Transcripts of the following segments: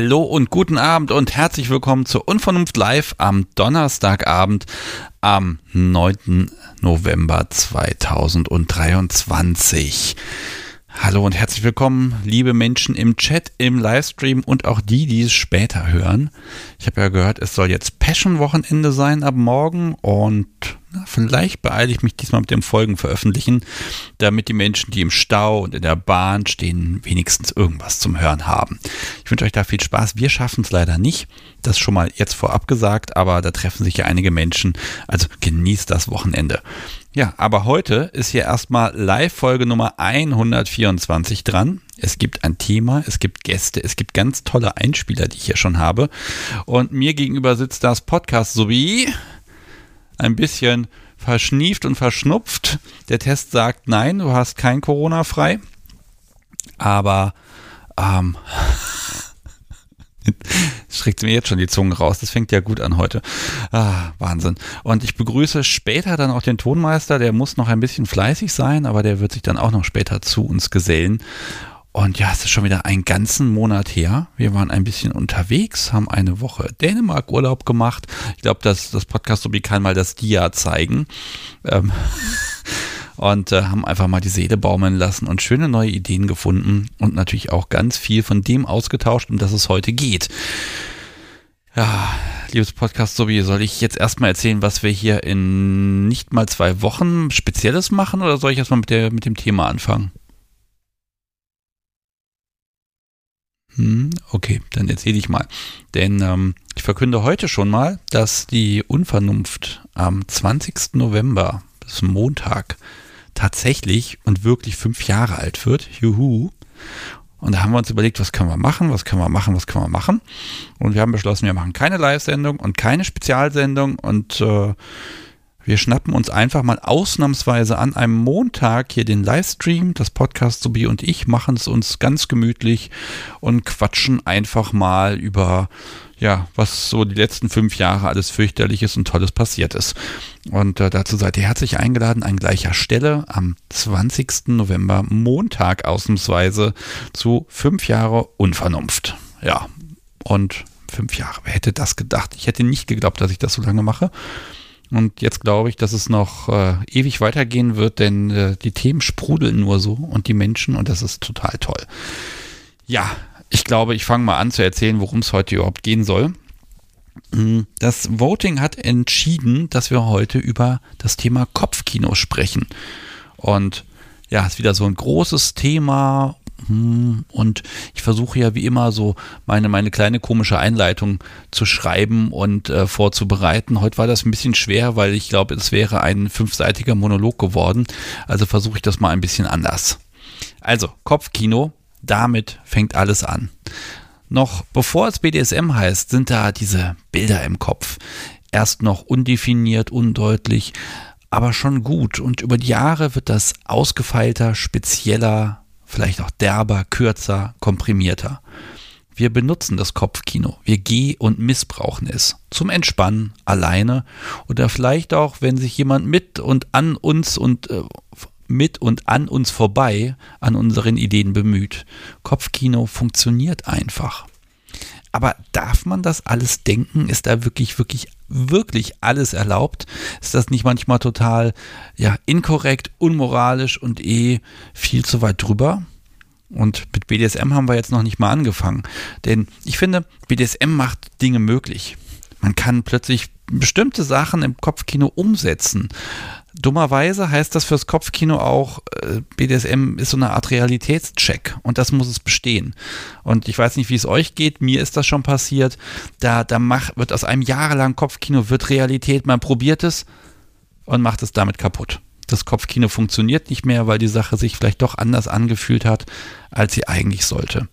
Hallo und guten Abend und herzlich willkommen zur Unvernunft Live am Donnerstagabend am 9. November 2023. Hallo und herzlich willkommen, liebe Menschen im Chat, im Livestream und auch die, die es später hören. Ich habe ja gehört, es soll jetzt Passion-Wochenende sein ab morgen und na, vielleicht beeile ich mich diesmal mit dem Folgen veröffentlichen, damit die Menschen, die im Stau und in der Bahn stehen, wenigstens irgendwas zum Hören haben. Ich wünsche euch da viel Spaß. Wir schaffen es leider nicht. Das schon mal jetzt vorab gesagt, aber da treffen sich ja einige Menschen. Also genießt das Wochenende. Ja, aber heute ist hier erstmal Live-Folge Nummer 124 dran. Es gibt ein Thema, es gibt Gäste, es gibt ganz tolle Einspieler, die ich hier schon habe. Und mir gegenüber sitzt das Podcast sowie ein bisschen verschnieft und verschnupft. Der Test sagt, nein, du hast kein Corona frei. Aber ähm, schreckt mir jetzt schon die Zunge raus. Das fängt ja gut an heute. Ah, Wahnsinn. Und ich begrüße später dann auch den Tonmeister. Der muss noch ein bisschen fleißig sein, aber der wird sich dann auch noch später zu uns gesellen. Und ja, es ist schon wieder einen ganzen Monat her. Wir waren ein bisschen unterwegs, haben eine Woche Dänemark Urlaub gemacht. Ich glaube, dass das Podcast so wie kann mal das Dia zeigen. Ähm und äh, haben einfach mal die Seele baumeln lassen und schöne neue Ideen gefunden und natürlich auch ganz viel von dem ausgetauscht, um das es heute geht. Ja, liebes Podcast, so wie soll ich jetzt erstmal erzählen, was wir hier in nicht mal zwei Wochen Spezielles machen oder soll ich erstmal mit, der, mit dem Thema anfangen? Hm, okay, dann erzähle ich mal. Denn ähm, ich verkünde heute schon mal, dass die Unvernunft am 20. November, das ist Montag, tatsächlich und wirklich fünf Jahre alt wird. Juhu. Und da haben wir uns überlegt, was können wir machen, was können wir machen, was können wir machen. Und wir haben beschlossen, wir machen keine Live-Sendung und keine Spezialsendung und äh, wir schnappen uns einfach mal ausnahmsweise an einem Montag hier den Livestream. Das Podcast Sobi und ich machen es uns ganz gemütlich und quatschen einfach mal über ja, was so die letzten fünf Jahre alles fürchterliches und Tolles passiert ist. Und äh, dazu seid ihr herzlich eingeladen an gleicher Stelle am 20. November, Montag ausnahmsweise, zu fünf Jahre Unvernunft. Ja, und fünf Jahre, wer hätte das gedacht? Ich hätte nicht geglaubt, dass ich das so lange mache. Und jetzt glaube ich, dass es noch äh, ewig weitergehen wird, denn äh, die Themen sprudeln nur so und die Menschen und das ist total toll. Ja, ich glaube, ich fange mal an zu erzählen, worum es heute überhaupt gehen soll. Mm, das Voting hat entschieden, dass wir heute über das Thema Kopfkino sprechen. Und ja, ist wieder so ein großes Thema. Hm, und ich versuche ja wie immer so meine, meine kleine komische Einleitung zu schreiben und äh, vorzubereiten. Heute war das ein bisschen schwer, weil ich glaube, es wäre ein fünfseitiger Monolog geworden. Also versuche ich das mal ein bisschen anders. Also, Kopfkino damit fängt alles an. Noch bevor es BDSM heißt, sind da diese Bilder im Kopf. Erst noch undefiniert, undeutlich, aber schon gut. Und über die Jahre wird das ausgefeilter, spezieller, vielleicht auch derber, kürzer, komprimierter. Wir benutzen das Kopfkino. Wir geh- und missbrauchen es. Zum Entspannen, alleine oder vielleicht auch, wenn sich jemand mit und an uns und äh, mit und an uns vorbei an unseren Ideen bemüht. Kopfkino funktioniert einfach. Aber darf man das alles denken? Ist da wirklich, wirklich, wirklich alles erlaubt? Ist das nicht manchmal total, ja, inkorrekt, unmoralisch und eh viel zu weit drüber? Und mit BDSM haben wir jetzt noch nicht mal angefangen. Denn ich finde, BDSM macht Dinge möglich. Man kann plötzlich bestimmte Sachen im Kopfkino umsetzen. Dummerweise heißt das fürs Kopfkino auch, äh, BDSM ist so eine Art Realitätscheck und das muss es bestehen. Und ich weiß nicht, wie es euch geht, mir ist das schon passiert. Da, da macht, wird aus einem jahrelangen Kopfkino wird Realität, man probiert es und macht es damit kaputt. Das Kopfkino funktioniert nicht mehr, weil die Sache sich vielleicht doch anders angefühlt hat, als sie eigentlich sollte.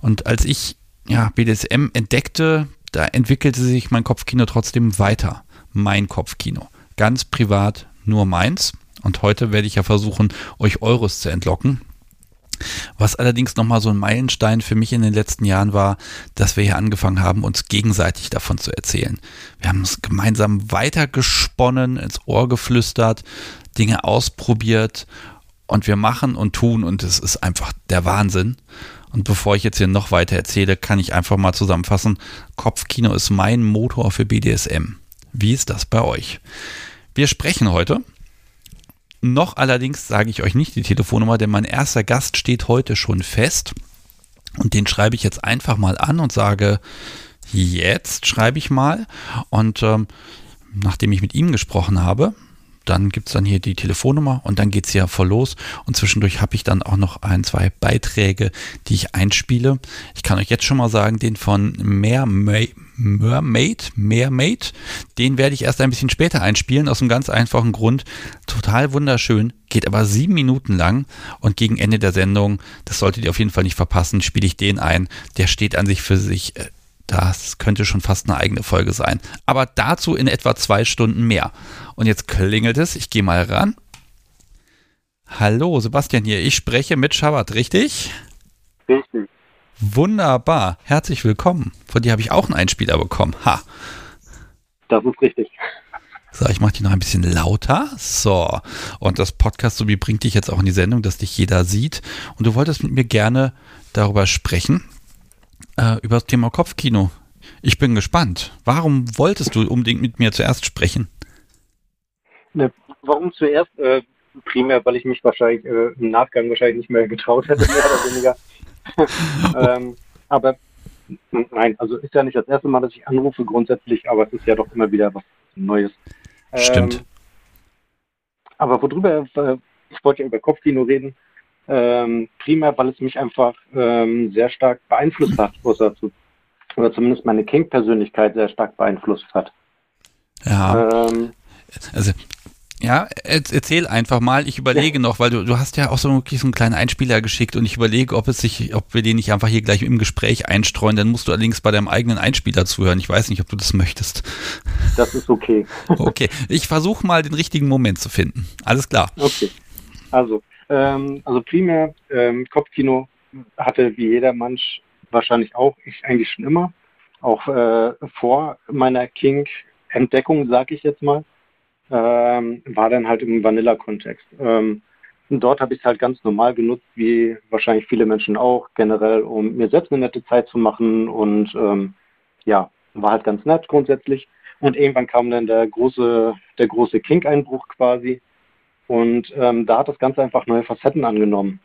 Und als ich ja, BDSM entdeckte, da entwickelte sich mein Kopfkino trotzdem weiter. Mein Kopfkino. Ganz privat, nur meins. Und heute werde ich ja versuchen, euch eures zu entlocken. Was allerdings nochmal so ein Meilenstein für mich in den letzten Jahren war, dass wir hier angefangen haben, uns gegenseitig davon zu erzählen. Wir haben es gemeinsam weitergesponnen, ins Ohr geflüstert, Dinge ausprobiert und wir machen und tun und es ist einfach der Wahnsinn. Und bevor ich jetzt hier noch weiter erzähle, kann ich einfach mal zusammenfassen. Kopfkino ist mein Motor für BDSM. Wie ist das bei euch? Wir sprechen heute. Noch allerdings sage ich euch nicht die Telefonnummer, denn mein erster Gast steht heute schon fest. Und den schreibe ich jetzt einfach mal an und sage, jetzt schreibe ich mal. Und ähm, nachdem ich mit ihm gesprochen habe, dann gibt es dann hier die Telefonnummer und dann geht es ja voll los. Und zwischendurch habe ich dann auch noch ein, zwei Beiträge, die ich einspiele. Ich kann euch jetzt schon mal sagen, den von Mermaid, Mermaid, Mermaid, den werde ich erst ein bisschen später einspielen, aus einem ganz einfachen Grund. Total wunderschön, geht aber sieben Minuten lang und gegen Ende der Sendung, das solltet ihr auf jeden Fall nicht verpassen, spiele ich den ein. Der steht an sich für sich äh, das könnte schon fast eine eigene Folge sein. Aber dazu in etwa zwei Stunden mehr. Und jetzt klingelt es. Ich gehe mal ran. Hallo, Sebastian hier. Ich spreche mit Shabbat, richtig? Richtig. Wunderbar. Herzlich willkommen. Von dir habe ich auch einen Einspieler bekommen. Ha. Das ist richtig. So, ich mache die noch ein bisschen lauter. So. Und das Podcast sowie bringt dich jetzt auch in die Sendung, dass dich jeder sieht. Und du wolltest mit mir gerne darüber sprechen, äh, über das Thema Kopfkino. Ich bin gespannt. Warum wolltest du unbedingt mit mir zuerst sprechen? Ne, warum zuerst? Äh, primär, weil ich mich wahrscheinlich äh, im Nachgang wahrscheinlich nicht mehr getraut hätte, mehr oder weniger. ähm, aber nein, also ist ja nicht das erste Mal, dass ich anrufe grundsätzlich, aber es ist ja doch immer wieder was Neues. Stimmt. Ähm, aber worüber, äh, ich wollte ja über Kopfkino reden, ähm, primär, weil es mich einfach ähm, sehr stark beeinflusst hat, oder, zu, oder zumindest meine King-Persönlichkeit sehr stark beeinflusst hat. Ja. Ähm, also ja, erzähl einfach mal. Ich überlege ja. noch, weil du, du hast ja auch so, wirklich so einen kleinen Einspieler geschickt und ich überlege, ob es sich, ob wir den nicht einfach hier gleich im Gespräch einstreuen. Dann musst du allerdings bei deinem eigenen Einspieler zuhören. Ich weiß nicht, ob du das möchtest. Das ist okay. okay, ich versuche mal den richtigen Moment zu finden. Alles klar. Okay. Also, ähm, also primär ähm, Kopfkino hatte wie jeder Mensch wahrscheinlich auch, ich eigentlich schon immer, auch äh, vor meiner King-Entdeckung, sag ich jetzt mal, ähm, war dann halt im Vanilla-Kontext. Ähm, dort habe ich es halt ganz normal genutzt, wie wahrscheinlich viele Menschen auch, generell, um mir selbst eine nette Zeit zu machen und ähm, ja, war halt ganz nett grundsätzlich. Und irgendwann kam dann der große, der große Kink-Einbruch quasi, und ähm, da hat das Ganze einfach neue Facetten angenommen.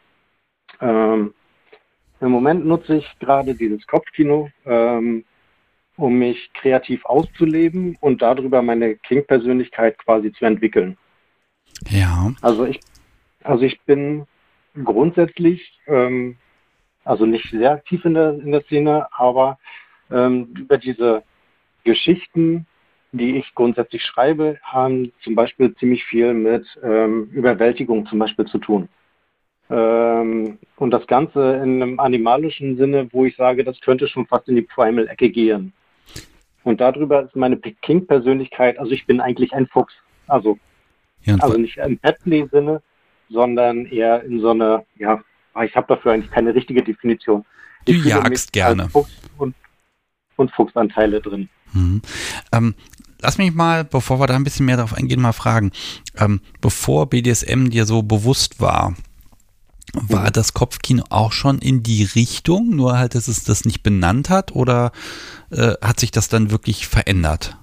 Ähm, Im Moment nutze ich gerade dieses Kopfkino, ähm, um mich kreativ auszuleben und darüber meine King-Persönlichkeit quasi zu entwickeln. Ja. Also ich, also ich bin grundsätzlich, ähm, also nicht sehr aktiv in der, in der Szene, aber ähm, über diese Geschichten die ich grundsätzlich schreibe, haben zum Beispiel ziemlich viel mit ähm, Überwältigung zum Beispiel zu tun. Ähm, und das Ganze in einem animalischen Sinne, wo ich sage, das könnte schon fast in die Primal-Ecke gehen. Und darüber ist meine King-Persönlichkeit, also ich bin eigentlich ein Fuchs. Also, ja, also nicht im Petplay-Sinne, sondern eher in so einer, ja, ich habe dafür eigentlich keine richtige Definition. Du jagst gerne. Fuchs und, und Fuchsanteile drin. Mhm. Ähm, lass mich mal, bevor wir da ein bisschen mehr darauf eingehen, mal fragen. Ähm, bevor BDSM dir so bewusst war, war das Kopfkino auch schon in die Richtung, nur halt, dass es das nicht benannt hat oder äh, hat sich das dann wirklich verändert?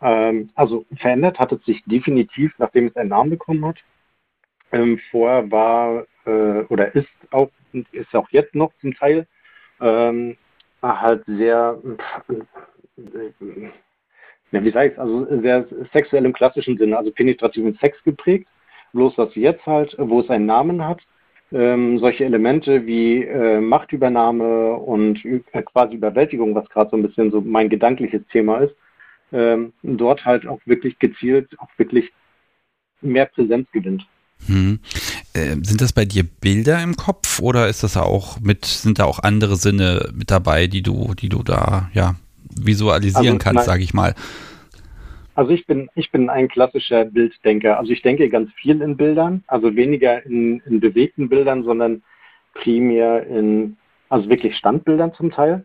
Ähm, also verändert hat es sich definitiv, nachdem es einen Namen bekommen hat. Ähm, vorher war äh, oder ist auch ist auch jetzt noch zum Teil ähm, halt sehr ja, wie sage ich also sehr sexuell im klassischen Sinne, also penetrativen Sex geprägt, bloß dass jetzt halt, wo es einen Namen hat, ähm, solche Elemente wie äh, Machtübernahme und äh, quasi Überwältigung, was gerade so ein bisschen so mein gedankliches Thema ist, ähm, dort halt auch wirklich gezielt, auch wirklich mehr Präsenz gewinnt. Hm. Äh, sind das bei dir Bilder im Kopf oder ist das auch mit, sind da auch andere Sinne mit dabei, die du, die du da ja visualisieren also, kannst, sage ich mal. Also ich bin, ich bin ein klassischer Bilddenker. Also ich denke ganz viel in Bildern, also weniger in, in bewegten Bildern, sondern primär in, also wirklich Standbildern zum Teil.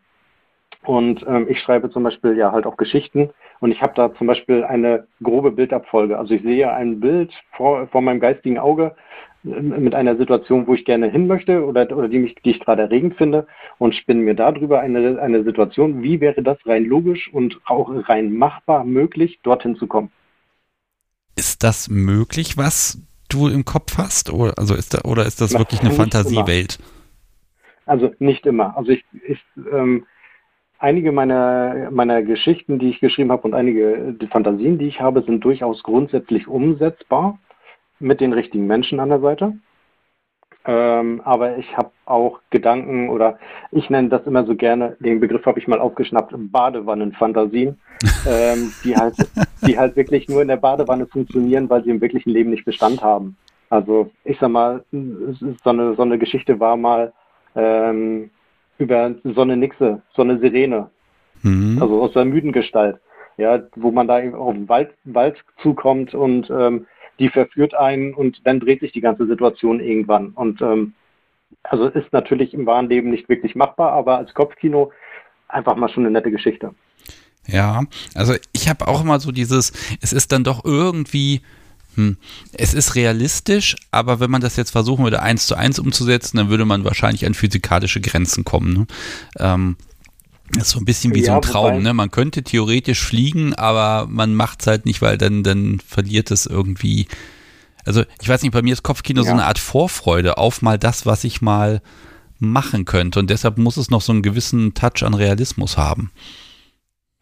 Und ähm, ich schreibe zum Beispiel ja halt auch Geschichten Und ich habe da zum Beispiel eine grobe Bildabfolge. Also ich sehe ein Bild vor, vor meinem geistigen Auge mit einer Situation, wo ich gerne hin möchte oder, oder die, mich, die ich gerade erregend finde und spinne mir darüber eine, eine Situation, wie wäre das rein logisch und auch rein machbar möglich, dorthin zu kommen. Ist das möglich, was du im Kopf hast? Oder, also ist da, oder ist das, das wirklich eine Fantasiewelt? Also nicht immer. Also ich, ich ähm, einige meiner, meiner Geschichten, die ich geschrieben habe und einige die Fantasien, die ich habe, sind durchaus grundsätzlich umsetzbar mit den richtigen Menschen an der Seite. Ähm, aber ich habe auch Gedanken oder ich nenne das immer so gerne, den Begriff habe ich mal aufgeschnappt, Badewannenfantasien, ähm, die, halt, die halt wirklich nur in der Badewanne funktionieren, weil sie im wirklichen Leben nicht Bestand haben. Also ich sag mal, so eine, so eine Geschichte war mal ähm, über so eine Nixe, so eine Sirene, mhm. also aus der müden Gestalt, ja, wo man da auf den Wald, Wald zukommt und ähm, die verführt einen und dann dreht sich die ganze Situation irgendwann. Und ähm, also ist natürlich im wahren Leben nicht wirklich machbar, aber als Kopfkino einfach mal schon eine nette Geschichte. Ja, also ich habe auch immer so dieses, es ist dann doch irgendwie, hm, es ist realistisch, aber wenn man das jetzt versuchen würde, eins zu eins umzusetzen, dann würde man wahrscheinlich an physikalische Grenzen kommen. Ne? Ähm, das ist so ein bisschen wie ja, so ein Traum, ne? Man könnte theoretisch fliegen, aber man macht es halt nicht, weil dann, dann verliert es irgendwie. Also, ich weiß nicht, bei mir ist Kopfkino ja. so eine Art Vorfreude auf mal das, was ich mal machen könnte. Und deshalb muss es noch so einen gewissen Touch an Realismus haben.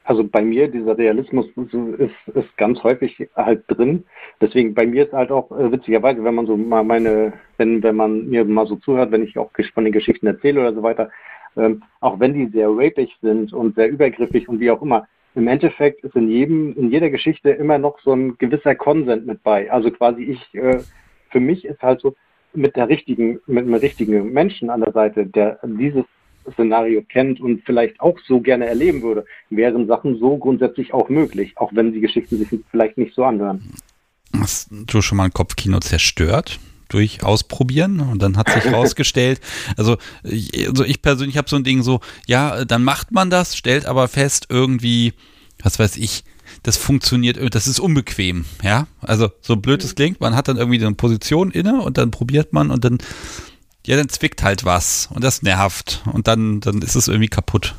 Also bei mir, dieser Realismus ist, ist ganz häufig halt drin. Deswegen bei mir ist halt auch äh, witzigerweise, wenn man so mal meine, wenn, wenn man mir mal so zuhört, wenn ich auch von den Geschichten erzähle oder so weiter, ähm, auch wenn die sehr rapig sind und sehr übergriffig und wie auch immer, im Endeffekt ist in jedem, in jeder Geschichte immer noch so ein gewisser Konsent mit bei. Also quasi ich, äh, für mich ist halt so, mit der richtigen, mit einem richtigen Menschen an der Seite, der dieses Szenario kennt und vielleicht auch so gerne erleben würde, wären Sachen so grundsätzlich auch möglich, auch wenn die Geschichten sich vielleicht nicht so anhören. Hast du schon mal ein Kopfkino zerstört? Durch Ausprobieren. Und dann hat sich herausgestellt, also, also ich persönlich habe so ein Ding so, ja, dann macht man das, stellt aber fest, irgendwie, was weiß ich, das funktioniert, das ist unbequem, ja, also so blöd es klingt, man hat dann irgendwie eine Position inne und dann probiert man und dann, ja, dann zwickt halt was und das nervt und dann, dann ist es irgendwie kaputt.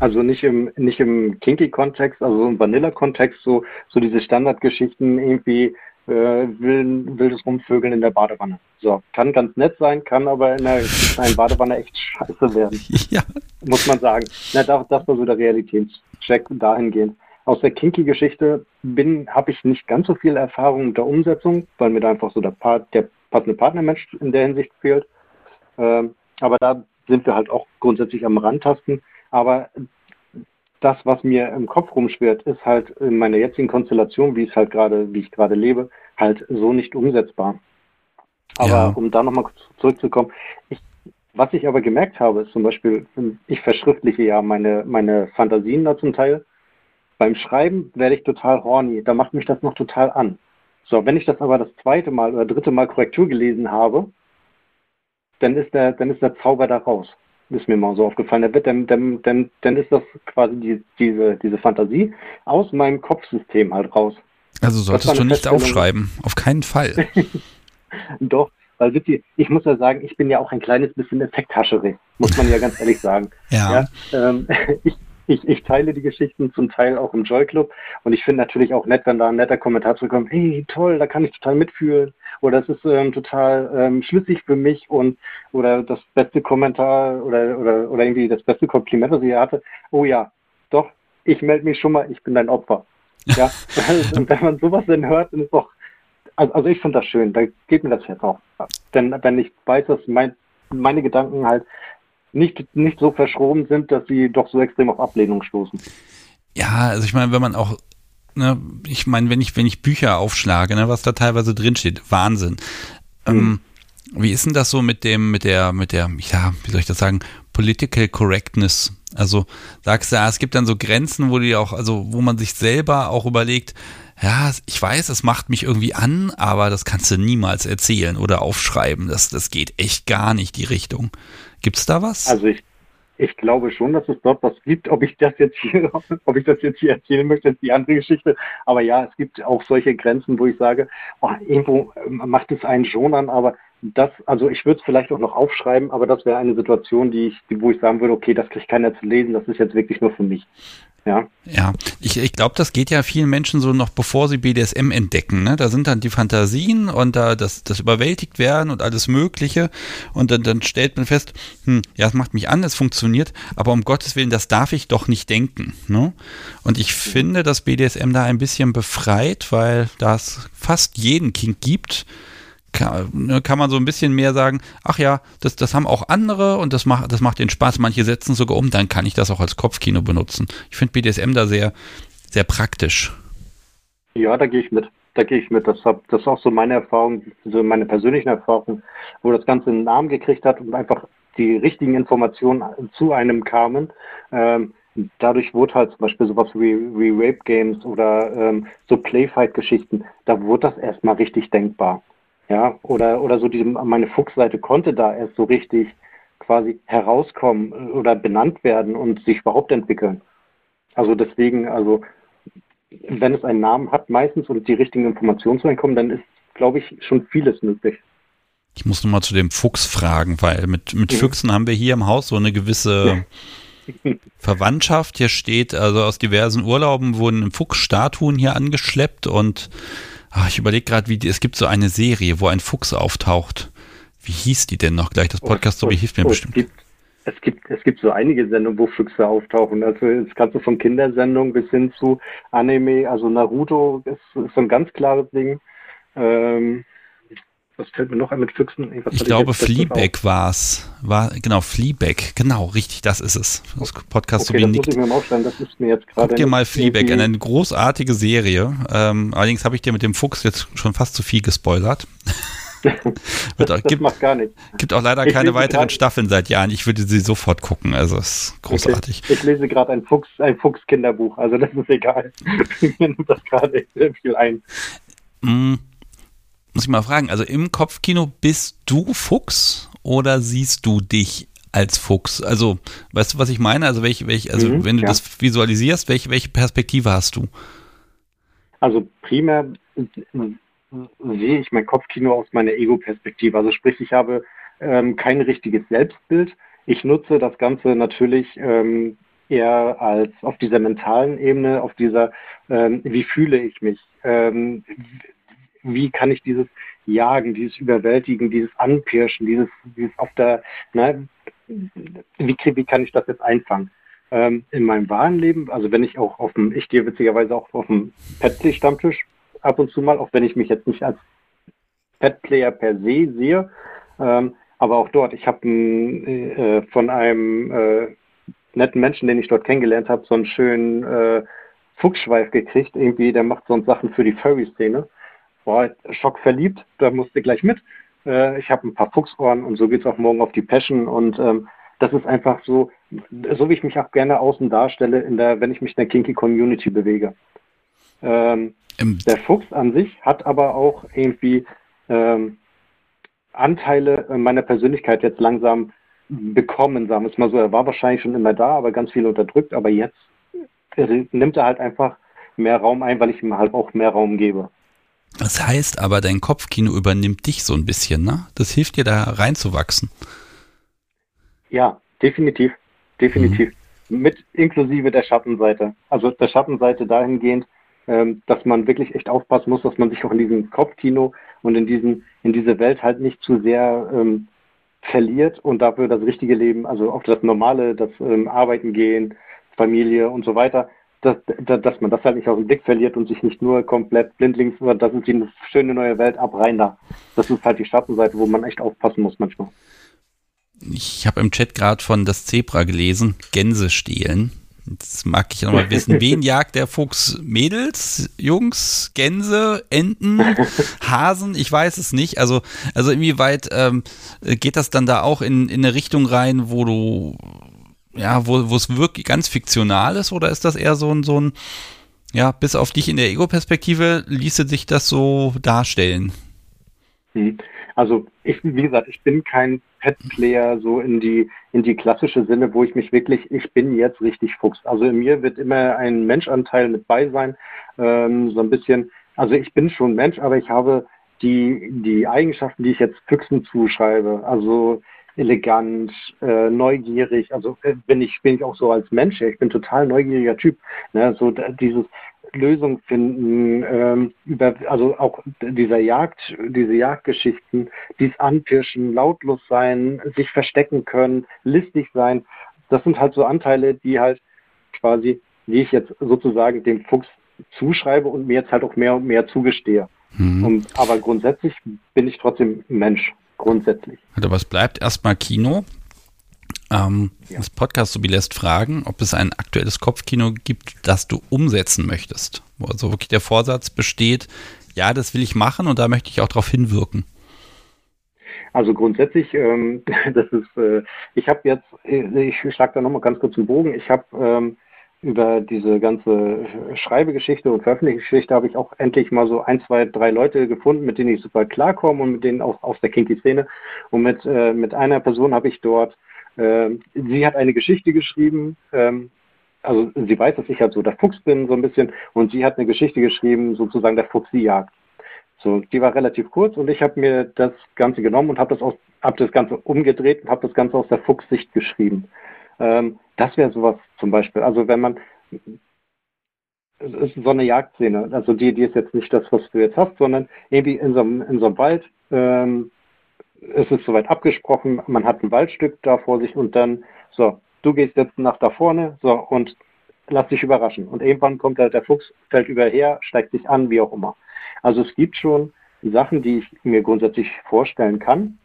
Also nicht im, nicht im Kinky-Kontext, also im Vanilla-Kontext, so, so diese Standardgeschichten irgendwie, äh, wilden, wildes Rumvögeln in der Badewanne. So, kann ganz nett sein, kann aber in der kleinen Badewanne echt scheiße werden. Ja. Muss man sagen. Na, das, das war so der Realitätscheck dahingehend. Aus der Kinky-Geschichte bin, habe ich nicht ganz so viel Erfahrung mit der Umsetzung, weil mir da einfach so der, Part, der passende Partnermensch in der Hinsicht fehlt. Ähm, aber da sind wir halt auch grundsätzlich am Randtasten. Aber das, was mir im Kopf rumschwirrt, ist halt in meiner jetzigen Konstellation, wie es halt gerade, wie ich gerade lebe, halt so nicht umsetzbar. Aber ja. um da nochmal zurückzukommen, ich, was ich aber gemerkt habe, ist zum Beispiel, ich verschriftliche ja meine, meine Fantasien da zum Teil. Beim Schreiben werde ich total horny, da macht mich das noch total an. So, wenn ich das aber das zweite Mal oder dritte Mal Korrektur gelesen habe, dann ist der, dann ist der Zauber da raus ist mir mal so aufgefallen. Dann, dann, dann, dann ist das quasi die, diese, diese Fantasie aus meinem Kopfsystem halt raus. Also solltest du nicht aufschreiben, auf keinen Fall. Doch, weil witzig, ich muss ja sagen, ich bin ja auch ein kleines bisschen Effekthascherig, muss man ja ganz ehrlich sagen. Ja. ja ähm, ich, ich, ich teile die Geschichten zum Teil auch im Joy Club und ich finde natürlich auch nett, wenn da ein netter Kommentar zurückkommt, hey, toll, da kann ich total mitfühlen oder es ist ähm, total ähm, schlüssig für mich und oder das beste Kommentar oder, oder, oder irgendwie das beste Kompliment, was ich hatte, oh ja, doch, ich melde mich schon mal, ich bin dein Opfer. Ja, und wenn man sowas dann hört, dann ist doch, also, also ich finde das schön, da geht mir das jetzt auch. Denn wenn ich weiß, dass mein, meine Gedanken halt nicht, nicht so verschroben sind, dass sie doch so extrem auf Ablehnung stoßen. Ja, also ich meine, wenn man auch, ne, ich meine, wenn ich, wenn ich Bücher aufschlage, ne, was da teilweise drinsteht, Wahnsinn. Mhm. Ähm, wie ist denn das so mit dem, mit der, mit der, ja, wie soll ich das sagen, Political Correctness? Also sagst du, ja, es gibt dann so Grenzen, wo die auch, also wo man sich selber auch überlegt, ja, ich weiß, es macht mich irgendwie an, aber das kannst du niemals erzählen oder aufschreiben. Das, das geht echt gar nicht die Richtung. Gibt es da was? Also ich, ich glaube schon, dass es dort was gibt. Ob ich das jetzt hier, ob ich das jetzt hier erzählen möchte, ist die andere Geschichte. Aber ja, es gibt auch solche Grenzen, wo ich sage, oh, irgendwo ähm, macht es einen schon an, aber das, also ich würde es vielleicht auch noch aufschreiben, aber das wäre eine Situation, die ich, wo ich sagen würde, okay, das kriegt keiner zu lesen, das ist jetzt wirklich nur für mich. Ja, ja ich, ich glaube, das geht ja vielen Menschen so noch, bevor sie BDSM entdecken. Ne? Da sind dann die Fantasien und da das, das überwältigt werden und alles Mögliche. Und dann, dann stellt man fest, hm, ja, es macht mich an, es funktioniert, aber um Gottes Willen, das darf ich doch nicht denken. Ne? Und ich finde, dass BDSM da ein bisschen befreit, weil das fast jeden Kink gibt kann, ne, kann, man so ein bisschen mehr sagen, ach ja, das, das haben auch andere und das macht, das macht den Spaß. Manche setzen sogar um, dann kann ich das auch als Kopfkino benutzen. Ich finde BDSM da sehr, sehr praktisch. Ja, da gehe ich mit. Da gehe ich mit. Das, hab, das ist auch so meine Erfahrung, so meine persönlichen Erfahrungen, wo das Ganze einen Namen gekriegt hat und einfach die richtigen Informationen zu einem kamen. Ähm, dadurch wurde halt zum Beispiel sowas wie, wie Rape Games oder ähm, so Playfight-Geschichten, da wurde das erstmal richtig denkbar. Ja, oder, oder so diese, meine Fuchsseite konnte da erst so richtig quasi herauskommen äh, oder benannt werden und sich überhaupt entwickeln. Also deswegen, also wenn es einen Namen hat meistens und die richtigen Informationen zu reinkommen, dann ist, glaube ich, schon vieles möglich. Ich muss nochmal zu dem Fuchs fragen, weil mit, mit mhm. Füchsen haben wir hier im Haus so eine gewisse Verwandtschaft. Hier steht, also aus diversen Urlauben wurden Fuchsstatuen hier angeschleppt und Ach, ich überlege gerade, wie die, es gibt so eine Serie, wo ein Fuchs auftaucht. Wie hieß die denn noch gleich? Das Podcast so hilft mir oh, bestimmt. Es gibt, es gibt, es gibt so einige Sendungen, wo Füchse auftauchen. Also es kannst du von Kindersendungen bis hin zu Anime, also Naruto ist, ist so ein ganz klares Ding. Ähm, was fällt mir noch ein mit Füchsen? Was ich glaube, Fleabag war es. War, genau, Fleabag. Genau, richtig, das ist es. Das Podcast okay, so das muss ich mir mal aufschreiben, das ist mir jetzt gerade. Guck dir mal Fleabag, eine großartige Serie. Ähm, allerdings habe ich dir mit dem Fuchs jetzt schon fast zu viel gespoilert. das gibt, macht gar nichts. Gibt auch leider ich keine weiteren grad, Staffeln seit Jahren. Ich würde sie sofort gucken. Also es ist großartig. Okay. Ich lese gerade ein Fuchs, ein Fuchs-Kinderbuch. Also das ist egal. Mir nimmt das gerade viel ein. Mm, muss ich mal fragen, also im Kopfkino bist du Fuchs oder siehst du dich als Fuchs? Also, weißt du, was ich meine? Also, welche, welche, also mhm, wenn du ja. das visualisierst, welche, welche Perspektive hast du? Also primär sehe ich mein Kopfkino aus meiner Ego-Perspektive. Also sprich, ich habe ähm, kein richtiges Selbstbild. Ich nutze das Ganze natürlich ähm, eher als auf dieser mentalen Ebene, auf dieser, ähm, wie fühle ich mich, ähm, wie kann ich dieses Jagen, dieses Überwältigen, dieses Anpirschen, dieses, dieses auf der, ne, wie, wie kann ich das jetzt einfangen? Ähm, in meinem wahren Leben, also wenn ich auch auf dem, ich gehe witzigerweise auch auf dem Petplay-Stammtisch ab und zu mal, auch wenn ich mich jetzt nicht als Petplayer per se sehe, ähm, aber auch dort, ich habe äh, von einem äh, netten Menschen, den ich dort kennengelernt habe, so einen schönen äh, Fuchsschweif gekriegt, irgendwie, der macht so Sachen für die Furry-Szene boah, Schock verliebt, da musste gleich mit. Äh, ich habe ein paar Fuchsohren und so geht es auch morgen auf die Passion und ähm, das ist einfach so, so wie ich mich auch gerne außen darstelle, in der, wenn ich mich in der Kinky Community bewege. Ähm, der Fuchs an sich hat aber auch irgendwie ähm, Anteile meiner Persönlichkeit jetzt langsam bekommen, sagen wir es mal so. Er war wahrscheinlich schon immer da, aber ganz viel unterdrückt, aber jetzt nimmt er halt einfach mehr Raum ein, weil ich ihm halt auch mehr Raum gebe. Das heißt aber, dein Kopfkino übernimmt dich so ein bisschen, ne? Das hilft dir da reinzuwachsen. Ja, definitiv. Definitiv. Mhm. Mit inklusive der Schattenseite. Also der Schattenseite dahingehend, ähm, dass man wirklich echt aufpassen muss, dass man sich auch in diesem Kopfkino und in diesen, in diese Welt halt nicht zu sehr ähm, verliert und dafür das richtige Leben, also auch das normale, das ähm, Arbeiten gehen, Familie und so weiter, dass, dass man das halt nicht aus dem Blick verliert und sich nicht nur komplett blindlings, das ist die eine schöne neue Welt, ab rein da. Das ist halt die Schattenseite, wo man echt aufpassen muss manchmal. Ich habe im Chat gerade von das Zebra gelesen, Gänse stehlen. Jetzt mag ich nochmal wissen, wen jagt der Fuchs? Mädels, Jungs, Gänse, Enten, Hasen? Ich weiß es nicht. Also, also inwieweit ähm, geht das dann da auch in, in eine Richtung rein, wo du ja, wo, es wirklich ganz fiktional ist oder ist das eher so ein, so ein, ja, bis auf dich in der Ego-Perspektive ließe sich das so darstellen? Hm. Also ich, wie gesagt, ich bin kein Pet-Player so in die, in die klassische Sinne, wo ich mich wirklich, ich bin jetzt richtig Fuchs. Also in mir wird immer ein Menschanteil mit bei sein, ähm, so ein bisschen, also ich bin schon Mensch, aber ich habe die, die Eigenschaften, die ich jetzt Füchsen zuschreibe, also elegant, äh, neugierig, also äh, bin ich bin ich auch so als Mensch, ich bin total neugieriger Typ, ne? so dieses Lösung finden, ähm, über, also auch dieser Jagd, diese Jagdgeschichten, dies Anpirschen, lautlos sein, sich verstecken können, listig sein, das sind halt so Anteile, die halt quasi, die ich jetzt sozusagen dem Fuchs zuschreibe und mir jetzt halt auch mehr und mehr zugestehe. Mhm. Und, aber grundsätzlich bin ich trotzdem Mensch, grundsätzlich. Also was bleibt erstmal Kino? Ähm, ja. Das Podcast Sobi lässt fragen, ob es ein aktuelles Kopfkino gibt, das du umsetzen möchtest. Wo also wirklich der Vorsatz besteht, ja, das will ich machen und da möchte ich auch darauf hinwirken. Also grundsätzlich, ähm, das ist, äh, ich habe jetzt, ich schlage da nochmal ganz kurz einen Bogen. Ich habe ähm, über diese ganze Schreibegeschichte und Veröffentlichungsgeschichte habe ich auch endlich mal so ein, zwei, drei Leute gefunden, mit denen ich super klarkomme und mit denen auch aus der Kinky-Szene. Und mit, äh, mit einer Person habe ich dort ähm, sie hat eine Geschichte geschrieben, ähm, also sie weiß, dass ich halt so der Fuchs bin, so ein bisschen, und sie hat eine Geschichte geschrieben, sozusagen der Fuchs die jagt. So, die war relativ kurz und ich habe mir das Ganze genommen und habe das, hab das Ganze umgedreht und habe das Ganze aus der Fuchssicht geschrieben. Ähm, das wäre sowas zum Beispiel. Also wenn man es ist so eine Jagdszene, also die, die ist jetzt nicht das, was du jetzt hast, sondern irgendwie in so einem, in so einem Wald, ähm, es ist soweit abgesprochen, man hat ein Waldstück da vor sich und dann, so, du gehst jetzt nach da vorne, so, und lass dich überraschen. Und irgendwann kommt halt der Fuchs, fällt überher, steigt sich an, wie auch immer. Also es gibt schon Sachen, die ich mir grundsätzlich vorstellen kann,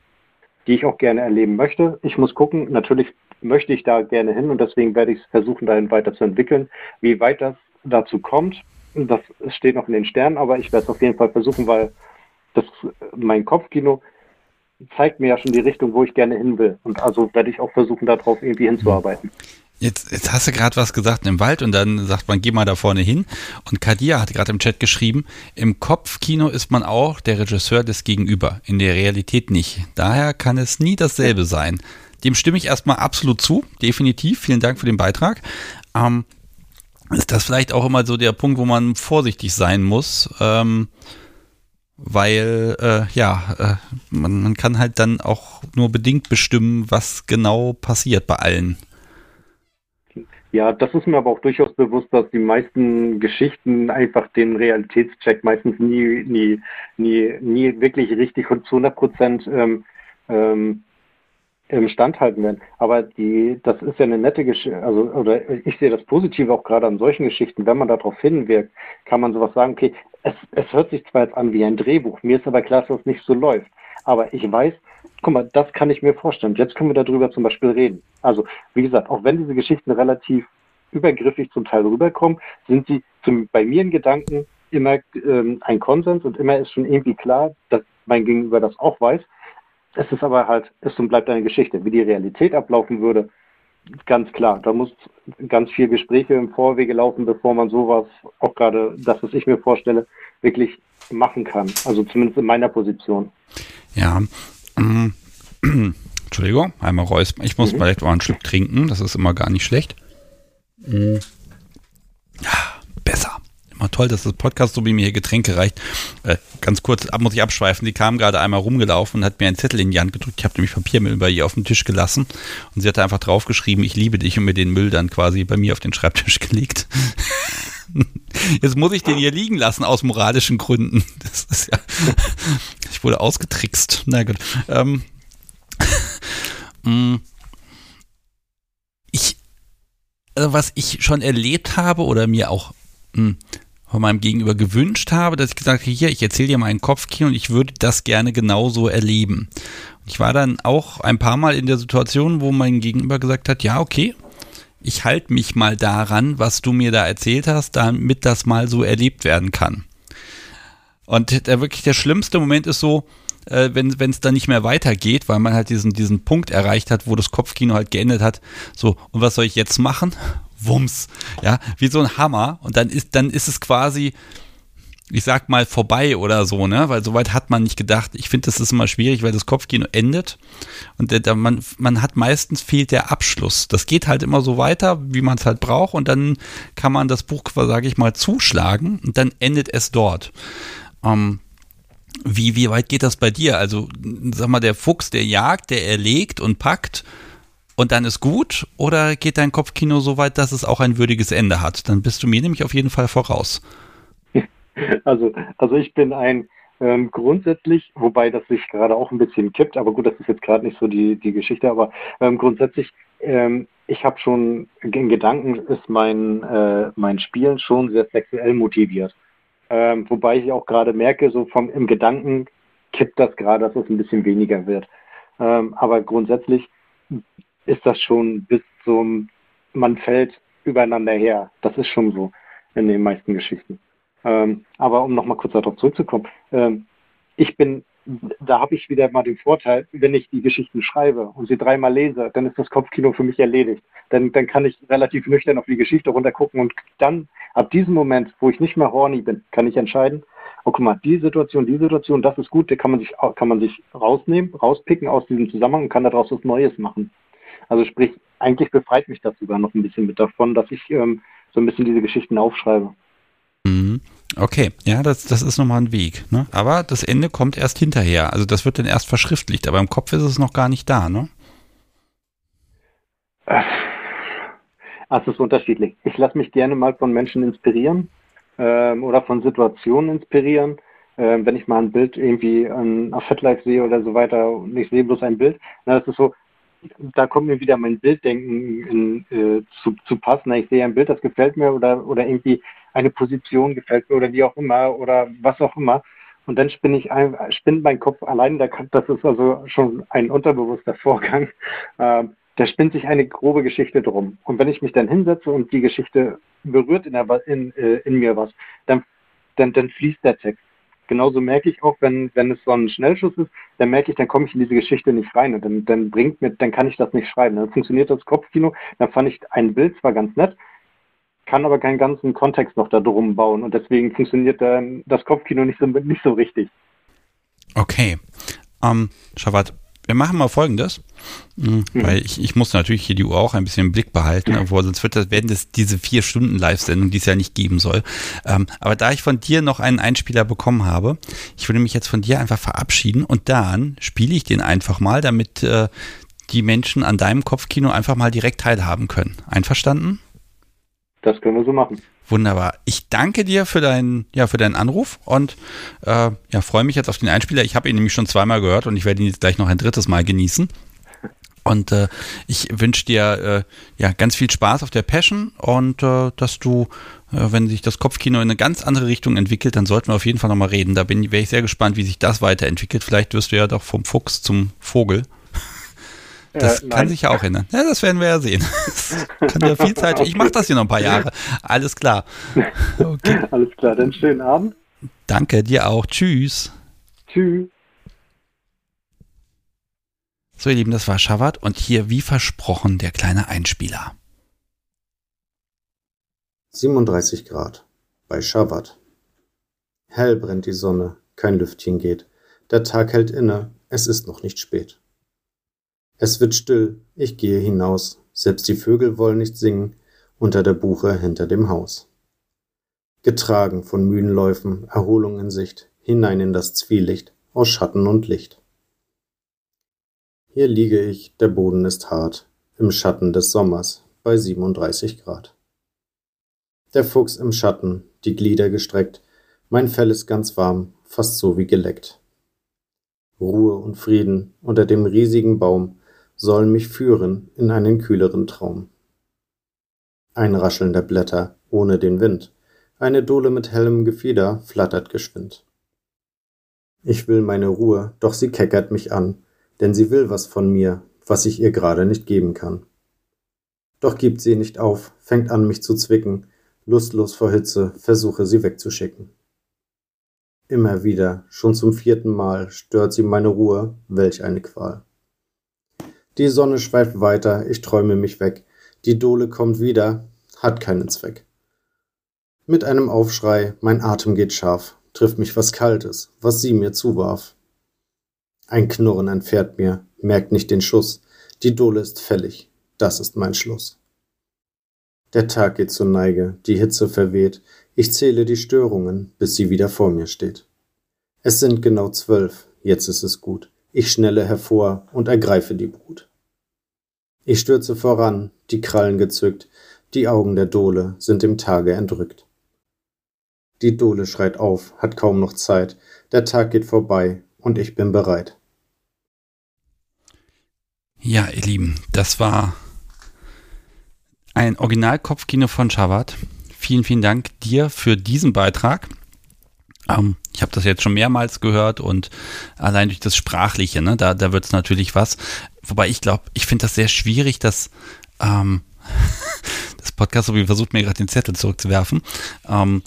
die ich auch gerne erleben möchte. Ich muss gucken, natürlich möchte ich da gerne hin und deswegen werde ich es versuchen, dahin weiterzuentwickeln. Wie weit das dazu kommt, das steht noch in den Sternen, aber ich werde es auf jeden Fall versuchen, weil das mein Kopfkino zeigt mir ja schon die Richtung, wo ich gerne hin will. Und also werde ich auch versuchen, darauf irgendwie hinzuarbeiten. Jetzt, jetzt hast du gerade was gesagt im Wald und dann sagt man, geh mal da vorne hin. Und Kadia hat gerade im Chat geschrieben, im Kopfkino ist man auch der Regisseur des Gegenüber, in der Realität nicht. Daher kann es nie dasselbe sein. Dem stimme ich erstmal absolut zu, definitiv. Vielen Dank für den Beitrag. Ähm, ist das vielleicht auch immer so der Punkt, wo man vorsichtig sein muss? Ähm, weil äh, ja, äh, man, man kann halt dann auch nur bedingt bestimmen, was genau passiert bei allen. Ja, das ist mir aber auch durchaus bewusst, dass die meisten Geschichten einfach den Realitätscheck meistens nie, nie, nie, nie wirklich richtig und zu 100 Prozent ähm, ähm, im Stand halten werden. Aber die, das ist ja eine nette Geschichte, also oder ich sehe das Positive auch gerade an solchen Geschichten, wenn man darauf hinwirkt, kann man sowas sagen, okay, es, es hört sich zwar jetzt an wie ein Drehbuch, mir ist aber klar, dass das nicht so läuft. Aber ich weiß, guck mal, das kann ich mir vorstellen. Jetzt können wir darüber zum Beispiel reden. Also, wie gesagt, auch wenn diese Geschichten relativ übergriffig zum Teil rüberkommen, sind sie zum, bei mir in Gedanken immer ähm, ein Konsens und immer ist schon irgendwie klar, dass mein Gegenüber das auch weiß. Es ist aber halt, ist und bleibt eine Geschichte. Wie die Realität ablaufen würde, ganz klar. Da muss ganz viel Gespräche im Vorwege laufen, bevor man sowas, auch gerade das, was ich mir vorstelle, wirklich machen kann. Also zumindest in meiner Position. Ja. Ähm, Entschuldigung, einmal räuspern. Ich muss mhm. vielleicht mal einen Schluck trinken. Das ist immer gar nicht schlecht. Mhm. Ja, besser immer toll, dass das Podcast so wie mir hier Getränke reicht. Äh, ganz kurz, ab muss ich abschweifen. Die kam gerade einmal rumgelaufen und hat mir einen Zettel in die Hand gedrückt. Ich habe nämlich Papiermüll bei ihr auf den Tisch gelassen und sie hatte einfach draufgeschrieben, ich liebe dich und mir den Müll dann quasi bei mir auf den Schreibtisch gelegt. Jetzt muss ich den hier liegen lassen aus moralischen Gründen. Das ist ja, ich wurde ausgetrickst. Na gut. Ähm, mm. ich, also was ich schon erlebt habe oder mir auch mh, hm, von meinem Gegenüber gewünscht habe, dass ich gesagt habe, hier, ich erzähle dir meinen Kopfkino und ich würde das gerne genauso erleben. Ich war dann auch ein paar Mal in der Situation, wo mein Gegenüber gesagt hat, ja, okay, ich halte mich mal daran, was du mir da erzählt hast, damit das mal so erlebt werden kann. Und der wirklich der schlimmste Moment ist so, äh, wenn es dann nicht mehr weitergeht, weil man halt diesen, diesen Punkt erreicht hat, wo das Kopfkino halt geendet hat. So, und was soll ich jetzt machen? Wumms, ja, wie so ein Hammer. Und dann ist, dann ist es quasi ich sag mal, vorbei oder so, ne? Weil soweit hat man nicht gedacht. Ich finde, das ist immer schwierig, weil das Kopfkino endet und der, der, man, man hat meistens fehlt der Abschluss. Das geht halt immer so weiter, wie man es halt braucht und dann kann man das Buch, sage ich mal, zuschlagen und dann endet es dort. Ähm, wie, wie weit geht das bei dir? Also, sag mal, der Fuchs, der jagt, der erlegt und packt und dann ist gut? Oder geht dein Kopfkino so weit, dass es auch ein würdiges Ende hat? Dann bist du mir nämlich auf jeden Fall voraus. Also, also ich bin ein ähm, grundsätzlich, wobei das sich gerade auch ein bisschen kippt, aber gut, das ist jetzt gerade nicht so die, die Geschichte, aber ähm, grundsätzlich, ähm, ich habe schon in Gedanken ist mein, äh, mein Spielen schon sehr sexuell motiviert. Ähm, wobei ich auch gerade merke, so vom im Gedanken kippt das gerade, dass es ein bisschen weniger wird. Ähm, aber grundsätzlich ist das schon bis zum, man fällt übereinander her. Das ist schon so in den meisten Geschichten. Ähm, aber um nochmal kurz darauf zurückzukommen, ähm, ich bin, da habe ich wieder mal den Vorteil, wenn ich die Geschichten schreibe und sie dreimal lese, dann ist das Kopfkino für mich erledigt. Dann, dann kann ich relativ nüchtern auf die Geschichte runtergucken und dann, ab diesem Moment, wo ich nicht mehr horny bin, kann ich entscheiden, oh guck mal, die Situation, die Situation, das ist gut, da kann man sich, kann man sich rausnehmen, rauspicken aus diesem Zusammenhang und kann daraus was Neues machen. Also sprich, eigentlich befreit mich das sogar noch ein bisschen mit davon, dass ich ähm, so ein bisschen diese Geschichten aufschreibe. Mhm. Okay, ja, das, das ist nochmal ein Weg. Ne? Aber das Ende kommt erst hinterher. Also das wird dann erst verschriftlicht, aber im Kopf ist es noch gar nicht da, ne? Also es ist unterschiedlich. Ich lasse mich gerne mal von Menschen inspirieren ähm, oder von Situationen inspirieren. Ähm, wenn ich mal ein Bild irgendwie an, auf FetLife sehe oder so weiter und ich sehe bloß ein Bild, na, das ist so, da kommt mir wieder mein Bilddenken in, äh, zu, zu passen. Ich sehe ein Bild, das gefällt mir oder, oder irgendwie eine Position gefällt mir oder wie auch immer oder was auch immer. Und dann spinne ich ein, spinnt mein Kopf allein, das ist also schon ein unterbewusster Vorgang. Äh, da spinnt sich eine grobe Geschichte drum. Und wenn ich mich dann hinsetze und die Geschichte berührt in, der, in, äh, in mir was, dann, dann, dann fließt der Text genauso merke ich auch, wenn, wenn es so ein Schnellschuss ist, dann merke ich, dann komme ich in diese Geschichte nicht rein und dann, dann bringt mir, dann kann ich das nicht schreiben. Dann funktioniert das Kopfkino, dann fand ich ein Bild zwar ganz nett, kann aber keinen ganzen Kontext noch da drum bauen und deswegen funktioniert dann das Kopfkino nicht so, nicht so richtig. Okay. Ähm, Schabat, wir machen mal folgendes, mhm. weil ich, ich muss natürlich hier die Uhr auch ein bisschen im Blick behalten, obwohl sonst wird das, werden das diese vier Stunden Live-Sendung, die es ja nicht geben soll. Ähm, aber da ich von dir noch einen Einspieler bekommen habe, ich würde mich jetzt von dir einfach verabschieden und dann spiele ich den einfach mal, damit äh, die Menschen an deinem Kopfkino einfach mal direkt teilhaben können. Einverstanden? Das können wir so machen. Wunderbar. Ich danke dir für deinen, ja, für deinen Anruf und äh, ja, freue mich jetzt auf den Einspieler. Ich habe ihn nämlich schon zweimal gehört und ich werde ihn jetzt gleich noch ein drittes Mal genießen. Und äh, ich wünsche dir äh, ja ganz viel Spaß auf der Passion und äh, dass du, äh, wenn sich das Kopfkino in eine ganz andere Richtung entwickelt, dann sollten wir auf jeden Fall nochmal reden. Da wäre ich sehr gespannt, wie sich das weiterentwickelt. Vielleicht wirst du ja doch vom Fuchs zum Vogel. Das äh, kann sich ja auch ändern. Ja, das werden wir ja sehen. Das kann ja viel Zeit. Ich mache das hier noch ein paar Jahre. Alles klar. Okay. Alles klar, dann schönen Abend. Danke, dir auch. Tschüss. Tschüss. So, ihr Lieben, das war Shabbat und hier, wie versprochen, der kleine Einspieler. 37 Grad bei Shabbat. Hell brennt die Sonne, kein Lüftchen geht. Der Tag hält inne, es ist noch nicht spät. Es wird still, ich gehe hinaus, selbst die Vögel wollen nicht singen, unter der Buche hinter dem Haus. Getragen von müden Läufen, Erholung in Sicht, hinein in das Zwielicht, aus Schatten und Licht. Hier liege ich, der Boden ist hart, im Schatten des Sommers, bei 37 Grad. Der Fuchs im Schatten, die Glieder gestreckt, mein Fell ist ganz warm, fast so wie geleckt. Ruhe und Frieden. Unter dem riesigen Baum, sollen mich führen in einen kühleren Traum. Ein Rascheln der Blätter ohne den Wind, eine Dole mit hellem Gefieder flattert geschwind. Ich will meine Ruhe, doch sie keckert mich an, denn sie will was von mir, was ich ihr gerade nicht geben kann. Doch gibt sie nicht auf, fängt an mich zu zwicken, lustlos vor Hitze, versuche sie wegzuschicken. Immer wieder, schon zum vierten Mal, stört sie meine Ruhe, welch eine Qual. Die Sonne schweift weiter, ich träume mich weg. Die Dole kommt wieder, hat keinen Zweck. Mit einem Aufschrei, mein Atem geht scharf, trifft mich was Kaltes, was sie mir zuwarf. Ein Knurren entfährt mir, merkt nicht den Schuss. Die Dole ist fällig, das ist mein Schluss. Der Tag geht zur Neige, die Hitze verweht, ich zähle die Störungen, bis sie wieder vor mir steht. Es sind genau zwölf, jetzt ist es gut. Ich schnelle hervor und ergreife die Brut. Ich stürze voran, die Krallen gezückt, die Augen der Dole sind dem Tage entrückt. Die Dole schreit auf, hat kaum noch Zeit, der Tag geht vorbei und ich bin bereit. Ja, ihr Lieben, das war ein Originalkopfkino von Schabat. Vielen, vielen Dank dir für diesen Beitrag. Ähm, ich habe das jetzt schon mehrmals gehört und allein durch das Sprachliche, ne, da, da wird es natürlich was. Wobei ich glaube, ich finde das sehr schwierig, dass ähm, das Podcast, so wie versucht mir gerade den Zettel zurückzuwerfen. Ähm,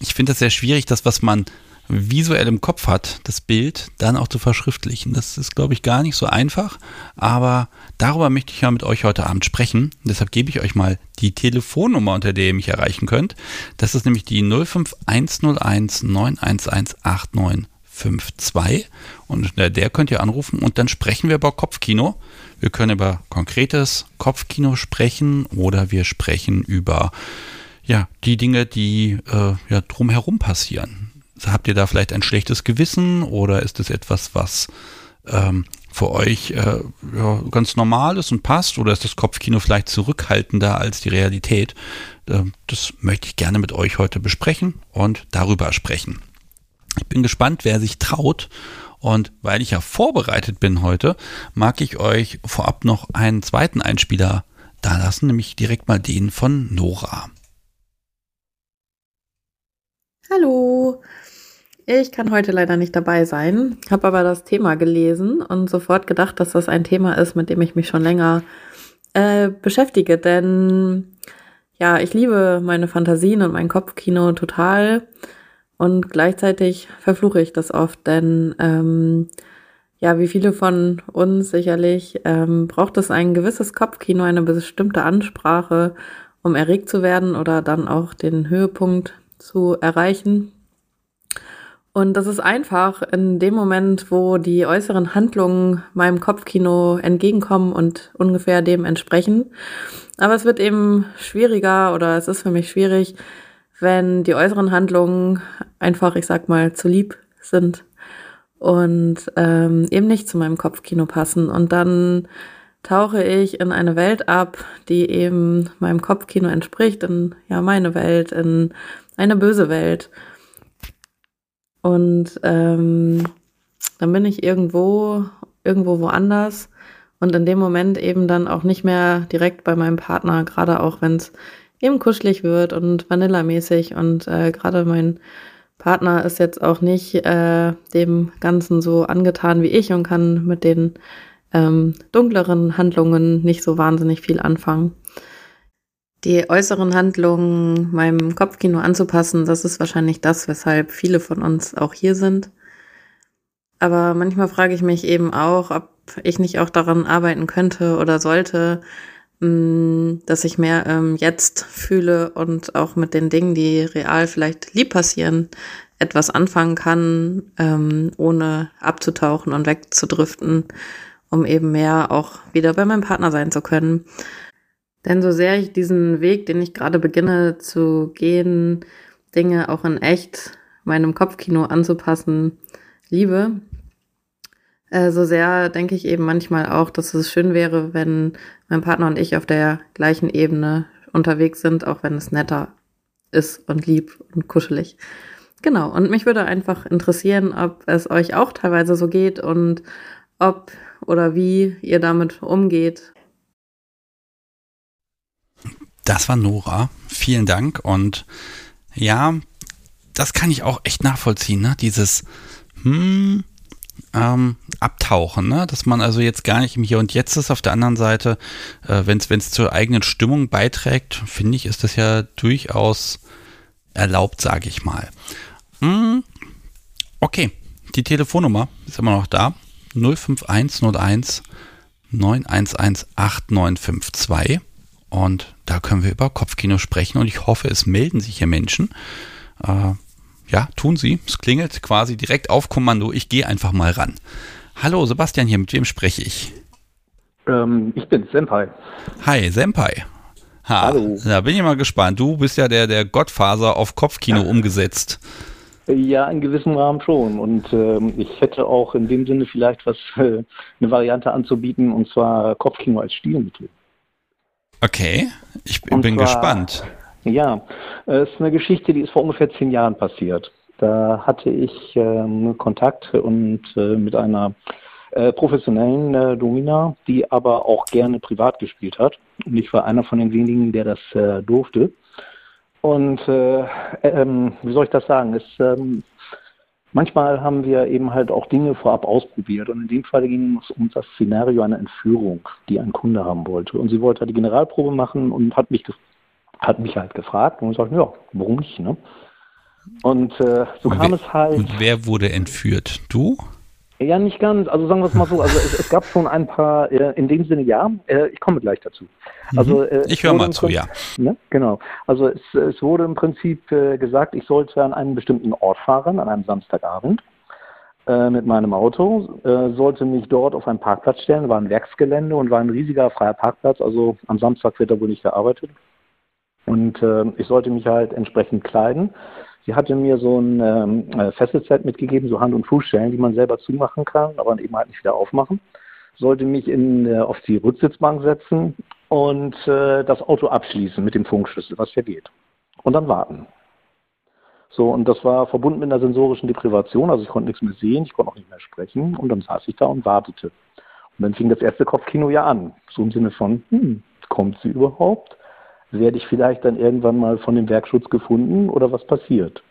ich finde das sehr schwierig, das, was man visuell im Kopf hat, das Bild dann auch zu verschriftlichen. Das ist, glaube ich, gar nicht so einfach, aber darüber möchte ich ja mit euch heute Abend sprechen. deshalb gebe ich euch mal die Telefonnummer, unter der ihr mich erreichen könnt. Das ist nämlich die 05101 911 8952 und unter der könnt ihr anrufen und dann sprechen wir über Kopfkino. Wir können über konkretes Kopfkino sprechen oder wir sprechen über ja, die Dinge, die äh, ja, drumherum passieren habt ihr da vielleicht ein schlechtes Gewissen oder ist es etwas, was ähm, für euch äh, ja, ganz normal ist und passt oder ist das Kopfkino vielleicht zurückhaltender als die Realität? Äh, das möchte ich gerne mit euch heute besprechen und darüber sprechen. Ich bin gespannt, wer sich traut. Und weil ich ja vorbereitet bin heute, mag ich euch vorab noch einen zweiten Einspieler da lassen, nämlich direkt mal den von Nora. Hallo, ich kann heute leider nicht dabei sein, habe aber das Thema gelesen und sofort gedacht, dass das ein Thema ist, mit dem ich mich schon länger äh, beschäftige. Denn ja, ich liebe meine Fantasien und mein Kopfkino total und gleichzeitig verfluche ich das oft, denn ähm, ja, wie viele von uns sicherlich ähm, braucht es ein gewisses Kopfkino, eine bestimmte Ansprache, um erregt zu werden oder dann auch den Höhepunkt zu erreichen. Und das ist einfach in dem Moment, wo die äußeren Handlungen meinem Kopfkino entgegenkommen und ungefähr dem entsprechen. Aber es wird eben schwieriger oder es ist für mich schwierig, wenn die äußeren Handlungen einfach, ich sag mal, zu lieb sind und ähm, eben nicht zu meinem Kopfkino passen. Und dann tauche ich in eine Welt ab, die eben meinem Kopfkino entspricht, in ja meine Welt, in eine böse Welt. Und ähm, dann bin ich irgendwo, irgendwo woanders und in dem Moment eben dann auch nicht mehr direkt bei meinem Partner, gerade auch wenn es eben kuschelig wird und vanillamäßig. Und äh, gerade mein Partner ist jetzt auch nicht äh, dem Ganzen so angetan wie ich und kann mit den ähm, dunkleren Handlungen nicht so wahnsinnig viel anfangen die äußeren Handlungen meinem Kopfkino anzupassen, das ist wahrscheinlich das, weshalb viele von uns auch hier sind. Aber manchmal frage ich mich eben auch, ob ich nicht auch daran arbeiten könnte oder sollte, mm, dass ich mehr ähm, jetzt fühle und auch mit den Dingen, die real vielleicht lieb passieren, etwas anfangen kann, ähm, ohne abzutauchen und wegzudriften, um eben mehr auch wieder bei meinem Partner sein zu können. Denn so sehr ich diesen Weg, den ich gerade beginne zu gehen, Dinge auch in echt meinem Kopfkino anzupassen, liebe, äh, so sehr denke ich eben manchmal auch, dass es schön wäre, wenn mein Partner und ich auf der gleichen Ebene unterwegs sind, auch wenn es netter ist und lieb und kuschelig. Genau, und mich würde einfach interessieren, ob es euch auch teilweise so geht und ob oder wie ihr damit umgeht das war Nora. Vielen Dank. Und ja, das kann ich auch echt nachvollziehen, ne? Dieses hm, ähm, Abtauchen, ne? Dass man also jetzt gar nicht im Hier und Jetzt ist. Auf der anderen Seite, äh, wenn es zur eigenen Stimmung beiträgt, finde ich, ist das ja durchaus erlaubt, sage ich mal. Hm, okay, die Telefonnummer ist immer noch da. 05101 911 8952. Und da können wir über Kopfkino sprechen und ich hoffe, es melden sich hier Menschen. Äh, Ja, tun Sie. Es klingelt quasi direkt auf Kommando. Ich gehe einfach mal ran. Hallo, Sebastian hier. Mit wem spreche ich? Ähm, ich bin Senpai. Hi, Senpai. Ha, Hallo. Da bin ich mal gespannt. Du bist ja der, der Gottfaser auf Kopfkino umgesetzt. Ja, in gewissem Rahmen schon. Und ähm, ich hätte auch in dem Sinne vielleicht was, äh, eine Variante anzubieten, und zwar Kopfkino als Stilmittel. Okay, ich Und bin zwar- gespannt. Ja, es ist eine Geschichte, die ist vor ungefähr zehn Jahren passiert. Da hatte ich ähm, Kontakt und äh, mit einer äh, professionellen äh, Domina, die aber auch gerne privat gespielt hat. Und ich war einer von den wenigen, der das äh, durfte. Und äh, ähm, wie soll ich das sagen? Es, ähm, manchmal haben wir eben halt auch Dinge vorab ausprobiert. Und in dem Fall ging es um das Szenario einer Entführung, die ein Kunde haben wollte. Und sie wollte halt die Generalprobe machen und hat mich, hat mich halt gefragt. Und ich sagte, ja, warum nicht? Ne? Und äh, so kam Wer- es halt. Und wer wurde entführt? Du? Ja, nicht ganz. Also sagen wir es mal so. Also es, es gab schon ein paar, äh, in dem Sinne ja. Äh, ich komme gleich dazu. Also, äh, Mhm. Ich höre mal zu, Prinzip- ja. Ne? Genau. Also es, es wurde im Prinzip äh, gesagt, ich sollte an einen bestimmten Ort fahren, an einem Samstagabend äh, mit meinem Auto, äh, sollte mich dort auf einen Parkplatz stellen, war ein Werksgelände und war ein riesiger freier Parkplatz, also am Samstag wird da wohl nicht gearbeitet. Und ich sollte mich halt entsprechend kleiden. Sie hatte mir so ein ähm, äh, Fesselset mitgegeben, so Hand- und Fußstellen, die man selber zumachen kann, aber eben halt nicht wieder aufmachen. Sollte mich in, äh, auf die Rücksitzbank setzen und äh, das Auto abschließen mit dem Funkschlüssel, was ja geht. Und dann warten. So, und das war verbunden mit einer sensorischen Deprivation, also ich konnte nichts mehr sehen, ich konnte auch nicht mehr sprechen und dann saß ich da und wartete. Und dann fing das erste Kopfkino ja an, so im Sinne von, hm, kommt sie überhaupt? Werde ich vielleicht dann irgendwann mal von dem Werkschutz gefunden oder was passiert?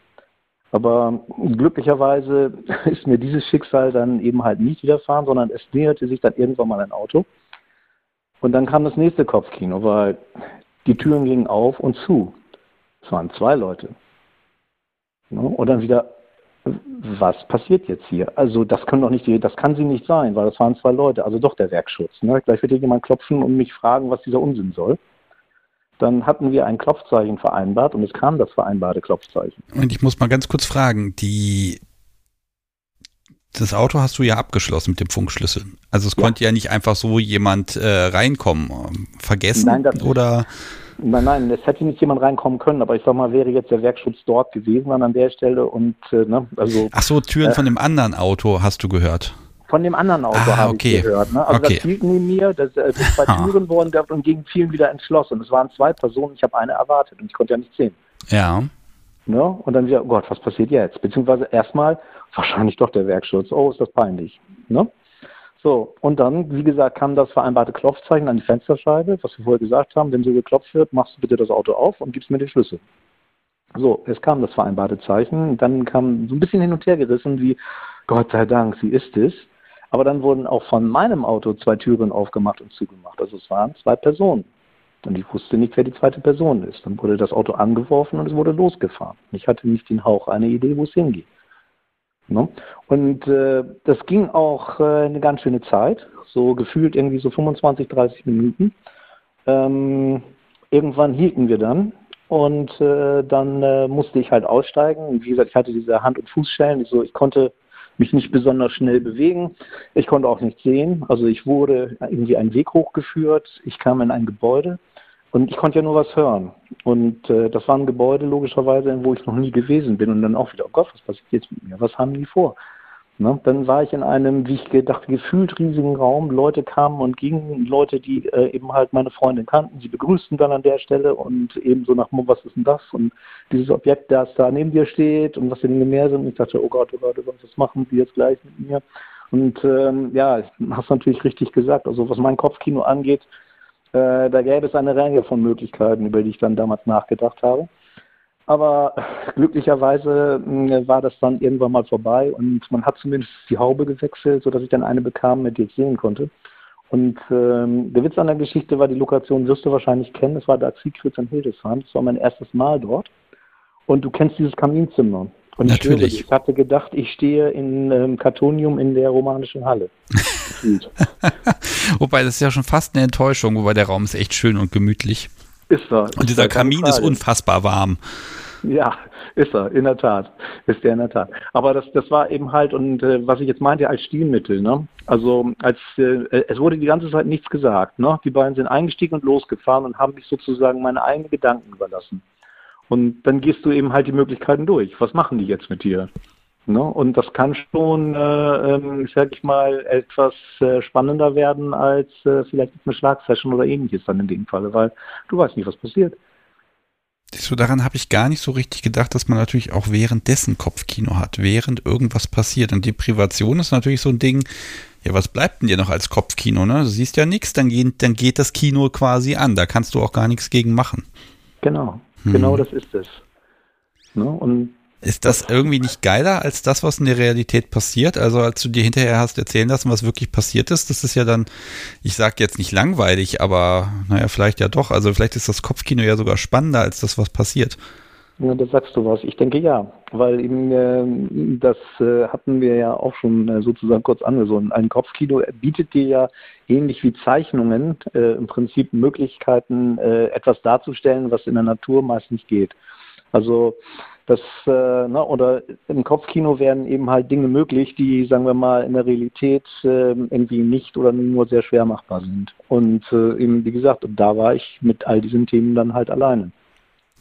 Aber glücklicherweise ist mir dieses Schicksal dann eben halt nicht widerfahren, sondern es näherte sich dann irgendwann mal ein Auto. Und dann kam das nächste Kopfkino, weil die Türen gingen auf und zu. Es waren zwei Leute. Ne? Und dann wieder, was passiert jetzt hier? Also das kann doch nicht, das kann sie nicht sein, weil das waren zwei Leute, also doch der Werkschutz. Ne? Gleich wird hier jemand klopfen und mich fragen, was dieser Unsinn soll. Dann hatten wir ein Klopfzeichen vereinbart und es kam das vereinbarte Klopfzeichen. Und ich muss mal ganz kurz fragen, die das Auto hast du ja abgeschlossen mit dem Funkschlüssel. Also es Ja. konnte ja nicht einfach so jemand äh, reinkommen. Vergessen Nein, das- oder Nein, nein, es hätte nicht jemand reinkommen können, aber ich sag mal, wäre jetzt der Werkschutz dort gewesen an der Stelle und äh, ne, also ach so Türen Äh. von dem anderen Auto hast du gehört. Von dem anderen Auto Ah, habe okay. ich gehört. Ne? Also Okay. das hielt neben mir, das äh, sind zwei. Türen wurden gehabt und gegen vielen wieder entschlossen. Es waren zwei Personen, ich habe eine erwartet und ich konnte ja nicht sehen. Ja. Ne? Und dann wieder, oh Gott, was passiert jetzt? Beziehungsweise erstmal, wahrscheinlich doch der Werkschutz. Oh, ist das peinlich. Ne? So, und dann, wie gesagt, kam das vereinbarte Klopfzeichen an die Fensterscheibe, was wir vorher gesagt haben, wenn so geklopft wird, machst du bitte das Auto auf und gibst mir den Schlüssel. So, es kam das vereinbarte Zeichen, dann kam so ein bisschen hin und her gerissen, wie Gott sei Dank, sie ist es. Aber dann wurden auch von meinem Auto zwei Türen aufgemacht und zugemacht. Also es waren zwei Personen. Und ich wusste nicht, wer die zweite Person ist. Dann wurde das Auto angeworfen und es wurde losgefahren. Ich hatte nicht den Hauch eine Idee, wo es hingeht. Ne? Und äh, das ging auch äh, eine ganz schöne Zeit, so gefühlt irgendwie so 25, 30 Minuten. Ähm, irgendwann hielten wir dann und äh, dann äh, musste ich halt aussteigen. Und wie gesagt, ich hatte diese Hand- und Fußschellen, so, ich konnte mich nicht besonders schnell bewegen. Ich konnte auch nicht sehen. Also ich wurde irgendwie einen Weg hochgeführt. Ich kam in ein Gebäude und ich konnte ja nur was hören. Und äh, das war ein Gebäude logischerweise, wo ich noch nie gewesen bin. Und dann auch wieder, oh Gott, was passiert jetzt mit mir? Was haben die vor? Ne? Dann war ich in einem, wie ich gedacht, gefühlt riesigen Raum. Leute kamen und gingen, Leute, die äh, eben halt meine Freundin kannten. Sie begrüßten dann an der Stelle und eben so nach, was ist denn das? Und dieses Objekt, das da neben dir steht und was für Dinge mehr sind. Und ich dachte, oh Gott, oh Gott, oh Gott, was machen die jetzt gleich mit mir? Und ähm, ja, hast natürlich richtig gesagt. Also was mein Kopfkino angeht, äh, da gäbe es eine Reihe von Möglichkeiten, über die ich dann damals nachgedacht habe. Aber glücklicherweise mh, war das dann irgendwann mal vorbei und man hat zumindest die Haube gewechselt, sodass ich dann eine bekam, mit der ich sehen konnte. Und ähm, der Witz an der Geschichte war, die Lokation wirst du wahrscheinlich kennen, das war der Axikritz in Hildesheim. Das war mein erstes Mal dort. Und du kennst dieses Kaminzimmer. Und ich, Natürlich. dir, ich hatte gedacht, ich stehe in ähm, Kartonium in der romanischen Halle. Wobei das ist ja schon fast eine Enttäuschung, wobei der Raum ist echt schön und gemütlich. Ist er. Und dieser Kamin ist unfassbar warm. Ja, ist er, in der Tat. Ist er in der Tat. Aber das, das war eben halt, und äh, was ich jetzt meinte, als Stilmittel, ne? Also als äh, es wurde die ganze Zeit nichts gesagt. Ne? Die beiden sind eingestiegen und losgefahren und haben mich sozusagen meine eigenen Gedanken überlassen. Und dann gehst du eben halt die Möglichkeiten durch. Was machen die jetzt mit dir? Ne? Und das kann schon, äh, ähm, sag ich mal, etwas äh, spannender werden als äh, vielleicht eine Schlagsession oder ähnliches dann in dem Falle, weil du weißt nicht, was passiert. So daran habe ich gar nicht so richtig gedacht, dass man natürlich auch währenddessen Kopfkino hat, während irgendwas passiert. Und die Privation ist natürlich so ein Ding, ja, was bleibt denn dir noch als Kopfkino? Ne? Du siehst ja nichts, dann, geht, dann geht das Kino quasi an. Da kannst du auch gar nichts gegen machen. Genau, hm. genau das ist es. Ne? Und ist das irgendwie nicht geiler als das, was in der Realität passiert? Also als du dir hinterher hast erzählen lassen, was wirklich passiert ist, das ist ja dann, ich sag jetzt nicht langweilig, aber naja, vielleicht ja doch. Also vielleicht ist das Kopfkino ja sogar spannender als das, was passiert. Ja, da sagst du was. Ich denke ja, weil eben äh, das äh, hatten wir ja auch schon äh, sozusagen kurz angesungen. Ein Kopfkino bietet dir ja ähnlich wie Zeichnungen äh, im Prinzip Möglichkeiten, äh, etwas darzustellen, was in der Natur meist nicht geht. Also das, äh, ne, oder im Kopfkino werden eben halt Dinge möglich, die, sagen wir mal, in der Realität äh, irgendwie nicht oder nur sehr schwer machbar sind. Und äh, eben, wie gesagt, da war ich mit all diesen Themen dann halt alleine.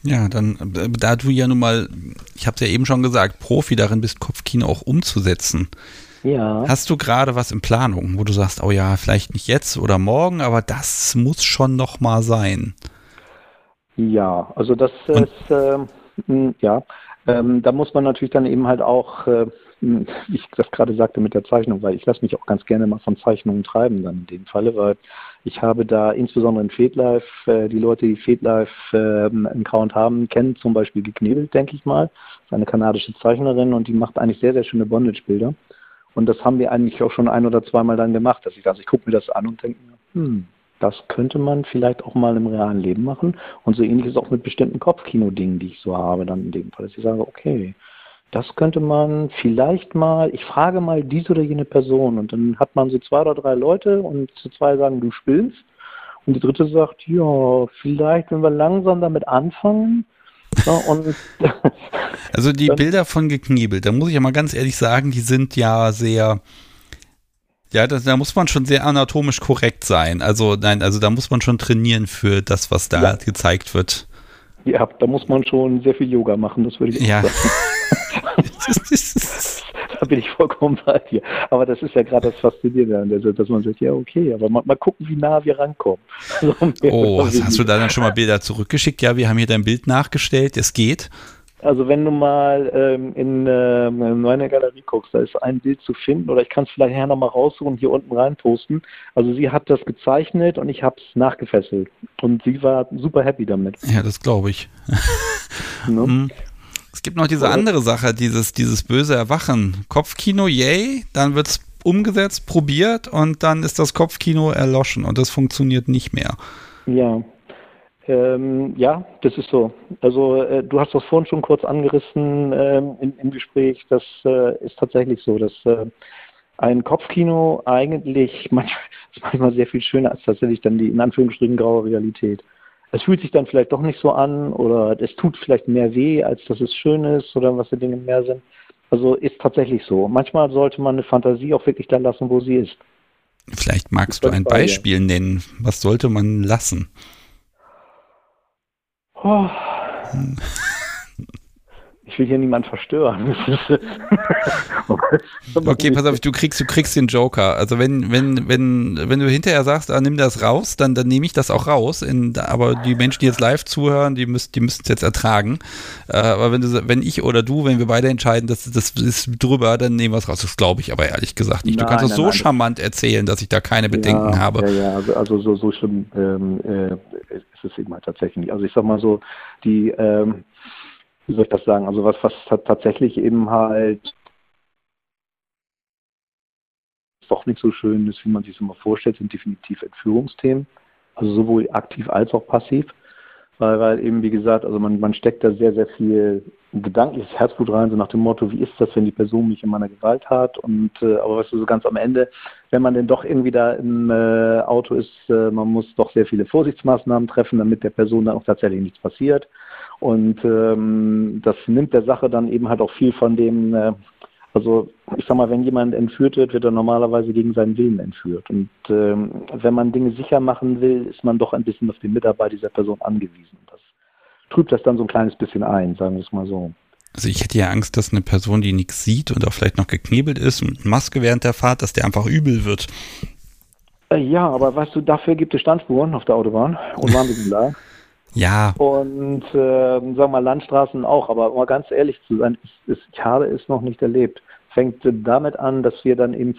Ja, dann, äh, da du ja nun mal, ich habe es ja eben schon gesagt, Profi darin bist, Kopfkino auch umzusetzen. Ja. Hast du gerade was in Planung, wo du sagst, oh ja, vielleicht nicht jetzt oder morgen, aber das muss schon noch mal sein? Ja, also das Und, ist äh, hm, ja, ähm, da muss man natürlich dann eben halt auch, äh, hm, wie ich das gerade sagte mit der Zeichnung, weil ich lasse mich auch ganz gerne mal von Zeichnungen treiben dann in dem Falle, weil ich habe da insbesondere in FedLife, äh, die Leute, die FedLife äh, einen Account haben, kennen zum Beispiel Geknebelt, denke ich mal. Das ist eine kanadische Zeichnerin und die macht eigentlich sehr, sehr schöne Bondage-Bilder. Und das haben wir eigentlich auch schon ein oder zweimal dann gemacht, dass ich also ich gucke mir das an und denke, hm, das könnte man vielleicht auch mal im realen Leben machen. Und so ähnlich ist auch mit bestimmten Kopfkino-Dingen, die ich so habe, dann in dem Fall, dass ich sage, okay, das könnte man vielleicht mal, ich frage mal diese oder jene Person und dann hat man so zwei oder drei Leute und zwei sagen, du spielst. Und die dritte sagt, ja, vielleicht, wenn wir langsam damit anfangen. Ja, also die Bilder von Gekniebelt, da muss ich ja mal ganz ehrlich sagen, die sind ja sehr, ja, das, da muss man schon sehr anatomisch korrekt sein. Also nein, also da muss man schon trainieren für das, was da ja. gezeigt wird. Ja, da muss man schon sehr viel Yoga machen, das würde ich ja. sagen. da bin ich vollkommen bei dir. Aber das ist ja gerade das Faszinierende, dass man sagt, ja, okay, aber mal, mal gucken, wie nah wir rankommen. oh, hast du da dann schon mal Bilder zurückgeschickt? Ja, wir haben hier dein Bild nachgestellt, es geht. Also wenn du mal ähm, in, ähm, in meine Galerie guckst, da ist ein Bild zu finden oder ich kann es vielleicht nachher nochmal raussuchen, hier unten rein posten. Also sie hat das gezeichnet und ich habe es nachgefesselt. Und sie war super happy damit. Ja, das glaube ich. ne? Hm. Es gibt noch diese andere Sache, dieses, dieses böse Erwachen. Kopfkino, yay, dann wird es umgesetzt, probiert und dann ist das Kopfkino erloschen und das funktioniert nicht mehr. Ja, ähm, ja, das ist so. Also äh, du hast das vorhin schon kurz angerissen ähm, im, im, Gespräch. Das äh, ist tatsächlich so, dass äh, ein Kopfkino eigentlich manchmal, manchmal sehr viel schöner als tatsächlich dann die in Anführungsstrichen graue Realität. Es fühlt sich dann vielleicht doch nicht so an oder es tut vielleicht mehr weh, als dass es schön ist oder was die Dinge mehr sind. Also ist tatsächlich so. Manchmal sollte man eine Fantasie auch wirklich da lassen, wo sie ist. Vielleicht magst du ein Beispiel nennen. Was sollte man lassen? Oh. Ich will hier niemand verstören. okay, pass auf, du kriegst, du kriegst den Joker. Also wenn, wenn, wenn, wenn du hinterher sagst, ah, nimm das raus, dann, dann nehme ich das auch raus. In, aber die Menschen, die jetzt live zuhören, die müssen, die müssen es jetzt ertragen. Äh, aber wenn du, wenn ich oder du, wenn wir beide entscheiden, das, das ist drüber, dann nehmen wir es raus. Das glaube ich aber ehrlich gesagt nicht. Nein, du kannst es so nein, charmant erzählen, dass ich da keine Bedenken ja, habe. Ja, ja, also, so, so schlimm ähm, äh, es eben halt tatsächlich. Also ich sag mal so, die ähm, wie soll ich das sagen, also was, was tatsächlich eben halt doch nicht so schön ist, wie man sich immer vorstellt, sind definitiv Entführungsthemen. Also sowohl aktiv als auch passiv. Weil, weil eben, wie gesagt, also man, man steckt da sehr, sehr viel gedankliches Herzblut rein, so nach dem Motto, wie ist das, wenn die Person mich in meiner Gewalt hat? Und äh, aber weißt du, so ganz am Ende, wenn man denn doch irgendwie da im äh, Auto ist, äh, man muss doch sehr viele Vorsichtsmaßnahmen treffen, damit der Person dann auch tatsächlich nichts passiert. Und ähm, das nimmt der Sache dann eben halt auch viel von dem, äh, also ich sag mal, wenn jemand entführt wird, wird er normalerweise gegen seinen Willen entführt. Und ähm, wenn man Dinge sicher machen will, ist man doch ein bisschen auf die Mitarbeit dieser Person angewiesen. Das trübt das dann so ein kleines bisschen ein, sagen wir es mal so. Also ich hätte ja Angst, dass eine Person, die nichts sieht und auch vielleicht noch geknebelt ist mit Maske während der Fahrt, dass der einfach übel wird. Äh, ja, aber weißt du, dafür gibt es Standspuren auf der Autobahn und Warnblinkenbleib. Ja. Und äh, sagen wir mal Landstraßen auch, aber um mal ganz ehrlich zu sein, ich, ich habe es noch nicht erlebt. Fängt damit an, dass wir dann eben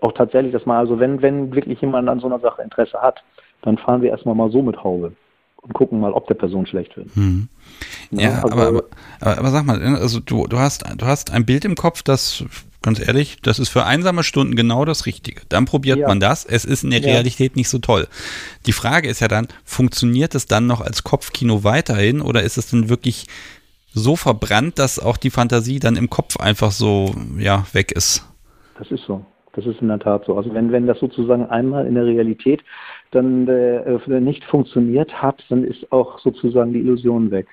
auch tatsächlich das mal, also wenn, wenn wirklich jemand an so einer Sache Interesse hat, dann fahren wir erstmal mal so mit Haube und gucken mal, ob der Person schlecht wird. Hm. Ja, ja also, aber, aber, aber, aber, sag mal, also du, du hast, du hast ein Bild im Kopf, das ganz ehrlich, das ist für einsame Stunden genau das Richtige. Dann probiert ja. man das. Es ist in der Realität ja. nicht so toll. Die Frage ist ja dann, funktioniert es dann noch als Kopfkino weiterhin oder ist es denn wirklich so verbrannt, dass auch die Fantasie dann im Kopf einfach so, ja, weg ist? Das ist so. Das ist in der Tat so. Also wenn, wenn das sozusagen einmal in der Realität dann äh, nicht funktioniert hat, dann ist auch sozusagen die Illusion weg.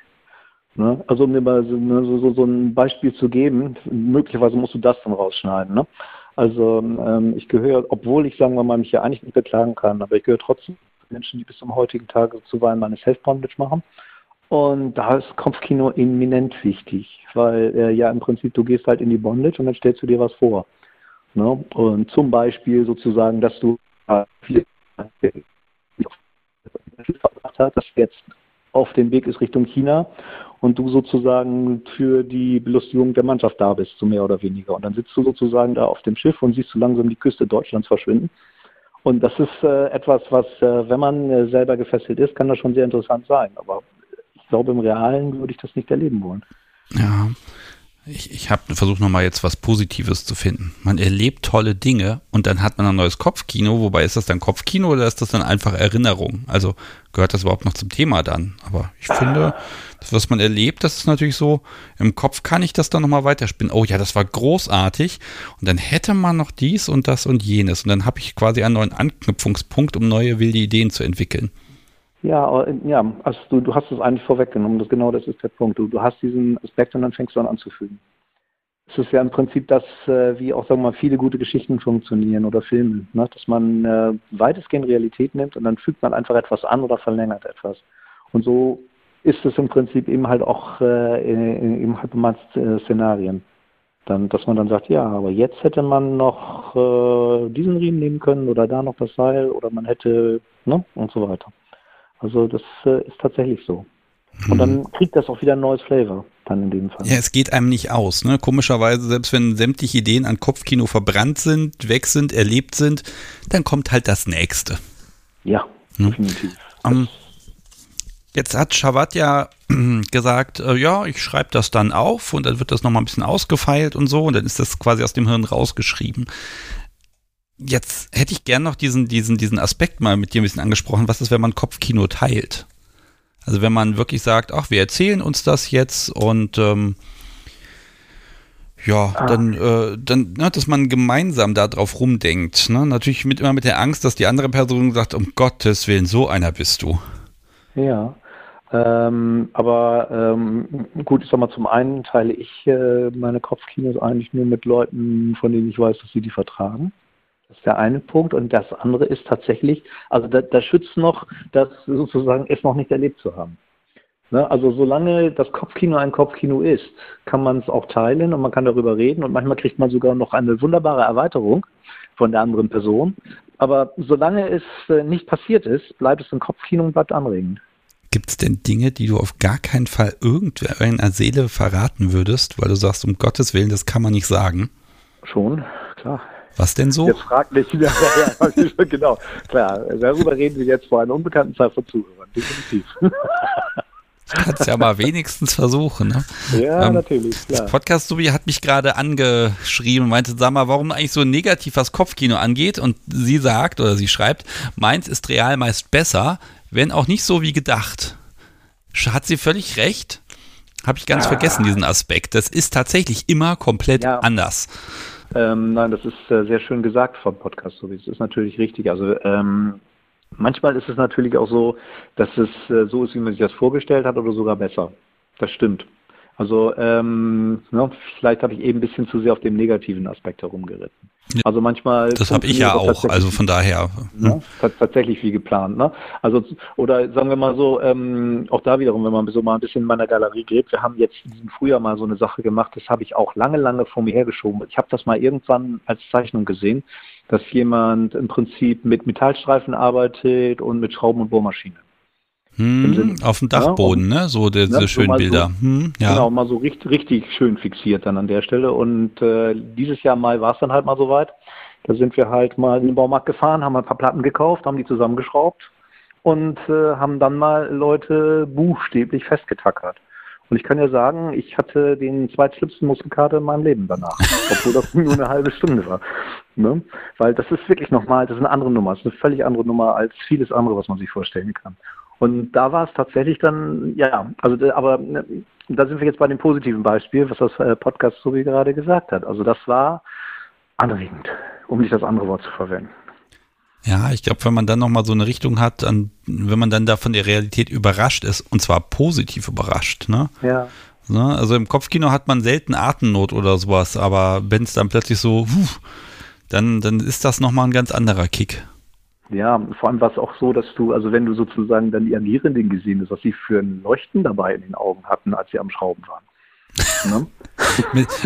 Ne? Also um dir mal so, ne, so, so, ein Beispiel zu geben, möglicherweise musst du das dann rausschneiden. Ne? Also ähm, ich gehöre, obwohl ich sagen wir mal mich ja eigentlich nicht beklagen kann, aber ich gehöre trotzdem zu Menschen, die bis zum heutigen Tag zuweilen meine Self-Bondage machen. Und da ist Kopfkino eminent wichtig, weil äh, ja im Prinzip du gehst halt in die Bondage und dann stellst du dir was vor. Ne? Und zum Beispiel sozusagen, dass du äh, viele verbracht hast, dass jetzt auf dem Weg ist Richtung China und du sozusagen für die Belustigung der Mannschaft da bist, so mehr oder weniger. Und dann sitzt du sozusagen da auf dem Schiff und siehst so langsam die Küste Deutschlands verschwinden. Und das ist äh, etwas, was, äh, wenn man äh, selber gefesselt ist, kann das schon sehr interessant sein. Aber ich glaube, im Realen würde ich das nicht erleben wollen. Ja, ich, ich habe versucht nochmal jetzt was Positives zu finden. Man erlebt tolle Dinge und dann hat man ein neues Kopfkino. Wobei ist das dann Kopfkino oder ist das dann einfach Erinnerung? Also gehört das überhaupt noch zum Thema dann? Aber ich finde, das, was man erlebt, das ist natürlich so, im Kopf kann ich das dann nochmal weiterspinnen. Oh ja, das war großartig. Und dann hätte man noch dies und das und jenes. Und dann habe ich quasi einen neuen Anknüpfungspunkt, um neue wilde Ideen zu entwickeln. Ja, ja, also du, du hast es eigentlich vorweggenommen. Das, genau das ist der Punkt. Du, du hast diesen Aspekt und dann fängst du an anzufügen. Es ist ja im Prinzip das, äh, wie auch sagen wir mal, viele gute Geschichten funktionieren oder Filme, ne? dass man äh, weitestgehend Realität nimmt und dann fügt man einfach etwas an oder verlängert etwas. Und so ist es im Prinzip eben halt auch äh, in, in Hypermat-Szenarien. Dann, dass man dann sagt, ja, aber jetzt hätte man noch äh, diesen Riemen nehmen können oder da noch das Seil oder man hätte, ne, und so weiter. Also das äh, ist tatsächlich so. Und dann hm. kriegt das auch wieder ein neues Flavor, dann in dem Fall. Ja, es geht einem nicht aus, ne? Komischerweise, selbst wenn sämtliche Ideen an Kopfkino verbrannt sind, weg sind, erlebt sind, dann kommt halt das nächste. Ja, hm? definitiv. Um, jetzt hat Shavat ja gesagt, äh, ja, ich schreibe das dann auf und dann wird das nochmal ein bisschen ausgefeilt und so und dann ist das quasi aus dem Hirn rausgeschrieben. Jetzt hätte ich gern noch diesen, diesen, diesen Aspekt mal mit dir ein bisschen angesprochen. Was ist, wenn man Kopfkino teilt? Also wenn man wirklich sagt, ach, wir erzählen uns das jetzt und ähm, ja, ah. dann, äh, dann ne, dass man gemeinsam darauf rumdenkt. Ne? Natürlich mit, immer mit der Angst, dass die andere Person sagt, um Gottes Willen, so einer bist du. Ja, ähm, aber ähm, gut, ich sag mal, zum einen teile ich äh, meine Kopfkinos eigentlich nur mit Leuten, von denen ich weiß, dass sie die vertragen. Das ist der eine Punkt. Und das andere ist tatsächlich, also da, da schützt noch, das sozusagen es noch nicht erlebt zu haben. Ne? Also solange das Kopfkino ein Kopfkino ist, kann man es auch teilen und man kann darüber reden und manchmal kriegt man sogar noch eine wunderbare Erweiterung von der anderen Person. Aber solange es äh, nicht passiert ist, bleibt es ein Kopfkino und bleibt anregend. Gibt es denn Dinge, die du auf gar keinen Fall irgendwer in der Seele verraten würdest, weil du sagst, um Gottes Willen, das kann man nicht sagen? Schon, klar. Was denn so? Jetzt fragt mich, ja, ja, genau, klar, darüber reden wir jetzt vor einer unbekannten Zahl von Zuhörern, definitiv. Das kannst ja mal wenigstens versuchen. Ne? Ja, ähm, natürlich. Klar. Das Podcast Subi hat mich gerade angeschrieben und meinte, sag mal, warum eigentlich so negativ was Kopfkino angeht? Und sie sagt oder sie schreibt, meins ist real meist besser, wenn auch nicht so wie gedacht. Hat sie völlig recht? Habe ich ganz ja. vergessen, diesen Aspekt. Das ist tatsächlich immer komplett ja. anders. Ähm, nein, das ist äh, sehr schön gesagt vom Podcast, so wie es ist natürlich richtig. Also ähm, manchmal ist es natürlich auch so, dass es äh, so ist, wie man sich das vorgestellt hat oder sogar besser. das stimmt. Also ähm, ne, vielleicht habe ich eben ein bisschen zu sehr auf dem negativen Aspekt herumgeritten. Ja, also manchmal. Das habe ich ja auch, also von daher. Ne, tatsächlich wie geplant. Ne? Also oder sagen wir mal so, ähm, auch da wiederum, wenn man so mal ein bisschen in meiner Galerie geht, wir haben jetzt in diesem Frühjahr mal so eine Sache gemacht, das habe ich auch lange, lange vor mir hergeschoben. Ich habe das mal irgendwann als Zeichnung gesehen, dass jemand im Prinzip mit Metallstreifen arbeitet und mit Schrauben und Bohrmaschinen. Hm, auf dem Dachboden, ja, ne? So diese ja, schönen so Bilder. So, hm, ja. Genau, mal so richtig, richtig schön fixiert dann an der Stelle. Und äh, dieses Jahr Mai war es dann halt mal soweit. Da sind wir halt mal in den Baumarkt gefahren, haben ein paar Platten gekauft, haben die zusammengeschraubt und äh, haben dann mal Leute buchstäblich festgetackert. Und ich kann ja sagen, ich hatte den zweitschlimmsten Muskelkater in meinem Leben danach, obwohl das nur eine halbe Stunde war. Ne? Weil das ist wirklich nochmal, das ist eine andere Nummer, das ist eine völlig andere Nummer als vieles andere, was man sich vorstellen kann. Und da war es tatsächlich dann, ja, also aber ne, da sind wir jetzt bei dem positiven Beispiel, was das äh, Podcast so wie gerade gesagt hat. Also das war anregend, um nicht das andere Wort zu verwenden. Ja, ich glaube, wenn man dann nochmal so eine Richtung hat, an, wenn man dann da von der Realität überrascht ist, und zwar positiv überrascht, ne? Ja. Ne? Also im Kopfkino hat man selten Atemnot oder sowas, aber wenn es dann plötzlich so, dann, dann ist das nochmal ein ganz anderer Kick. Ja, vor allem war es auch so, dass du, also wenn du sozusagen dann die Agierenden gesehen hast, was sie für ein Leuchten dabei in den Augen hatten, als sie am Schrauben waren. Ne?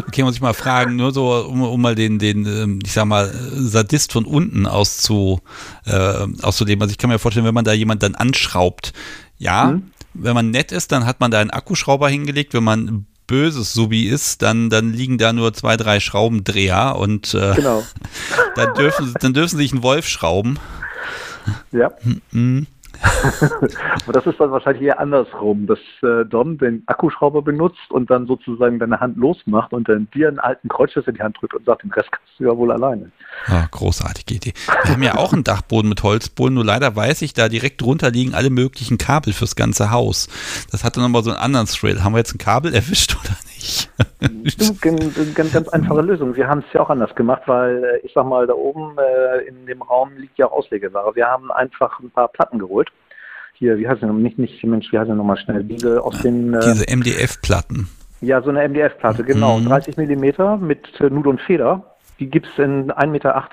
okay, muss ich mal fragen, nur so, um, um mal den, den, ähm, ich sag mal, Sadist von unten auszu, äh, auszuleben. Also ich kann mir vorstellen, wenn man da jemand dann anschraubt, ja, hm? wenn man nett ist, dann hat man da einen Akkuschrauber hingelegt, wenn man böses Subi ist, dann, dann liegen da nur zwei, drei Schraubendreher und äh, genau. dann, dürfen, dann dürfen sie sich einen Wolf schrauben. Ja. Mhm. Aber das ist dann wahrscheinlich eher andersrum, dass äh, Don den Akkuschrauber benutzt und dann sozusagen deine Hand losmacht und dann dir einen alten Kreuzschiss in die Hand drückt und sagt, den Rest kannst du ja wohl alleine. Ja, großartige Idee. Wir haben ja auch einen Dachboden mit Holzboden, nur leider weiß ich, da direkt drunter liegen alle möglichen Kabel fürs ganze Haus. Das hatte nochmal so einen anderen Thrill. Haben wir jetzt ein Kabel erwischt oder nicht? ganz, ganz einfache Lösung. Wir haben es ja auch anders gemacht, weil äh, ich sag mal, da oben äh, in dem Raum liegt ja auch Auslegeware. Wir haben einfach ein paar Platten geholt. Hier, wie heißt denn nicht, nicht, Mensch, wie heißt denn nochmal schnell? Diese aus den. Äh, Diese MDF-Platten. Ja, so eine MDF-Platte, genau. Mhm. 30 Millimeter mit äh, Nut und Feder. Die gibt es in 1,80 Meter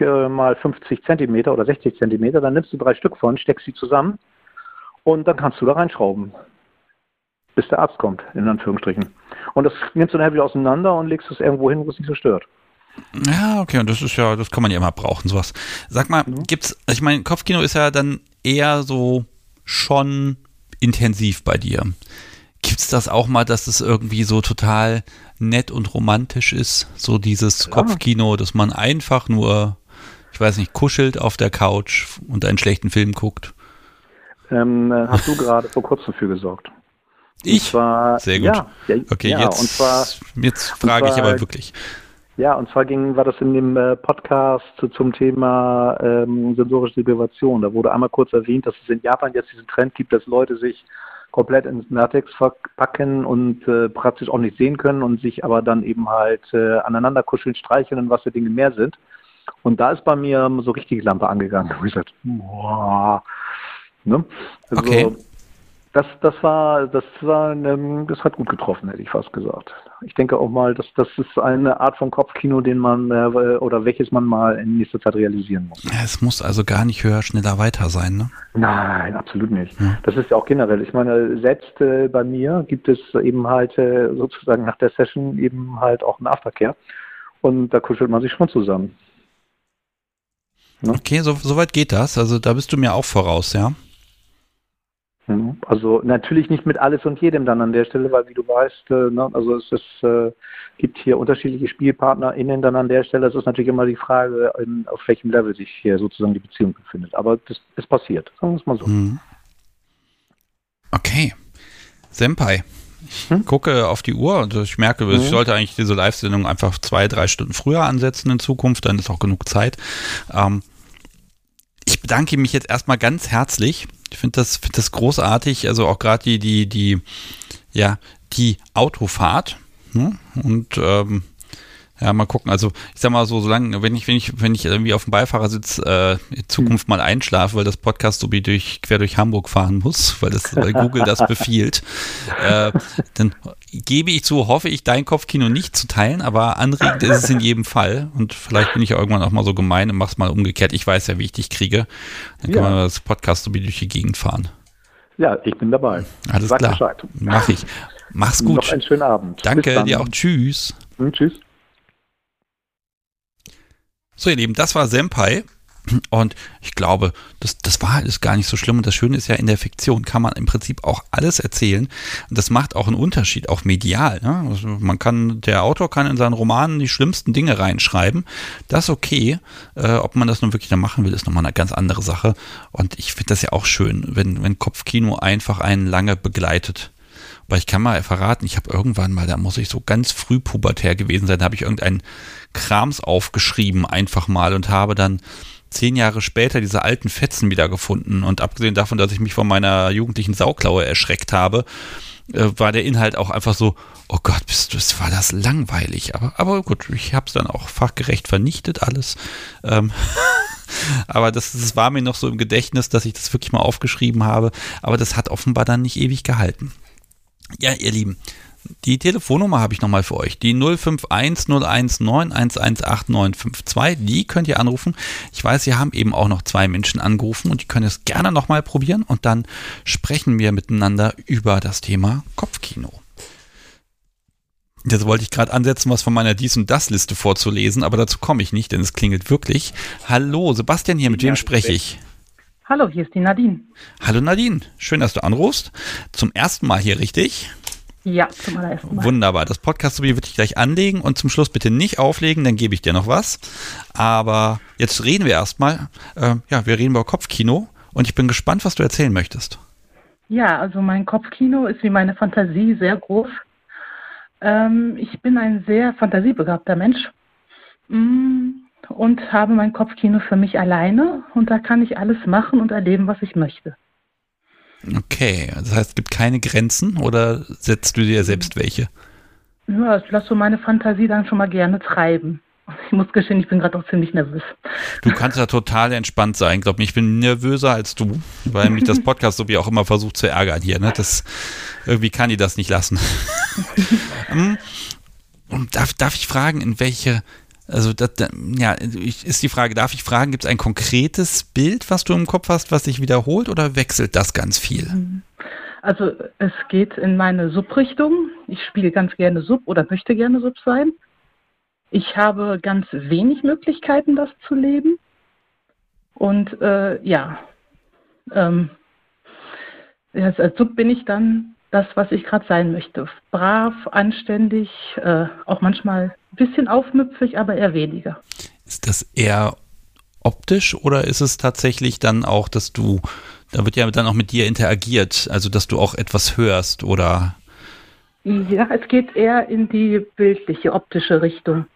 äh, mal 50 Zentimeter oder 60 Zentimeter. Dann nimmst du drei Stück von, steckst sie zusammen und dann kannst du da reinschrauben bis der Arzt kommt, in Anführungsstrichen. Und das nimmst du dann wieder auseinander und legst es irgendwo hin, wo es nicht so stört. Ja, okay, und das ist ja, das kann man ja immer brauchen, sowas. Sag mal, mhm. gibt's, ich meine, Kopfkino ist ja dann eher so schon intensiv bei dir. Gibt es das auch mal, dass es irgendwie so total nett und romantisch ist? So dieses Klar. Kopfkino, dass man einfach nur, ich weiß nicht, kuschelt auf der Couch und einen schlechten Film guckt? Ähm, äh, hast du gerade vor kurzem für gesorgt? Ich? Zwar, Sehr gut. Ja, ja, okay, ja, jetzt, und zwar, jetzt frage zwar, ich aber wirklich. Ja, und zwar ging, war das in dem äh, Podcast zu, zum Thema ähm, sensorische Deprivation. Da wurde einmal kurz erwähnt, dass es in Japan jetzt diesen Trend gibt, dass Leute sich komplett ins Latex verpacken und äh, praktisch auch nicht sehen können und sich aber dann eben halt äh, aneinander kuscheln, streicheln und was für Dinge mehr sind. Und da ist bei mir so richtig Lampe angegangen. Und ich gesagt, boah. Ne? Also, okay das, das war, das war, ähm, das hat gut getroffen, hätte ich fast gesagt. Ich denke auch mal, dass das ist eine Art von Kopfkino, den man äh, oder welches man mal in nächster Zeit realisieren muss. Ja, es muss also gar nicht höher, schneller, weiter sein, ne? Nein, absolut nicht. Ja. Das ist ja auch generell. Ich meine, selbst äh, bei mir gibt es eben halt äh, sozusagen nach der Session eben halt auch einen Aftercare und da kuschelt man sich schon zusammen. Ne? Okay, so, so weit geht das. Also da bist du mir auch voraus, ja? Mhm. Also natürlich nicht mit alles und jedem dann an der Stelle, weil wie du weißt, äh, ne, also es ist, äh, gibt hier unterschiedliche SpielpartnerInnen dann an der Stelle. Es ist natürlich immer die Frage, in, auf welchem Level sich hier sozusagen die Beziehung befindet. Aber das ist passiert, sagen wir es mal so. Mhm. Okay. Senpai. Ich hm? gucke auf die Uhr und ich merke, mhm. ich sollte eigentlich diese Live-Sendung einfach zwei, drei Stunden früher ansetzen in Zukunft, dann ist auch genug Zeit. Ähm, ich bedanke mich jetzt erstmal ganz herzlich ich finde das, find das großartig, also auch gerade die, die, die, ja, die Autofahrt. Ne? Und ähm, Ja, mal gucken. Also ich sag mal so, solange, wenn ich, wenn ich, wenn ich irgendwie auf dem Beifahrersitz äh, in Zukunft hm. mal einschlafe, weil das Podcast so wie durch quer durch Hamburg fahren muss, weil das weil Google das befiehlt, äh, dann gebe ich zu, hoffe ich, dein Kopfkino nicht zu teilen, aber anregend ist es in jedem Fall. Und vielleicht bin ich ja irgendwann auch mal so gemein und mach's mal umgekehrt. Ich weiß ja, wie ich dich kriege. Dann kann ja. man das Podcast so wie durch die Gegend fahren. Ja, ich bin dabei. Alles Sag klar. Bescheid. Mach ich. Mach's gut. Noch einen schönen Abend. Danke dir auch. Tschüss. Hm, tschüss. So, ihr Lieben, das war Senpai. Und ich glaube, das, das war alles gar nicht so schlimm. Und das Schöne ist ja, in der Fiktion kann man im Prinzip auch alles erzählen. Und das macht auch einen Unterschied, auch medial. Ne? Also man kann, der Autor kann in seinen Romanen die schlimmsten Dinge reinschreiben. Das ist okay. Äh, ob man das nun wirklich dann machen will, ist nochmal eine ganz andere Sache. Und ich finde das ja auch schön, wenn, wenn Kopfkino einfach einen lange begleitet. Weil ich kann mal verraten, ich habe irgendwann mal, da muss ich so ganz früh pubertär gewesen sein, da habe ich irgendeinen Krams aufgeschrieben einfach mal und habe dann zehn Jahre später diese alten Fetzen wiedergefunden. Und abgesehen davon, dass ich mich von meiner jugendlichen Sauklaue erschreckt habe, äh, war der Inhalt auch einfach so, oh Gott, bist du, war das langweilig. Aber, aber gut, ich habe es dann auch fachgerecht vernichtet alles. Ähm, aber das, das war mir noch so im Gedächtnis, dass ich das wirklich mal aufgeschrieben habe. Aber das hat offenbar dann nicht ewig gehalten. Ja, ihr Lieben, die Telefonnummer habe ich nochmal für euch. Die 051 019 118 Die könnt ihr anrufen. Ich weiß, Sie haben eben auch noch zwei Menschen angerufen und die können es gerne nochmal probieren und dann sprechen wir miteinander über das Thema Kopfkino. Jetzt wollte ich gerade ansetzen, was von meiner Dies- und Das-Liste vorzulesen, aber dazu komme ich nicht, denn es klingelt wirklich. Hallo, Sebastian hier, mit wem spreche ich? Hallo, hier ist die Nadine. Hallo Nadine, schön, dass du anrufst. Zum ersten Mal hier, richtig? Ja, zum allerersten Mal. Wunderbar. Das Podcast-Sobi würde ich gleich anlegen und zum Schluss bitte nicht auflegen, dann gebe ich dir noch was. Aber jetzt reden wir erstmal. Äh, ja, wir reden über Kopfkino und ich bin gespannt, was du erzählen möchtest. Ja, also mein Kopfkino ist wie meine Fantasie sehr groß. Ähm, ich bin ein sehr fantasiebegabter Mensch. Mm, und habe mein Kopfkino für mich alleine und da kann ich alles machen und erleben, was ich möchte. Okay, das heißt, es gibt keine Grenzen oder setzt du dir selbst welche? Ja, ich lasse so meine Fantasie dann schon mal gerne treiben. Ich muss gestehen, ich bin gerade auch ziemlich nervös. Du kannst ja total entspannt sein. Ich glaube, ich bin nervöser als du, weil mich das Podcast so wie auch immer versucht zu ärgern hier. Ne? Das, irgendwie kann ich das nicht lassen. Hm? darf, darf ich fragen, in welche also das, ja, ist die Frage, darf ich fragen, gibt es ein konkretes Bild, was du im Kopf hast, was sich wiederholt oder wechselt das ganz viel? Mhm. Also es geht in meine Sub-Richtung. Ich spiele ganz gerne Sub oder möchte gerne Sub sein. Ich habe ganz wenig Möglichkeiten, das zu leben. Und äh, ja, ähm, als Sub bin ich dann das, was ich gerade sein möchte. Brav, anständig, äh, auch manchmal ein bisschen aufmüpfig, aber eher weniger. Ist das eher optisch oder ist es tatsächlich dann auch, dass du, da wird ja dann auch mit dir interagiert, also dass du auch etwas hörst oder? Ja, es geht eher in die bildliche, optische Richtung.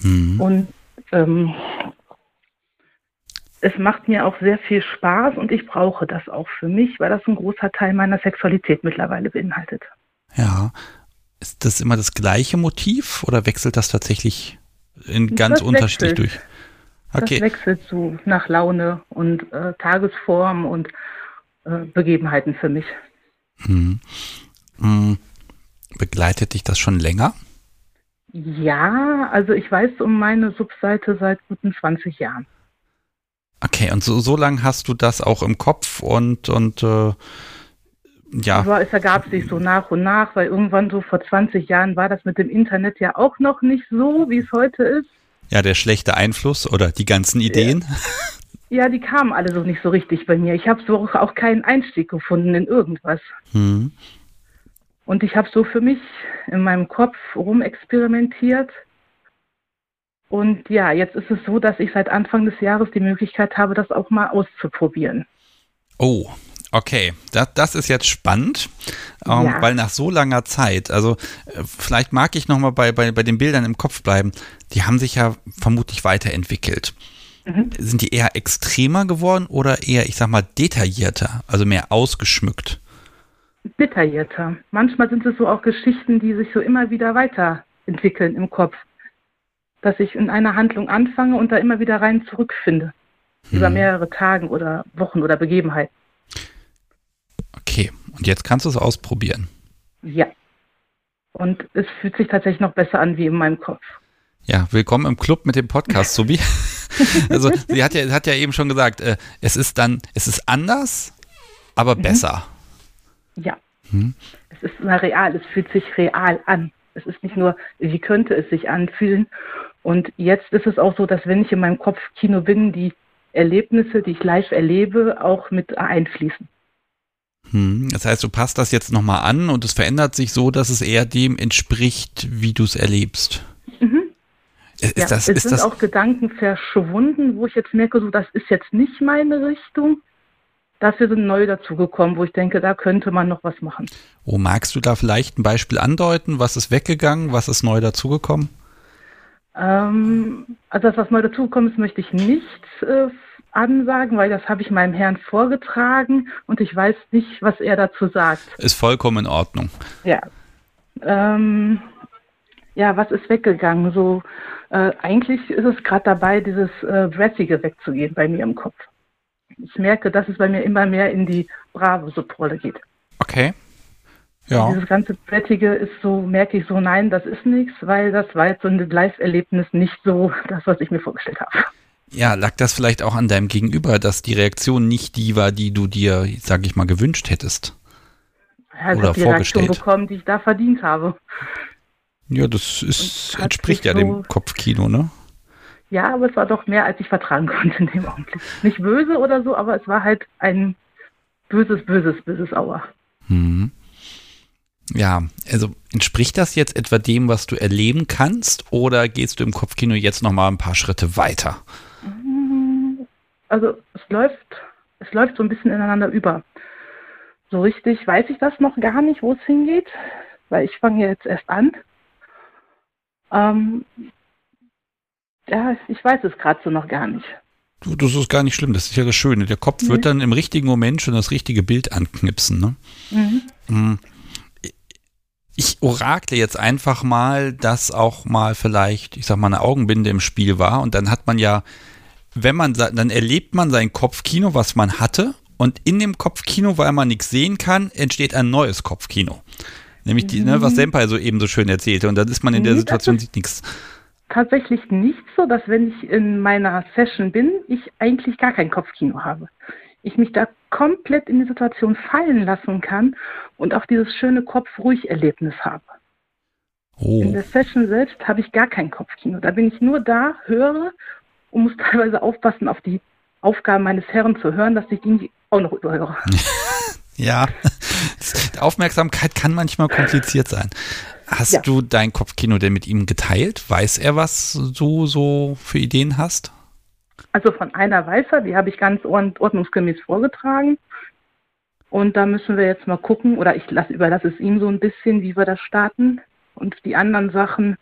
Mhm. Und ähm, es macht mir auch sehr viel Spaß und ich brauche das auch für mich, weil das ein großer Teil meiner Sexualität mittlerweile beinhaltet. Ja. Ist das immer das gleiche Motiv oder wechselt das tatsächlich in ganz das unterschiedlich wechselt. durch? Okay. Das wechselt so nach Laune und äh, Tagesform und äh, Begebenheiten für mich. Hm. Hm. Begleitet dich das schon länger? Ja, also ich weiß um meine Subseite seit guten 20 Jahren. Okay, und so, so lange hast du das auch im Kopf und, und äh, ja. Aber es ergab sich so nach und nach, weil irgendwann so vor 20 Jahren war das mit dem Internet ja auch noch nicht so, wie es heute ist. Ja, der schlechte Einfluss oder die ganzen Ideen. Ja, ja die kamen alle so nicht so richtig bei mir. Ich habe so auch keinen Einstieg gefunden in irgendwas. Hm. Und ich habe so für mich in meinem Kopf rumexperimentiert und ja, jetzt ist es so, dass ich seit Anfang des Jahres die Möglichkeit habe, das auch mal auszuprobieren. Oh, okay. Das, das ist jetzt spannend, ähm, ja. weil nach so langer Zeit, also äh, vielleicht mag ich nochmal bei, bei, bei den Bildern im Kopf bleiben, die haben sich ja vermutlich weiterentwickelt. Mhm. Sind die eher extremer geworden oder eher, ich sag mal, detaillierter, also mehr ausgeschmückt? Detaillierter. Manchmal sind es so auch Geschichten, die sich so immer wieder weiterentwickeln im Kopf dass ich in einer Handlung anfange und da immer wieder rein zurückfinde. Hm. Über mehrere Tage oder Wochen oder Begebenheiten. Okay, und jetzt kannst du es ausprobieren. Ja. Und es fühlt sich tatsächlich noch besser an wie in meinem Kopf. Ja, willkommen im Club mit dem Podcast, Subi. also sie hat ja, hat ja eben schon gesagt, äh, es ist dann, es ist anders, aber mhm. besser. Ja. Hm? Es ist mal real, es fühlt sich real an. Es ist nicht nur, wie könnte es sich anfühlen. Und jetzt ist es auch so, dass wenn ich in meinem Kopf Kino bin, die Erlebnisse, die ich live erlebe, auch mit einfließen. Hm, das heißt, du passt das jetzt nochmal an und es verändert sich so, dass es eher dem entspricht, wie du es erlebst. Mhm. Ist ja, das, es sind das auch Gedanken verschwunden, wo ich jetzt merke, so das ist jetzt nicht meine Richtung. Dafür sind neue dazugekommen, wo ich denke, da könnte man noch was machen. Oh, magst du da vielleicht ein Beispiel andeuten? Was ist weggegangen? Was ist neu dazugekommen? Ähm, also das, was neu dazugekommen ist, möchte ich nicht äh, ansagen, weil das habe ich meinem Herrn vorgetragen und ich weiß nicht, was er dazu sagt. Ist vollkommen in Ordnung. Ja. Ähm, ja, was ist weggegangen? So, äh, eigentlich ist es gerade dabei, dieses äh, Dressige wegzugehen bei mir im Kopf. Ich merke, dass es bei mir immer mehr in die brave Subrolle geht. Okay. Ja. Dieses ganze Brettige ist so, merke ich so, nein, das ist nichts, weil das war jetzt so ein Live-Erlebnis nicht so das, was ich mir vorgestellt habe. Ja, lag das vielleicht auch an deinem Gegenüber, dass die Reaktion nicht die war, die du dir, sag ich mal, gewünscht hättest? Ja, Oder die vorgestellt. Reaktion bekommen, die ich da verdient habe. Ja, das ist, entspricht ja so, dem Kopfkino, ne? Ja, aber es war doch mehr, als ich vertragen konnte in dem Augenblick. Nicht böse oder so, aber es war halt ein böses, böses, böses Auer. Hm. Ja, also entspricht das jetzt etwa dem, was du erleben kannst, oder gehst du im Kopfkino jetzt noch mal ein paar Schritte weiter? Also es läuft, es läuft so ein bisschen ineinander über. So richtig weiß ich das noch gar nicht, wo es hingeht, weil ich fange jetzt erst an. Ähm, ja, ich weiß es gerade so noch gar nicht. Du, das ist gar nicht schlimm, das ist ja das Schöne. Der Kopf mhm. wird dann im richtigen Moment schon das richtige Bild anknipsen. Ne? Mhm. Ich orakle jetzt einfach mal, dass auch mal vielleicht, ich sag mal, eine Augenbinde im Spiel war und dann hat man ja, wenn man, dann erlebt man sein Kopfkino, was man hatte und in dem Kopfkino, weil man nichts sehen kann, entsteht ein neues Kopfkino. Nämlich die, mhm. ne, was mhm. Senpai so eben so schön erzählte und dann ist man in der Situation, sieht nichts tatsächlich nicht so, dass wenn ich in meiner Session bin, ich eigentlich gar kein Kopfkino habe. Ich mich da komplett in die Situation fallen lassen kann und auch dieses schöne Kopf-Ruhig-Erlebnis habe. Oh. In der Session selbst habe ich gar kein Kopfkino. Da bin ich nur da, höre und muss teilweise aufpassen, auf die Aufgaben meines Herrn zu hören, dass ich die auch noch überhöre. ja, Aufmerksamkeit kann manchmal kompliziert sein. Hast ja. du dein Kopfkino denn mit ihm geteilt? Weiß er, was du so für Ideen hast? Also von einer weiß er, die habe ich ganz ordnungsgemäß vorgetragen. Und da müssen wir jetzt mal gucken, oder ich lasse, überlasse es ihm so ein bisschen, wie wir das starten. Und die anderen Sachen,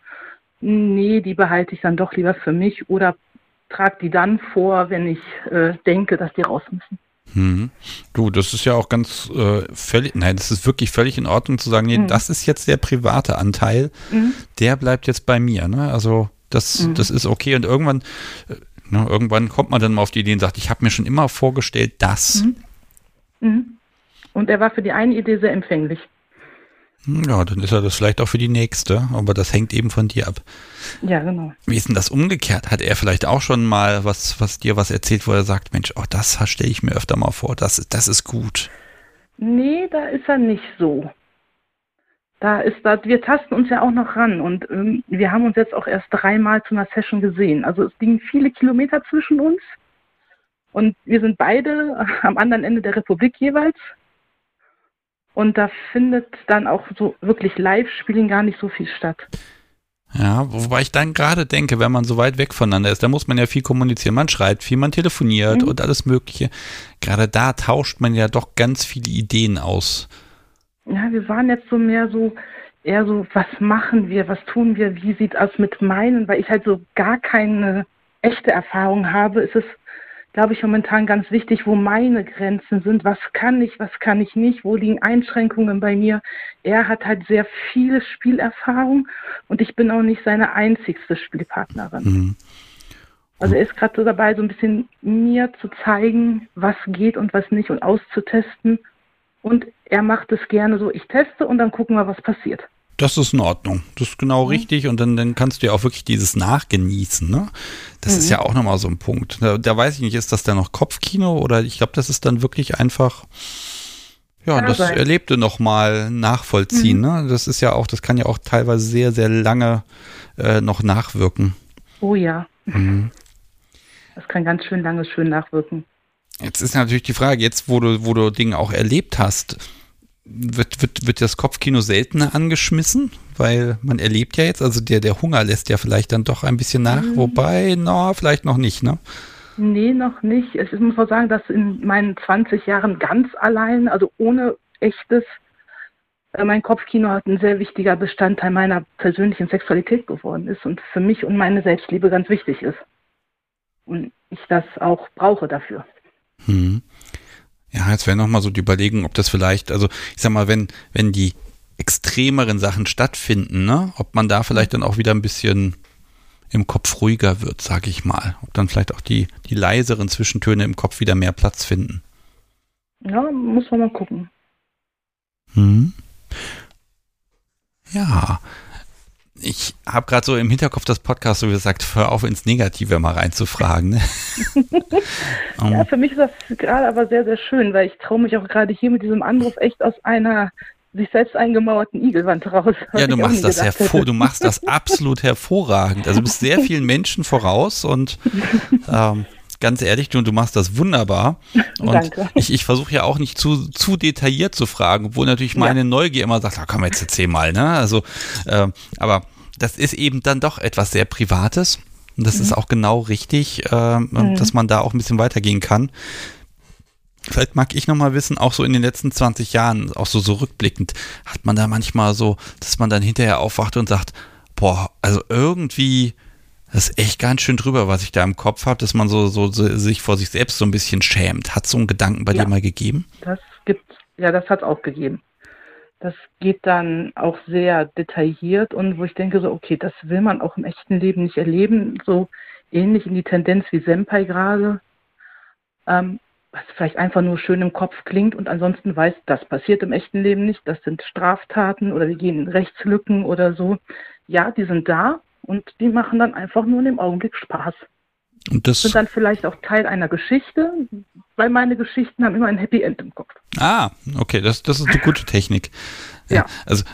nee, die behalte ich dann doch lieber für mich oder trage die dann vor, wenn ich äh, denke, dass die raus müssen. Mhm. Du, das ist ja auch ganz äh, völlig, nein, das ist wirklich völlig in Ordnung zu sagen, nee, mhm. das ist jetzt der private Anteil, mhm. der bleibt jetzt bei mir. Ne? Also das, mhm. das ist okay und irgendwann, äh, ne, irgendwann kommt man dann mal auf die Idee und sagt, ich habe mir schon immer vorgestellt, dass. Mhm. Mhm. Und er war für die eine Idee sehr empfänglich. Hm, ja, dann ist er das vielleicht auch für die nächste, aber das hängt eben von dir ab. Ja, genau. Wie ist denn das umgekehrt? Hat er vielleicht auch schon mal was, was dir was erzählt, wo er sagt, Mensch, oh, das stelle ich mir öfter mal vor, das, das ist gut. Nee, da ist er nicht so. Da ist da, wir tasten uns ja auch noch ran und ähm, wir haben uns jetzt auch erst dreimal zu einer Session gesehen. Also es liegen viele Kilometer zwischen uns und wir sind beide am anderen Ende der Republik jeweils und da findet dann auch so wirklich Live-Spielen gar nicht so viel statt. Ja, wobei ich dann gerade denke, wenn man so weit weg voneinander ist, da muss man ja viel kommunizieren. Man schreibt viel, man telefoniert mhm. und alles Mögliche. Gerade da tauscht man ja doch ganz viele Ideen aus. Ja, wir waren jetzt so mehr so, eher so, was machen wir, was tun wir, wie sieht es mit meinen, weil ich halt so gar keine echte Erfahrung habe, ist es glaube ich, momentan ganz wichtig, wo meine Grenzen sind. Was kann ich, was kann ich nicht, wo liegen Einschränkungen bei mir. Er hat halt sehr viel Spielerfahrung und ich bin auch nicht seine einzigste Spielpartnerin. Mhm. Also er ist gerade so dabei, so ein bisschen mir zu zeigen, was geht und was nicht und auszutesten. Und er macht es gerne so, ich teste und dann gucken wir, was passiert. Das ist in Ordnung. Das ist genau mhm. richtig. Und dann, dann kannst du ja auch wirklich dieses Nachgenießen. Ne? Das mhm. ist ja auch nochmal so ein Punkt. Da, da, weiß ich nicht, ist das dann noch Kopfkino oder ich glaube, das ist dann wirklich einfach, ja, kann das sein. Erlebte nochmal nachvollziehen. Mhm. Ne? Das ist ja auch, das kann ja auch teilweise sehr, sehr lange äh, noch nachwirken. Oh ja. Mhm. Das kann ganz schön lange schön nachwirken. Jetzt ist natürlich die Frage, jetzt wo du, wo du Dinge auch erlebt hast, wird, wird, wird das Kopfkino seltener angeschmissen, weil man erlebt ja jetzt, also der, der Hunger lässt ja vielleicht dann doch ein bisschen nach, mhm. wobei, na, no, vielleicht noch nicht, ne? Nee, noch nicht. Ich muss mal sagen, dass in meinen 20 Jahren ganz allein, also ohne echtes, äh, mein Kopfkino hat ein sehr wichtiger Bestandteil meiner persönlichen Sexualität geworden ist und für mich und meine Selbstliebe ganz wichtig ist. Und ich das auch brauche dafür. Hm. Ja, jetzt wäre nochmal so die Überlegung, ob das vielleicht, also ich sag mal, wenn, wenn die extremeren Sachen stattfinden, ne, ob man da vielleicht dann auch wieder ein bisschen im Kopf ruhiger wird, sag ich mal. Ob dann vielleicht auch die, die leiseren Zwischentöne im Kopf wieder mehr Platz finden. Ja, muss man mal gucken. Hm. Ja, ich habe gerade so im Hinterkopf das Podcast so gesagt, hör auf ins Negative mal reinzufragen. Ne? ja, für mich ist das gerade aber sehr, sehr schön, weil ich traue mich auch gerade hier mit diesem Anruf echt aus einer sich selbst eingemauerten Igelwand raus. Ja, du machst das hervor, du machst das absolut hervorragend. Also du bist sehr vielen Menschen voraus und ähm, ganz ehrlich, du, du machst das wunderbar. Und Danke. ich, ich versuche ja auch nicht zu, zu detailliert zu fragen, obwohl natürlich meine ja. Neugier immer sagt, da komm jetzt erzähl mal, ne? Also, äh, aber das ist eben dann doch etwas sehr Privates. Und das mhm. ist auch genau richtig, äh, mhm. dass man da auch ein bisschen weitergehen kann. Vielleicht mag ich nochmal wissen, auch so in den letzten 20 Jahren, auch so, so rückblickend, hat man da manchmal so, dass man dann hinterher aufwacht und sagt, boah, also irgendwie das ist echt ganz schön drüber, was ich da im Kopf habe, dass man so, so, so, sich vor sich selbst so ein bisschen schämt. Hat so einen Gedanken bei ja, dir mal gegeben? Das gibt, ja, das hat es auch gegeben. Das geht dann auch sehr detailliert und wo ich denke so, okay, das will man auch im echten Leben nicht erleben, so ähnlich in die Tendenz wie Senpai gerade, ähm, was vielleicht einfach nur schön im Kopf klingt und ansonsten weiß, das passiert im echten Leben nicht, das sind Straftaten oder wir gehen in Rechtslücken oder so. Ja, die sind da, und die machen dann einfach nur in dem Augenblick Spaß. Und das sind dann vielleicht auch Teil einer Geschichte, weil meine Geschichten haben immer ein Happy End im Kopf. Ah, okay, das, das ist eine gute Technik. ja. Also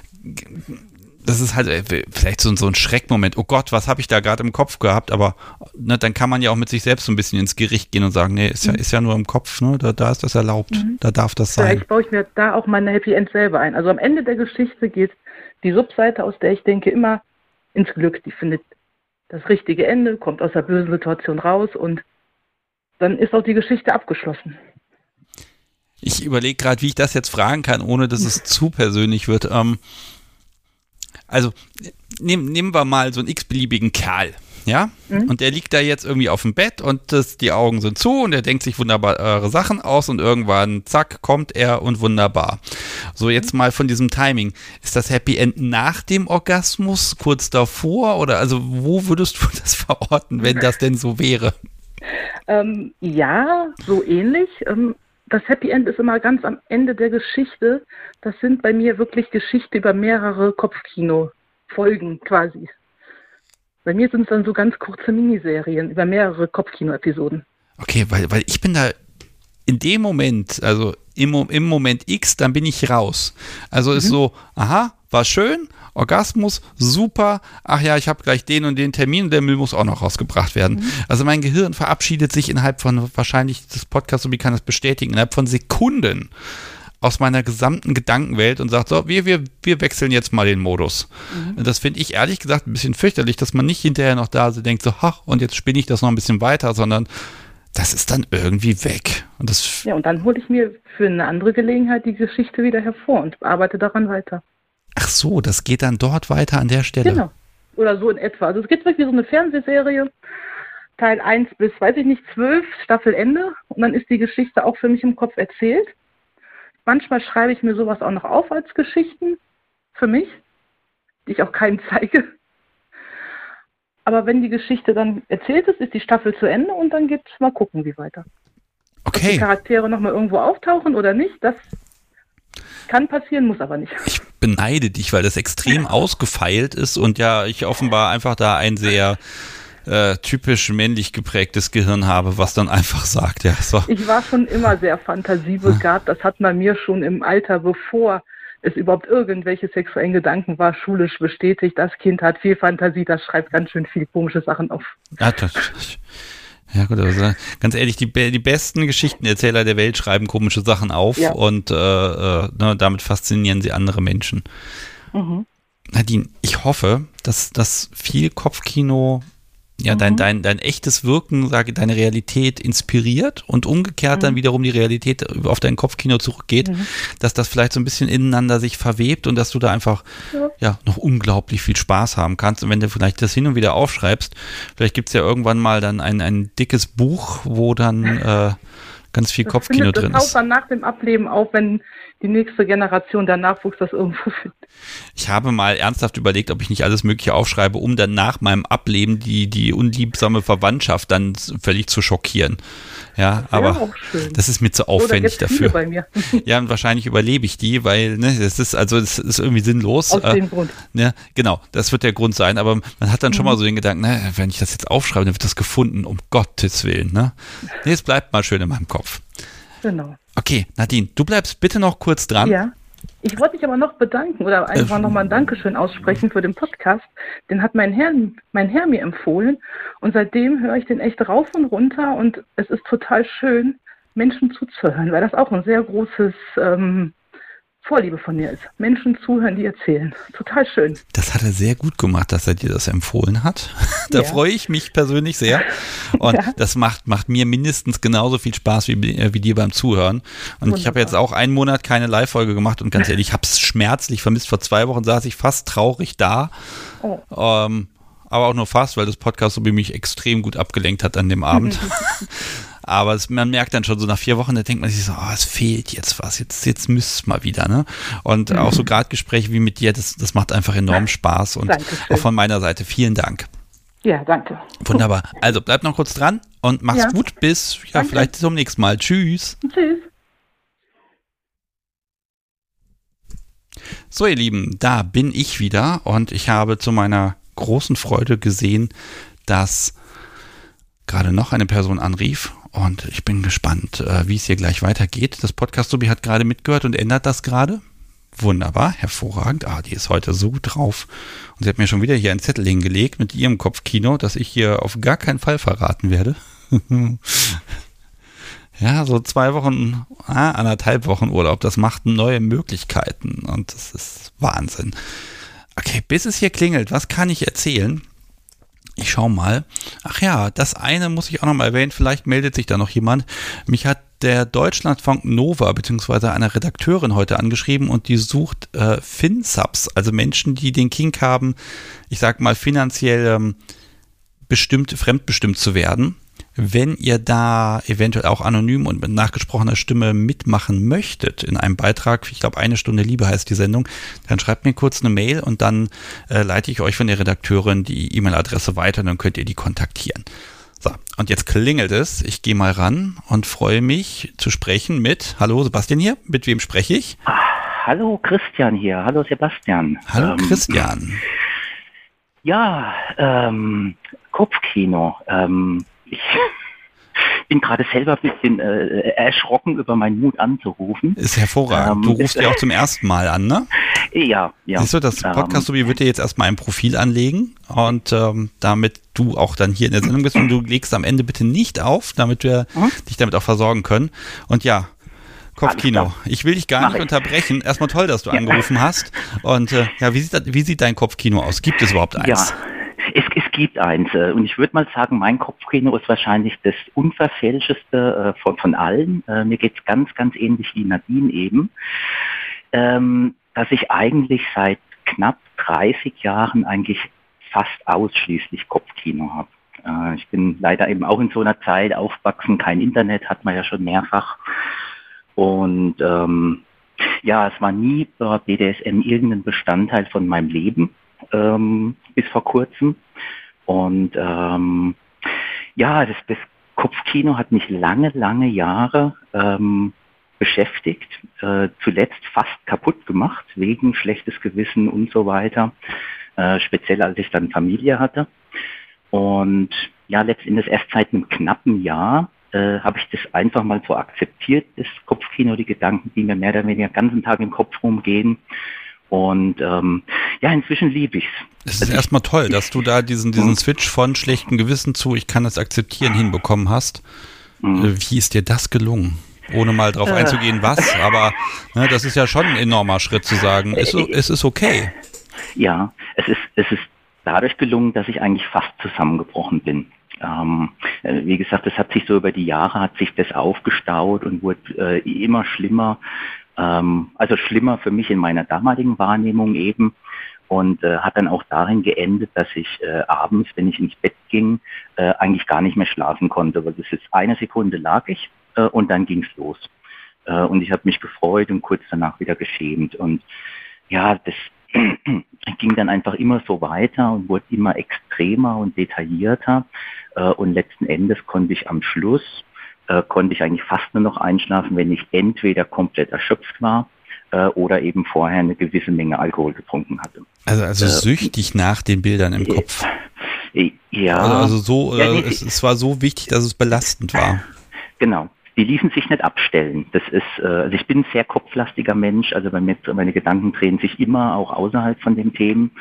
das ist halt äh, vielleicht so, so ein Schreckmoment. Oh Gott, was habe ich da gerade im Kopf gehabt? Aber ne, dann kann man ja auch mit sich selbst so ein bisschen ins Gericht gehen und sagen, nee, ist ja, mhm. ist ja nur im Kopf, ne? da, da ist das erlaubt, mhm. da darf das sein. Vielleicht baue ich mir da auch meine Happy End selber ein. Also am Ende der Geschichte geht die Subseite, aus der ich denke, immer ins Glück. Die findet das richtige Ende, kommt aus der bösen Situation raus und dann ist auch die Geschichte abgeschlossen. Ich überlege gerade, wie ich das jetzt fragen kann, ohne dass es zu persönlich wird. Ähm, also nehm, nehmen wir mal so einen x-beliebigen Kerl ja? Mhm. Und der liegt da jetzt irgendwie auf dem Bett und das, die Augen sind zu und er denkt sich wunderbare Sachen aus und irgendwann, zack, kommt er und wunderbar. So, jetzt mal von diesem Timing. Ist das Happy End nach dem Orgasmus, kurz davor oder also wo würdest du das verorten, wenn das denn so wäre? Ähm, ja, so ähnlich. Ähm, das Happy End ist immer ganz am Ende der Geschichte. Das sind bei mir wirklich Geschichten über mehrere Kopfkino-Folgen quasi. Bei mir sind es dann so ganz kurze Miniserien über mehrere Kopfkino-Episoden. Okay, weil, weil ich bin da in dem Moment, also im, im Moment X, dann bin ich raus. Also mhm. ist so, aha, war schön, Orgasmus, super, ach ja, ich habe gleich den und den Termin und der Müll muss auch noch rausgebracht werden. Mhm. Also mein Gehirn verabschiedet sich innerhalb von, wahrscheinlich das Podcast, so wie kann das bestätigen, innerhalb von Sekunden aus meiner gesamten Gedankenwelt und sagt, so, wir, wir, wir wechseln jetzt mal den Modus. Mhm. Das finde ich ehrlich gesagt ein bisschen fürchterlich, dass man nicht hinterher noch da so denkt, so, ach, und jetzt spinne ich das noch ein bisschen weiter, sondern das ist dann irgendwie weg. Und das ja, und dann hole ich mir für eine andere Gelegenheit die Geschichte wieder hervor und arbeite daran weiter. Ach so, das geht dann dort weiter an der Stelle. Genau. Oder so in etwa. Also es gibt wirklich so eine Fernsehserie, Teil 1 bis, weiß ich nicht, 12, Staffelende. Und dann ist die Geschichte auch für mich im Kopf erzählt. Manchmal schreibe ich mir sowas auch noch auf als Geschichten für mich, die ich auch keinen zeige. Aber wenn die Geschichte dann erzählt ist, ist die Staffel zu Ende und dann geht's mal gucken, wie weiter. Ob die Okay, Charaktere nochmal irgendwo auftauchen oder nicht, das kann passieren, muss aber nicht. ich beneide dich, weil das extrem ausgefeilt ist und ja, ich offenbar einfach da ein sehr äh, typisch männlich geprägtes Gehirn habe, was dann einfach sagt, ja, so. Ich war schon immer sehr fantasiebegabt. Das hat man mir schon im Alter, bevor es überhaupt irgendwelche sexuellen Gedanken war, schulisch bestätigt. Das Kind hat viel Fantasie, das schreibt ganz schön viel komische Sachen auf. Ja, das, ja gut, also ganz ehrlich, die, die besten Geschichtenerzähler der Welt schreiben komische Sachen auf Ja. und äh, äh, ne, damit faszinieren sie andere Menschen. Mhm. Nadine, ich hoffe, dass das viel Kopfkino ja dein, Mhm. dein, dein echtes Wirken, sage deine Realität inspiriert und umgekehrt dann wiederum die Realität auf dein Kopfkino zurückgeht, Mhm. dass das vielleicht so ein bisschen ineinander sich verwebt und dass du da einfach Ja. ja noch unglaublich viel Spaß haben kannst. Und wenn du vielleicht das hin und wieder aufschreibst, vielleicht gibt es ja irgendwann mal dann ein, ein dickes Buch, wo dann äh, ganz viel Das Kopfkino drin das ist. taucht dann nach dem Ableben auf, wenn die nächste Generation der Nachwuchs das irgendwo findet. Ich habe mal ernsthaft überlegt, ob ich nicht alles Mögliche aufschreibe, um dann nach meinem Ableben die, die unliebsame Verwandtschaft dann völlig zu schockieren. Ja, aber das ist mir zu Oder aufwendig viele dafür. bei mir. Ja, und wahrscheinlich überlebe ich die, weil, ne, das ist, also, das ist irgendwie sinnlos. Aus Äh, dem Grund. Ne, genau, das wird der Grund sein, aber man hat dann schon Mhm. mal so den Gedanken, ne, wenn ich das jetzt aufschreibe, dann wird das gefunden, um Gottes Willen. Ne? Nee, es bleibt mal schön in meinem Kopf. Genau. Okay, Nadine, du bleibst bitte noch kurz dran. Ja. Ich wollte mich aber noch bedanken oder einfach Äh, nochmal ein Dankeschön aussprechen für den Podcast. Den hat mein Herr, mein Herr mir empfohlen und seitdem höre ich den echt rauf und runter und es ist total schön, Menschen zuzuhören, weil das auch ein sehr großes ähm, Vorliebe von mir ist. Menschen zuhören, die erzählen. Total schön. Das hat er sehr gut gemacht, dass er dir das empfohlen hat. Da Ja. freue ich mich persönlich sehr. Und Ja. das macht, macht mir mindestens genauso viel Spaß wie, äh, wie dir beim Zuhören. Und ich habe Wunderbar. jetzt auch einen Monat keine Live-Folge gemacht und ganz ehrlich, ich habe es schmerzlich vermisst. Vor zwei Wochen saß ich fast traurig da. Oh. Ähm, aber auch nur fast, weil das Podcast so mich extrem gut abgelenkt hat an dem Abend. aber es, man merkt dann schon so nach vier Wochen, da denkt man sich so, oh, es fehlt jetzt was, jetzt, jetzt müsste es mal wieder. Ne? Und auch so gerade Gespräche wie mit dir, das, das macht einfach enorm Spaß. Und Dankeschön. auch von meiner Seite vielen Dank. Ja, danke. Wunderbar. Also bleib noch kurz dran und mach's Ja. gut. Bis ja, Danke. vielleicht zum nächsten Mal. Tschüss. Tschüss. So, ihr Lieben, da bin ich wieder und ich habe zu meiner großen Freude gesehen, dass gerade noch eine Person anrief und ich bin gespannt, äh, wie es hier gleich weitergeht. Das Podcast Subi hat gerade mitgehört und ändert das gerade. Wunderbar, hervorragend. Ah, die ist heute so gut drauf. Und sie hat mir schon wieder hier einen Zettel hingelegt mit ihrem Kopfkino, das ich hier auf gar keinen Fall verraten werde. ja, so zwei Wochen, ah, anderthalb Wochen Urlaub, das macht neue Möglichkeiten und das ist Wahnsinn. Okay, bis es hier klingelt, was kann ich erzählen? Ich schau mal. Ach ja, das eine muss ich auch noch mal erwähnen. Vielleicht meldet sich da noch jemand. Mich hat der Deutschlandfunk Nova beziehungsweise eine Redakteurin heute angeschrieben und die sucht äh, Fin-Subs, also Menschen, die den Kink haben, ich sag mal finanziell ähm, bestimmt, fremdbestimmt zu werden. Wenn ihr da eventuell auch anonym und mit nachgesprochener Stimme mitmachen möchtet in einem Beitrag, ich glaube eine Stunde Liebe heißt die Sendung, dann schreibt mir kurz eine Mail und dann äh, leite ich euch von der Redakteurin die E-Mail-Adresse weiter und dann könnt ihr die kontaktieren. So, und jetzt klingelt es. Ich gehe mal ran und freue mich zu sprechen mit, hallo Sebastian hier, mit wem spreche ich? Hallo Christian hier, hallo Sebastian. Hallo Ähm, Christian. Ja, ähm, Kopfkino. Ähm, ich bin gerade selber ein bisschen äh, erschrocken über meinen Mut anzurufen. Ist hervorragend. ähm, du rufst ja auch zum ersten Mal an, ne? Ja, ja. Siehst du, das Ähm, Podcast Subi wird dir jetzt erstmal ein Profil anlegen und ähm, damit du auch dann hier in der Sendung bist und du legst am Ende bitte nicht auf, damit wir Mhm. dich damit auch versorgen können. Und ja, Kopfkino, ich will dich gar Mach nicht ich. unterbrechen. Erstmal toll, dass du Ja. angerufen hast. Und äh, ja, wie sieht, wie sieht dein Kopfkino aus? Gibt es überhaupt eins? Ja, gibt eins. äh, Und ich würde mal sagen, mein Kopfkino ist wahrscheinlich das unverfälschteste äh, von, von allen. Äh, Mir geht's ganz, ganz ähnlich wie Nadine eben. Ähm, dass ich eigentlich seit knapp 30 Jahren eigentlich fast ausschließlich Kopfkino habe. Ich bin leider eben auch in so einer Zeit aufwachsen, kein Internet hat man ja schon mehrfach. Und ähm, ja, es war nie BDSM irgendein Bestandteil von meinem Leben ähm, bis vor kurzem. Und ähm, ja, das, das Kopfkino hat mich lange, lange Jahre ähm, beschäftigt, äh, zuletzt fast kaputt gemacht, wegen schlechtes Gewissen und so weiter, äh, speziell als ich dann Familie hatte. Und ja, letztendlich erst seit einem knappen Jahr äh, habe ich das einfach mal so akzeptiert, das Kopfkino, die Gedanken, die mir mehr oder weniger den ganzen Tag im Kopf rumgehen. Und ähm, ja, inzwischen liebe ich es. Es ist erstmal toll, dass du da diesen, diesen mhm. Switch von schlechtem Gewissen zu ich kann das akzeptieren hinbekommen hast. Mhm. Äh, wie ist dir das gelungen? Ohne mal drauf äh. einzugehen, was, aber ne, das ist ja schon ein enormer Schritt zu sagen, es, es ist okay. Ja, es ist, es ist dadurch gelungen, dass ich eigentlich fast zusammengebrochen bin. Ähm, äh, wie gesagt, es hat sich so über die Jahre hat sich das aufgestaut und wurde äh, immer schlimmer. Ähm, also schlimmer für mich in meiner damaligen Wahrnehmung eben und äh, hat dann auch darin geendet, dass ich äh, abends, wenn ich ins Bett ging, äh, eigentlich gar nicht mehr schlafen konnte, weil das ist eine Sekunde lag ich äh, und dann ging's los. Äh, und ich habe mich gefreut und kurz danach wieder geschämt. Und ja, das ging dann einfach immer so weiter und wurde immer extremer und detaillierter. Äh, und letzten Endes konnte ich am Schluss, äh, konnte ich eigentlich fast nur noch einschlafen, wenn ich entweder komplett erschöpft war äh, oder eben vorher eine gewisse Menge Alkohol getrunken hatte. Also, also süchtig nach den Bildern im Kopf. Ja. Also, also so, ja, es, es war so wichtig, dass es belastend war. Genau die ließen sich nicht abstellen. Das ist, äh, also ich bin ein sehr kopflastiger Mensch, also bei mir, meine Gedanken drehen sich immer auch außerhalb von den Themen.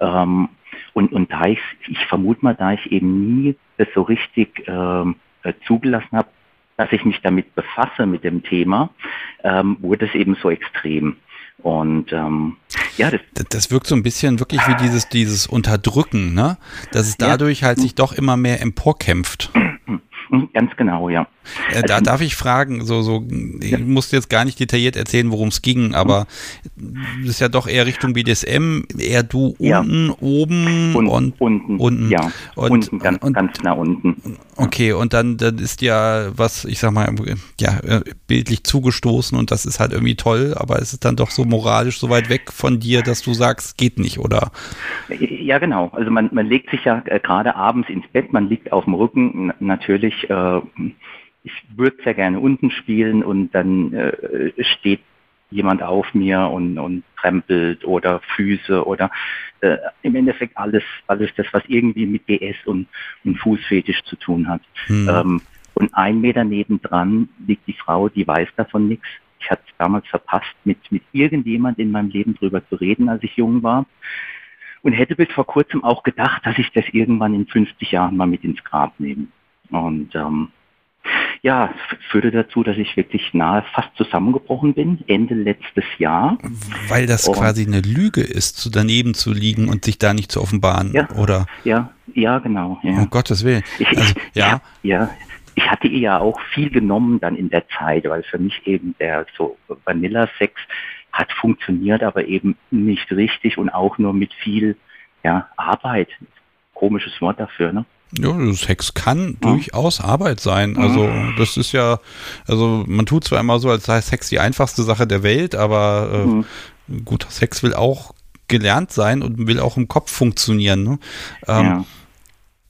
Ähm, und, und da ich, ich vermute mal, da ich eben nie das so richtig ähm, äh, zugelassen habe, dass ich mich damit befasse mit dem Thema, ähm, wurde es eben so extrem. Und ähm, ja, das, das wirkt so ein bisschen wirklich wie dieses, dieses Unterdrücken, ne? Dass es dadurch ja. halt sich doch immer mehr emporkämpft. Ganz genau, ja. Äh, da darf ich fragen, so, so, ich ja. musste jetzt gar nicht detailliert erzählen, worum es ging, aber es ist ja doch eher Richtung BDSM, eher du ja. unten, oben und, und unten. Unten, ja. Und, unten ganz, und, ganz nah unten. Okay, und dann, dann ist ja was, ich sag mal, ja, äh, bildlich zugestoßen und das ist halt irgendwie toll, aber es ist dann doch so moralisch so weit weg von dir, dass du sagst, geht nicht, oder? Ja, genau. Also man, man legt sich ja äh, gerade abends ins Bett, man liegt auf dem Rücken, natürlich äh, ich würde sehr gerne unten spielen und dann äh, steht jemand auf mir und, und trempelt oder Füße oder äh, im Endeffekt alles, alles das, was irgendwie mit DS und, und Fußfetisch zu tun hat. Mhm. Ähm, und ein Meter nebendran liegt die Frau, die weiß davon nichts. Ich hatte es damals verpasst, mit, mit irgendjemand in meinem Leben drüber zu reden, als ich jung war. Und hätte bis vor kurzem auch gedacht, dass ich das irgendwann in 50 Jahren mal mit ins Grab nehme. Und ähm, ja, führte dazu, dass ich wirklich nahe fast zusammengebrochen bin, Ende letztes Jahr. Weil das und, quasi eine Lüge ist, daneben zu liegen und sich da nicht zu offenbaren, ja, oder? Ja, ja, genau. Ja. Um Gottes Willen. Ich, also, ja. ja, ich hatte ihr ja auch viel genommen dann in der Zeit, weil für mich eben der so Vanilla-Sex hat funktioniert, aber eben nicht richtig und auch nur mit viel ja, Arbeit. Komisches Wort dafür, ne? Ja, Sex kann ja. durchaus Arbeit sein. Also das ist ja, also man tut zwar immer so, als sei Sex die einfachste Sache der Welt, aber äh, mhm. guter Sex will auch gelernt sein und will auch im Kopf funktionieren. Ne? Ähm, ja.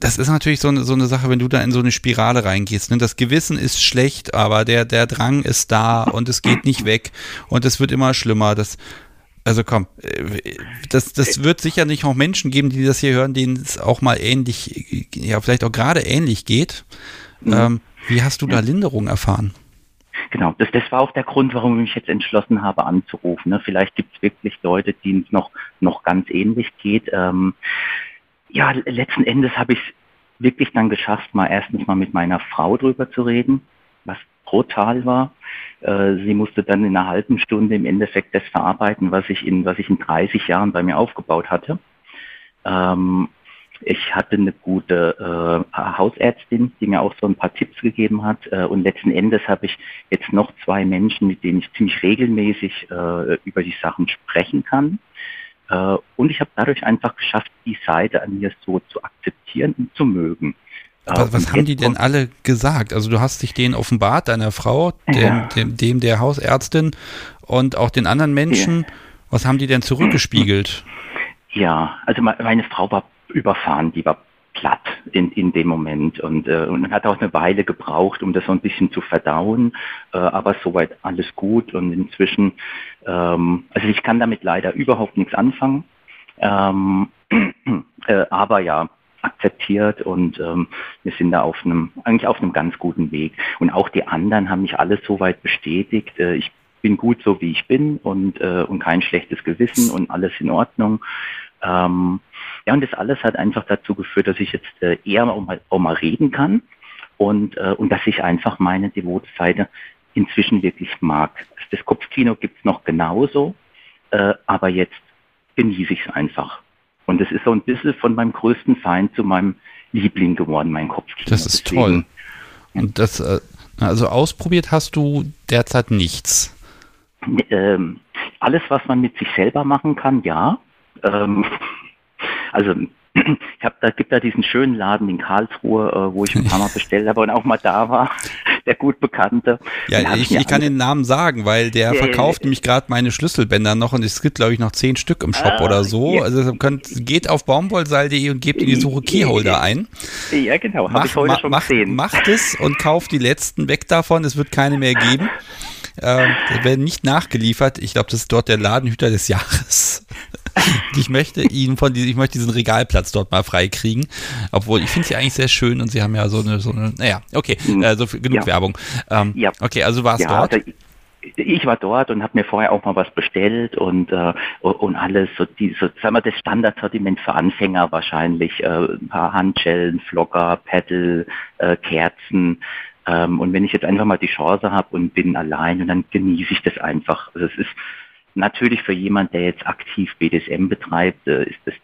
Das ist natürlich so eine, so eine Sache, wenn du da in so eine Spirale reingehst. Ne? Das Gewissen ist schlecht, aber der, der Drang ist da und es geht nicht weg und es wird immer schlimmer. Das, also komm, äh, das, das wird sicher nicht auch Menschen geben, die das hier hören, denen es auch mal ähnlich, ja, vielleicht auch gerade ähnlich geht. Mhm. Ähm, wie hast du da Linderung erfahren? Genau, das, das war auch der Grund, warum ich mich jetzt entschlossen habe anzurufen. Ne? Vielleicht gibt es wirklich Leute, denen es noch, noch ganz ähnlich geht. Ähm, ja, letzten Endes habe ich es wirklich dann geschafft, mal erstens mal mit meiner Frau drüber zu reden, was brutal war. Äh, sie musste dann in einer halben Stunde im Endeffekt das verarbeiten, was ich in, was ich in 30 Jahren bei mir aufgebaut hatte. Ähm, ich hatte eine gute äh, Hausärztin, die mir auch so ein paar Tipps gegeben hat. Äh, und letzten Endes habe ich jetzt noch zwei Menschen, mit denen ich ziemlich regelmäßig äh, über die Sachen sprechen kann. Äh, und ich habe dadurch einfach geschafft, die Seite an mir so zu akzeptieren und zu mögen. Was, was haben die denn alle gesagt? Also du hast dich denen offenbart, deiner Frau, dem, ja. dem, dem, der Hausärztin und auch den anderen Menschen. Ja. Was haben die denn zurückgespiegelt? Ja, also meine Frau war überfahren, die war platt in, in dem Moment und, äh, und hat auch eine Weile gebraucht, um das so ein bisschen zu verdauen, äh, aber soweit alles gut und inzwischen, ähm, also ich kann damit leider überhaupt nichts anfangen, ähm, äh, aber ja, akzeptiert und ähm, wir sind da auf einem, eigentlich auf einem ganz guten Weg. Und auch die anderen haben mich alles soweit bestätigt. Äh, ich bin gut so, wie ich bin und, äh, und kein schlechtes Gewissen und alles in Ordnung. Ähm, ja, und das alles hat einfach dazu geführt, dass ich jetzt äh, eher auch mal, auch mal reden kann und, äh, und dass ich einfach meine Devotseite inzwischen wirklich mag. Das Kopfkino gibt's noch genauso, äh, aber jetzt genieße ich es einfach. Und es ist so ein bisschen von meinem größten Feind zu meinem Liebling geworden, mein Kopfkino. Das ist Deswegen, toll. Und das, äh, also ausprobiert hast du derzeit nichts? Ähm, alles, was man mit sich selber machen kann, ja. Ähm, also ich habe da gibt da diesen schönen Laden in Karlsruhe, äh, wo ich ein paar Mal bestellt habe und auch mal da war, der gut bekannte. Ja, ich, ich kann den Namen sagen, weil der ja, verkauft nämlich gerade meine Schlüsselbänder noch und es gibt glaube ich noch zehn Stück im Shop ah, oder so. Ja. Also könnt, geht auf baumwollseil.de und gebt in die Suche Keyholder ein. Ja, genau, habe ich heute ma, schon mach, gesehen. Macht es und kauft die letzten weg davon, es wird keine mehr geben. Äh, werden nicht nachgeliefert. Ich glaube, das ist dort der Ladenhüter des Jahres. ich möchte ihn von diesem, ich möchte diesen Regalplatz dort mal freikriegen. Obwohl, ich finde sie eigentlich sehr schön und sie haben ja so eine, so eine, naja, okay, mhm. äh, so genug ja. Werbung. Ähm, ja. Okay, also warst ja, dort. Also ich war dort und habe mir vorher auch mal was bestellt und äh, und alles so die so sagen wir das Standardsortiment für Anfänger wahrscheinlich äh, ein paar Handschellen, Flocker, Pedal, äh, Kerzen ähm, und wenn ich jetzt einfach mal die Chance habe und bin allein und dann genieße ich das einfach. Also es ist Natürlich für jemand, der jetzt aktiv BDSM betreibt, äh, ist das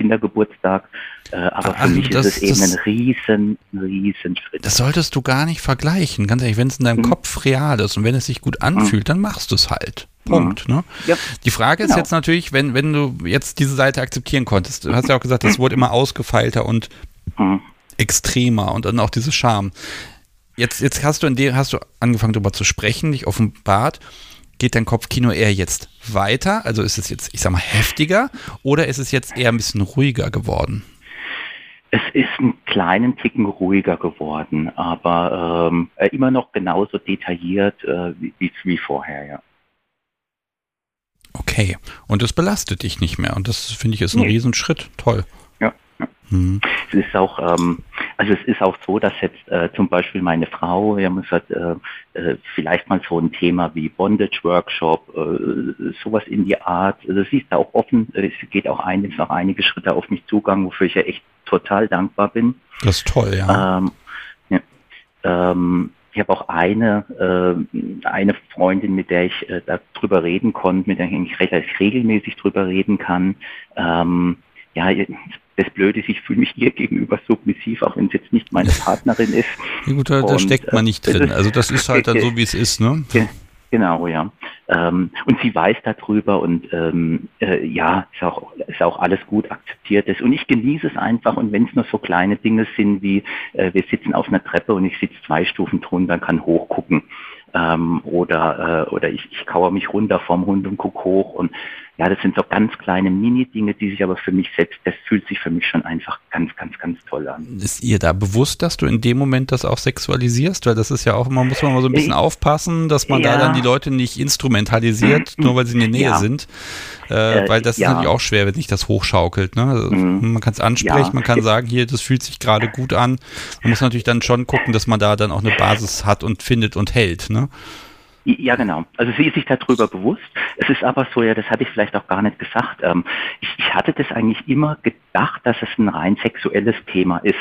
Kindergeburtstag, äh, aber für also mich das, ist es eben ein riesen, riesen Schritt. Das solltest du gar nicht vergleichen, ganz ehrlich, wenn es in deinem mhm. Kopf real ist und wenn es sich gut anfühlt, mhm. dann machst du es halt. Punkt. Mhm. Ne? Ja. Die Frage genau. ist jetzt natürlich, wenn, wenn du jetzt diese Seite akzeptieren konntest, du hast ja auch gesagt, das wurde immer ausgefeilter und mhm. extremer und dann auch diese Scham. Jetzt, jetzt hast du in dem, hast du angefangen darüber zu sprechen, dich offenbart geht dein Kopfkino eher jetzt weiter? Also ist es jetzt, ich sag mal, heftiger oder ist es jetzt eher ein bisschen ruhiger geworden? Es ist einen kleinen Ticken ruhiger geworden, aber ähm, äh, immer noch genauso detailliert äh, wie, wie vorher, ja. Okay, und das belastet dich nicht mehr und das finde ich ist ein nee. Riesenschritt. Toll. Mhm. Es ist auch, ähm, also es ist auch so, dass jetzt äh, zum Beispiel meine Frau, wir haben gesagt, äh, äh, vielleicht mal so ein Thema wie Bondage Workshop, äh, sowas in die Art. Also sie ist da auch offen, äh, sie geht auch ein, ist auch einige Schritte auf mich zugang, wofür ich ja echt total dankbar bin. Das ist toll, ja. Ähm, ja ähm, ich habe auch eine, äh, eine Freundin, mit der ich äh, darüber reden konnte, mit der ich eigentlich recht regelmäßig drüber reden kann. Ähm, ja, das Blöde ist, ich fühle mich ihr gegenüber submissiv, auch wenn es jetzt nicht meine Partnerin ist. Ja gut, da, da steckt man nicht drin. Also das ist halt dann so, wie es ist, ne? Genau, ja. Ähm, und sie weiß darüber und ähm, äh, ja, ist auch, ist auch alles gut akzeptiert ist. Und ich genieße es einfach und wenn es nur so kleine Dinge sind wie, äh, wir sitzen auf einer Treppe und ich sitze zwei Stufen drunter, kann hochgucken. Ähm, oder äh, oder ich, ich kauere mich runter vom Hund und gucke hoch und ja, das sind so ganz kleine Mini-Dinge, die sich aber für mich selbst, das fühlt sich für mich schon einfach ganz, ganz, ganz toll an. Ist ihr da bewusst, dass du in dem Moment das auch sexualisierst? Weil das ist ja auch immer, muss man mal so ein bisschen ich, aufpassen, dass man ja. da dann die Leute nicht instrumentalisiert, nur weil sie in der Nähe ja. sind. Äh, äh, weil das ja. ist natürlich auch schwer, wenn sich das hochschaukelt. Ne? Also, mhm. Man kann es ansprechen, man kann sagen, hier, das fühlt sich gerade gut an. Man muss natürlich dann schon gucken, dass man da dann auch eine Basis hat und findet und hält. Ne? Ja, genau. Also sie ist sich darüber bewusst. Es ist aber so, ja, das hatte ich vielleicht auch gar nicht gesagt. Ähm, ich, ich, hatte das eigentlich immer gedacht, dass es ein rein sexuelles Thema ist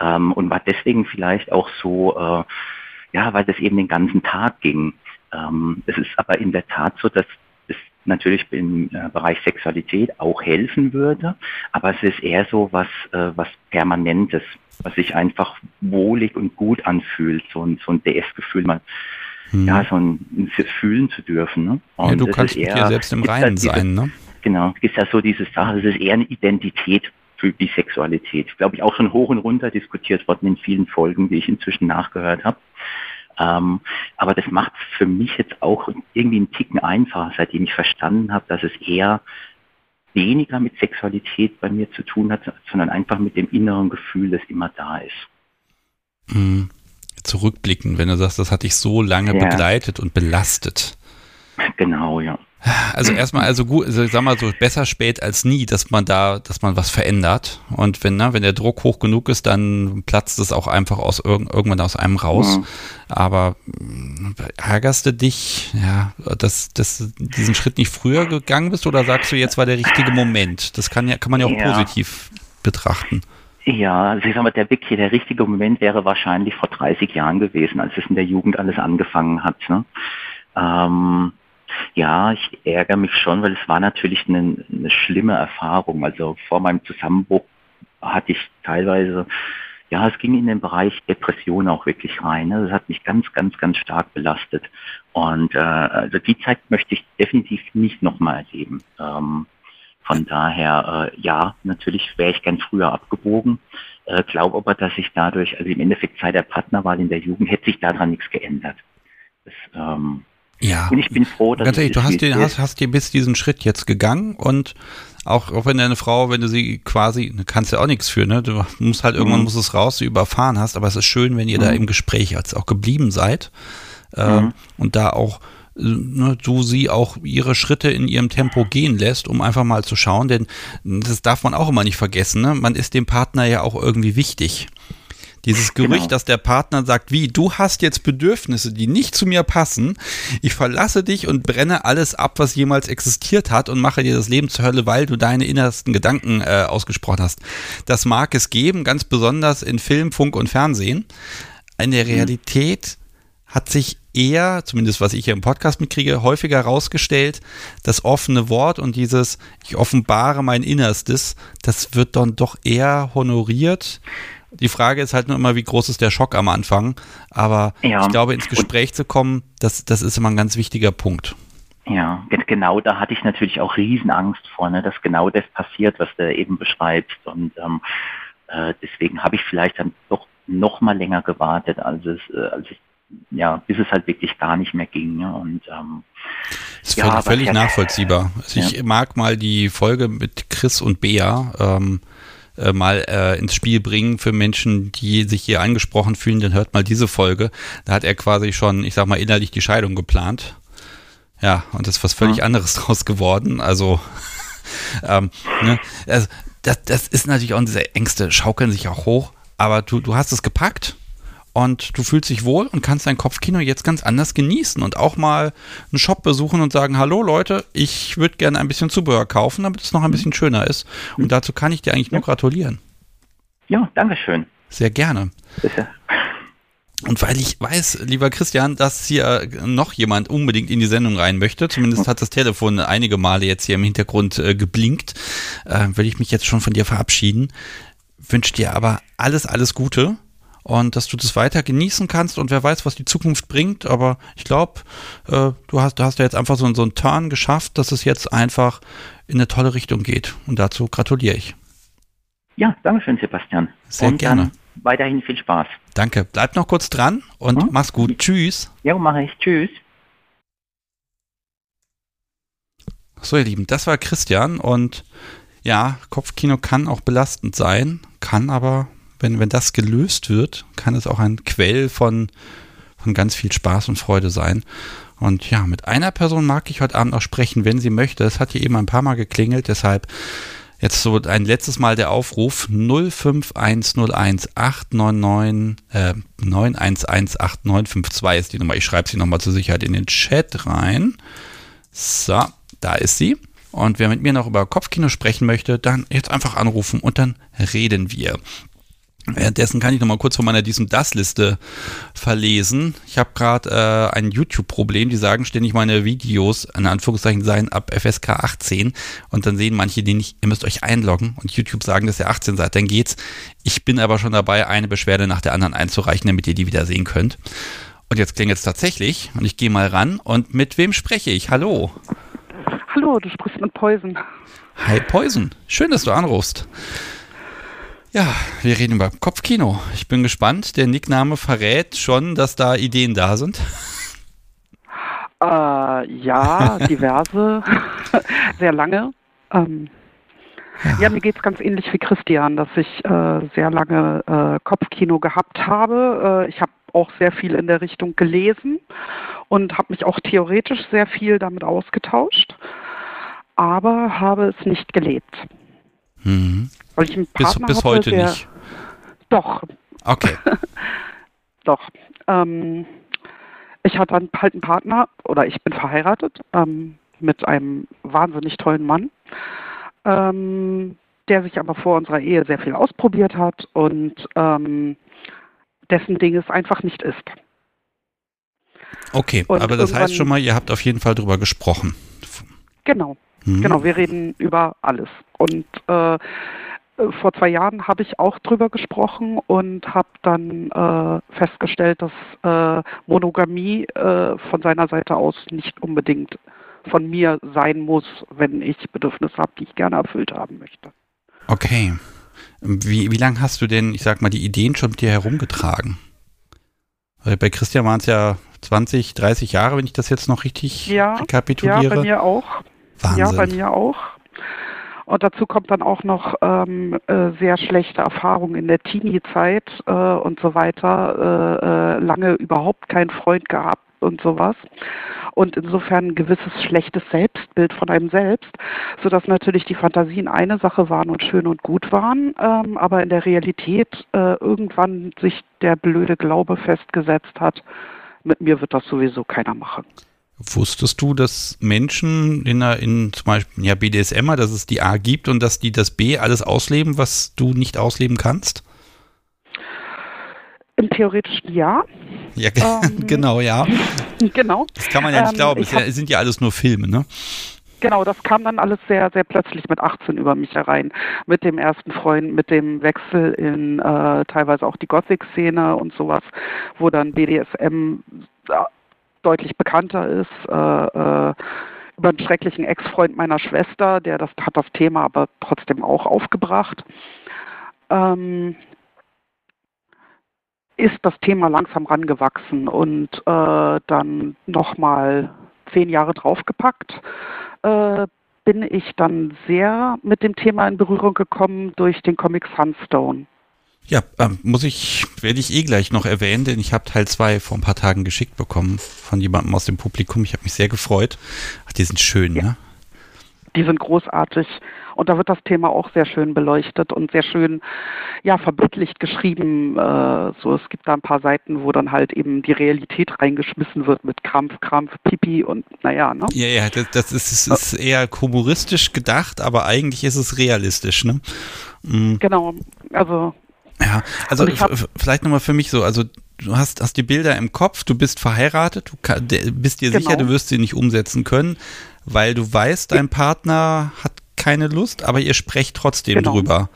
ähm, und war deswegen vielleicht auch so, äh, ja, weil das eben den ganzen Tag ging. Ähm, es ist aber in der Tat so, dass es natürlich im äh, Bereich Sexualität auch helfen würde, aber es ist eher so was, äh, was Permanentes, was sich einfach wohlig und gut anfühlt, so ein, so ein DS-Gefühl. Man hm. ja, so ein, fühlen zu dürfen. Ne? Und ja, du kannst eher, mit dir selbst im Reinen diese, sein, ne? Genau, ist ja so diese Sache, es ist eher eine Identität für Bisexualität. Glaube ich auch schon hoch und runter diskutiert worden in vielen Folgen, die ich inzwischen nachgehört habe. Ähm, aber das macht es für mich jetzt auch irgendwie einen Ticken einfacher, seitdem ich verstanden habe, dass es eher weniger mit Sexualität bei mir zu tun hat, sondern einfach mit dem inneren Gefühl, das immer da ist. Mhm. Zurückblicken, wenn du sagst, das hat dich so lange ja. begleitet und belastet. Genau, ja. Also erstmal, also gut, also ich sag mal so, besser spät als nie, dass man da, dass man was verändert. Und wenn, ne, wenn der Druck hoch genug ist, dann platzt es auch einfach aus irgendwann aus einem raus. Ja. Aber äh, ärgerst du dich, ja, dass, dass diesen Schritt nicht früher gegangen bist oder sagst du, jetzt war der richtige Moment? Das kann ja, kann man ja auch ja. positiv betrachten. Ja, also ich sag mal, der wirklich der richtige Moment wäre wahrscheinlich vor 30 Jahren gewesen, als es in der Jugend alles angefangen hat. Ne? Ähm, ja, ich ärgere mich schon, weil es war natürlich eine, eine schlimme Erfahrung. Also vor meinem Zusammenbruch hatte ich teilweise, ja, es ging in den Bereich Depression auch wirklich rein. Ne? Das hat mich ganz, ganz, ganz stark belastet. Und äh, also die Zeit möchte ich definitiv nicht nochmal erleben. Ähm, von daher, äh, ja, natürlich wäre ich gern früher abgebogen. Äh, Glaube aber, dass sich dadurch, also im Endeffekt seit der Partnerwahl in der Jugend, hätte sich daran nichts geändert. Das, ähm, ja. Und ich bin froh, dass Ganz ehrlich, du hast, den, hast, hast dir bis diesen Schritt jetzt gegangen und auch, auch wenn deine Frau, wenn du sie quasi, du kannst ja auch nichts für, ne? Du musst halt irgendwann mhm. muss es raus, du überfahren hast, aber es ist schön, wenn ihr mhm. da im Gespräch jetzt auch geblieben seid äh, mhm. und da auch ne, du sie auch ihre Schritte in ihrem Tempo gehen lässt, um einfach mal zu schauen, denn das darf man auch immer nicht vergessen, ne? Man ist dem Partner ja auch irgendwie wichtig. Dieses Gerücht, genau. dass der Partner sagt, wie, du hast jetzt Bedürfnisse, die nicht zu mir passen, ich verlasse dich und brenne alles ab, was jemals existiert hat und mache dir das Leben zur Hölle, weil du deine innersten Gedanken äh, ausgesprochen hast. Das mag es geben, ganz besonders in Film, Funk und Fernsehen. In der mhm. Realität mhm. hat sich eher, zumindest was ich hier im Podcast mitkriege, häufiger herausgestellt, das offene Wort und dieses, ich offenbare mein Innerstes, das wird dann doch eher honoriert die Frage ist halt nur immer, wie groß ist der Schock am Anfang. Aber ja. ich glaube, ins Gespräch zu kommen, das, das ist immer ein ganz wichtiger Punkt. Ja, genau da hatte ich natürlich auch Riesenangst vor, ne, dass genau das passiert, was du eben beschreibst. Und ähm, äh, deswegen habe ich vielleicht dann doch noch mal länger gewartet, als es, äh, als es ja, bis es halt wirklich gar nicht mehr ging. Ne? Und ähm, das ist ja, völlig, völlig nachvollziehbar. Also ja. ich mag mal die Folge mit Chris und Bea. Ähm, äh, mal äh, ins Spiel bringen für Menschen, die sich hier angesprochen fühlen, dann hört mal diese Folge. Da hat er quasi schon, ich sag mal, innerlich die Scheidung geplant. Ja, und das ist was völlig ja. anderes draus geworden. Also, ähm, ne, also das, das ist natürlich auch diese Ängste, schaukeln sich auch hoch, aber du, du hast es gepackt und du fühlst dich wohl und kannst dein Kopfkino jetzt ganz anders genießen und auch mal einen Shop besuchen und sagen, hallo Leute, ich würde gerne ein bisschen Zubehör kaufen, damit es noch ein bisschen schöner ist. Und dazu kann ich dir eigentlich nur gratulieren. Ja, danke schön. Sehr gerne. Bitte. Und weil ich weiß, lieber Christian, dass hier noch jemand unbedingt in die Sendung rein möchte, zumindest hat das Telefon einige Male jetzt hier im Hintergrund äh, geblinkt, äh, will ich mich jetzt schon von dir verabschieden. Wünsche dir aber alles, alles Gute und dass du das weiter genießen kannst und wer weiß, was die Zukunft bringt. Aber ich glaube, äh, du hast, du hast ja jetzt einfach so, so einen Turn geschafft, dass es jetzt einfach in eine tolle Richtung geht. Und dazu gratuliere ich. Ja, danke schön, Sebastian. Sehr und gerne. weiterhin viel Spaß. Danke. Bleib noch kurz dran und hm? mach's gut. Tschüss. Ja, mache ich. Tschüss. So, ihr Lieben, das war Christian und ja, Kopfkino kann auch belastend sein, kann aber wenn, wenn das gelöst wird, kann es auch ein Quell von, von ganz viel Spaß und Freude sein. Und ja, mit einer Person mag ich heute Abend auch sprechen, wenn sie möchte. Es hat hier eben ein paar Mal geklingelt, deshalb jetzt so ein letztes Mal der Aufruf 05101899 äh, 9118952 ist die Nummer. Ich schreibe sie nochmal zur Sicherheit in den Chat rein. So, da ist sie. Und wer mit mir noch über Kopfkino sprechen möchte, dann jetzt einfach anrufen und dann reden wir. Währenddessen kann ich noch mal kurz von meiner diesem das Liste verlesen. Ich habe gerade äh, ein YouTube-Problem, die sagen ständig meine Videos in Anführungszeichen seien ab FSK 18 und dann sehen manche die nicht, ihr müsst euch einloggen und YouTube sagen, dass ihr 18 seid, dann geht's. Ich bin aber schon dabei, eine Beschwerde nach der anderen einzureichen, damit ihr die wieder sehen könnt. Und jetzt klingt es tatsächlich und ich gehe mal ran und mit wem spreche ich? Hallo. Hallo, du sprichst mit Poison. Hi Poison, schön, dass du anrufst. Ja, wir reden über Kopfkino. Ich bin gespannt. Der Nickname verrät schon, dass da Ideen da sind. Äh, ja, diverse, sehr lange. Ähm, ja. ja. mir geht es ganz ähnlich wie Christian, dass ich äh, sehr lange äh, Kopfkino gehabt habe. Äh, ich habe auch sehr viel in der Richtung gelesen und habe mich auch theoretisch sehr viel damit ausgetauscht, aber habe es nicht gelebt. Mhm. Weil ich einen Partner bis, bis hatte, heute der, nicht. Doch. Okay. doch. Ähm, ich hatte halt einen Partner oder ich bin verheiratet ähm, mit einem wahnsinnig tollen Mann, ähm, der sich aber vor unserer Ehe sehr viel ausprobiert hat und ähm, dessen Ding es einfach nicht ist. Okay, und aber das heißt schon mal, ihr habt auf jeden Fall drüber gesprochen. Genau, hm. genau, wir reden über alles. Und äh, vor zwei Jahren habe ich auch drüber gesprochen und habe dann äh, festgestellt, dass äh, Monogamie äh, von seiner Seite aus nicht unbedingt von mir sein muss, wenn ich Bedürfnisse habe, die ich gerne erfüllt haben möchte. Okay. Wie, wie lange hast du denn, ich sag mal, die Ideen schon mit dir herumgetragen? Bei Christian waren es ja 20, 30 Jahre, wenn ich das jetzt noch richtig ja, rekapituliere. Ja, bei mir auch. Wahnsinn. Ja, bei mir auch. Und dazu kommt dann auch noch ähm, äh, sehr schlechte Erfahrungen in der Teenie-Zeit äh, und so weiter. Äh, äh, lange überhaupt keinen Freund gehabt und sowas. Und insofern ein gewisses schlechtes Selbstbild von einem selbst, sodass natürlich die Fantasien eine Sache waren und schön und gut waren, ähm, aber in der Realität äh, irgendwann sich der blöde Glaube festgesetzt hat, mit mir wird das sowieso keiner machen. Wusstest du, dass Menschen in, einer, in zum Beispiel ja, BDSM, dass es die A gibt und dass die das B alles ausleben, was du nicht ausleben kannst? Im theoretischen ja. Ja, ähm, genau, ja. Genau. Das kann man ja nicht ähm, glauben. Es sind ja alles nur Filme, ne? Genau, das kam dann alles sehr, sehr plötzlich mit 18 über mich herein. Mit dem ersten Freund, mit dem Wechsel in äh, teilweise auch die Gothic-Szene und sowas, wo dann BDSM deutlich bekannter ist. Äh, äh, über einen schrecklichen Ex-Freund meiner Schwester, der das hat das Thema aber trotzdem auch aufgebracht. Ähm, ist das Thema langsam rangewachsen und äh, dann nochmal zehn Jahre draufgepackt, äh, bin ich dann sehr mit dem Thema in Berührung gekommen durch den Comic Sunstone. Ja, ähm, muss ich, werde ich eh gleich noch erwähnen, denn ich habe Teil 2 vor ein paar Tagen geschickt bekommen von jemandem aus dem Publikum. Ich habe mich sehr gefreut. Ach, die sind schön, ja. ne? Die sind großartig. Und da wird das Thema auch sehr schön beleuchtet und sehr schön, ja, verbildlicht geschrieben. Äh, so, es gibt da ein paar Seiten, wo dann halt eben die Realität reingeschmissen wird mit Krampf, Krampf, Pipi und naja, ne? Ja, ja, das, das ist, ist eher humoristisch gedacht, aber eigentlich ist es realistisch, ne? Mhm. Genau, also ja, also vielleicht nochmal für mich so, also du hast, hast die Bilder im Kopf, du bist verheiratet, du kann, bist dir genau. sicher, du wirst sie nicht umsetzen können, weil du weißt, dein Partner hat keine Lust, aber ihr sprecht trotzdem genau. drüber.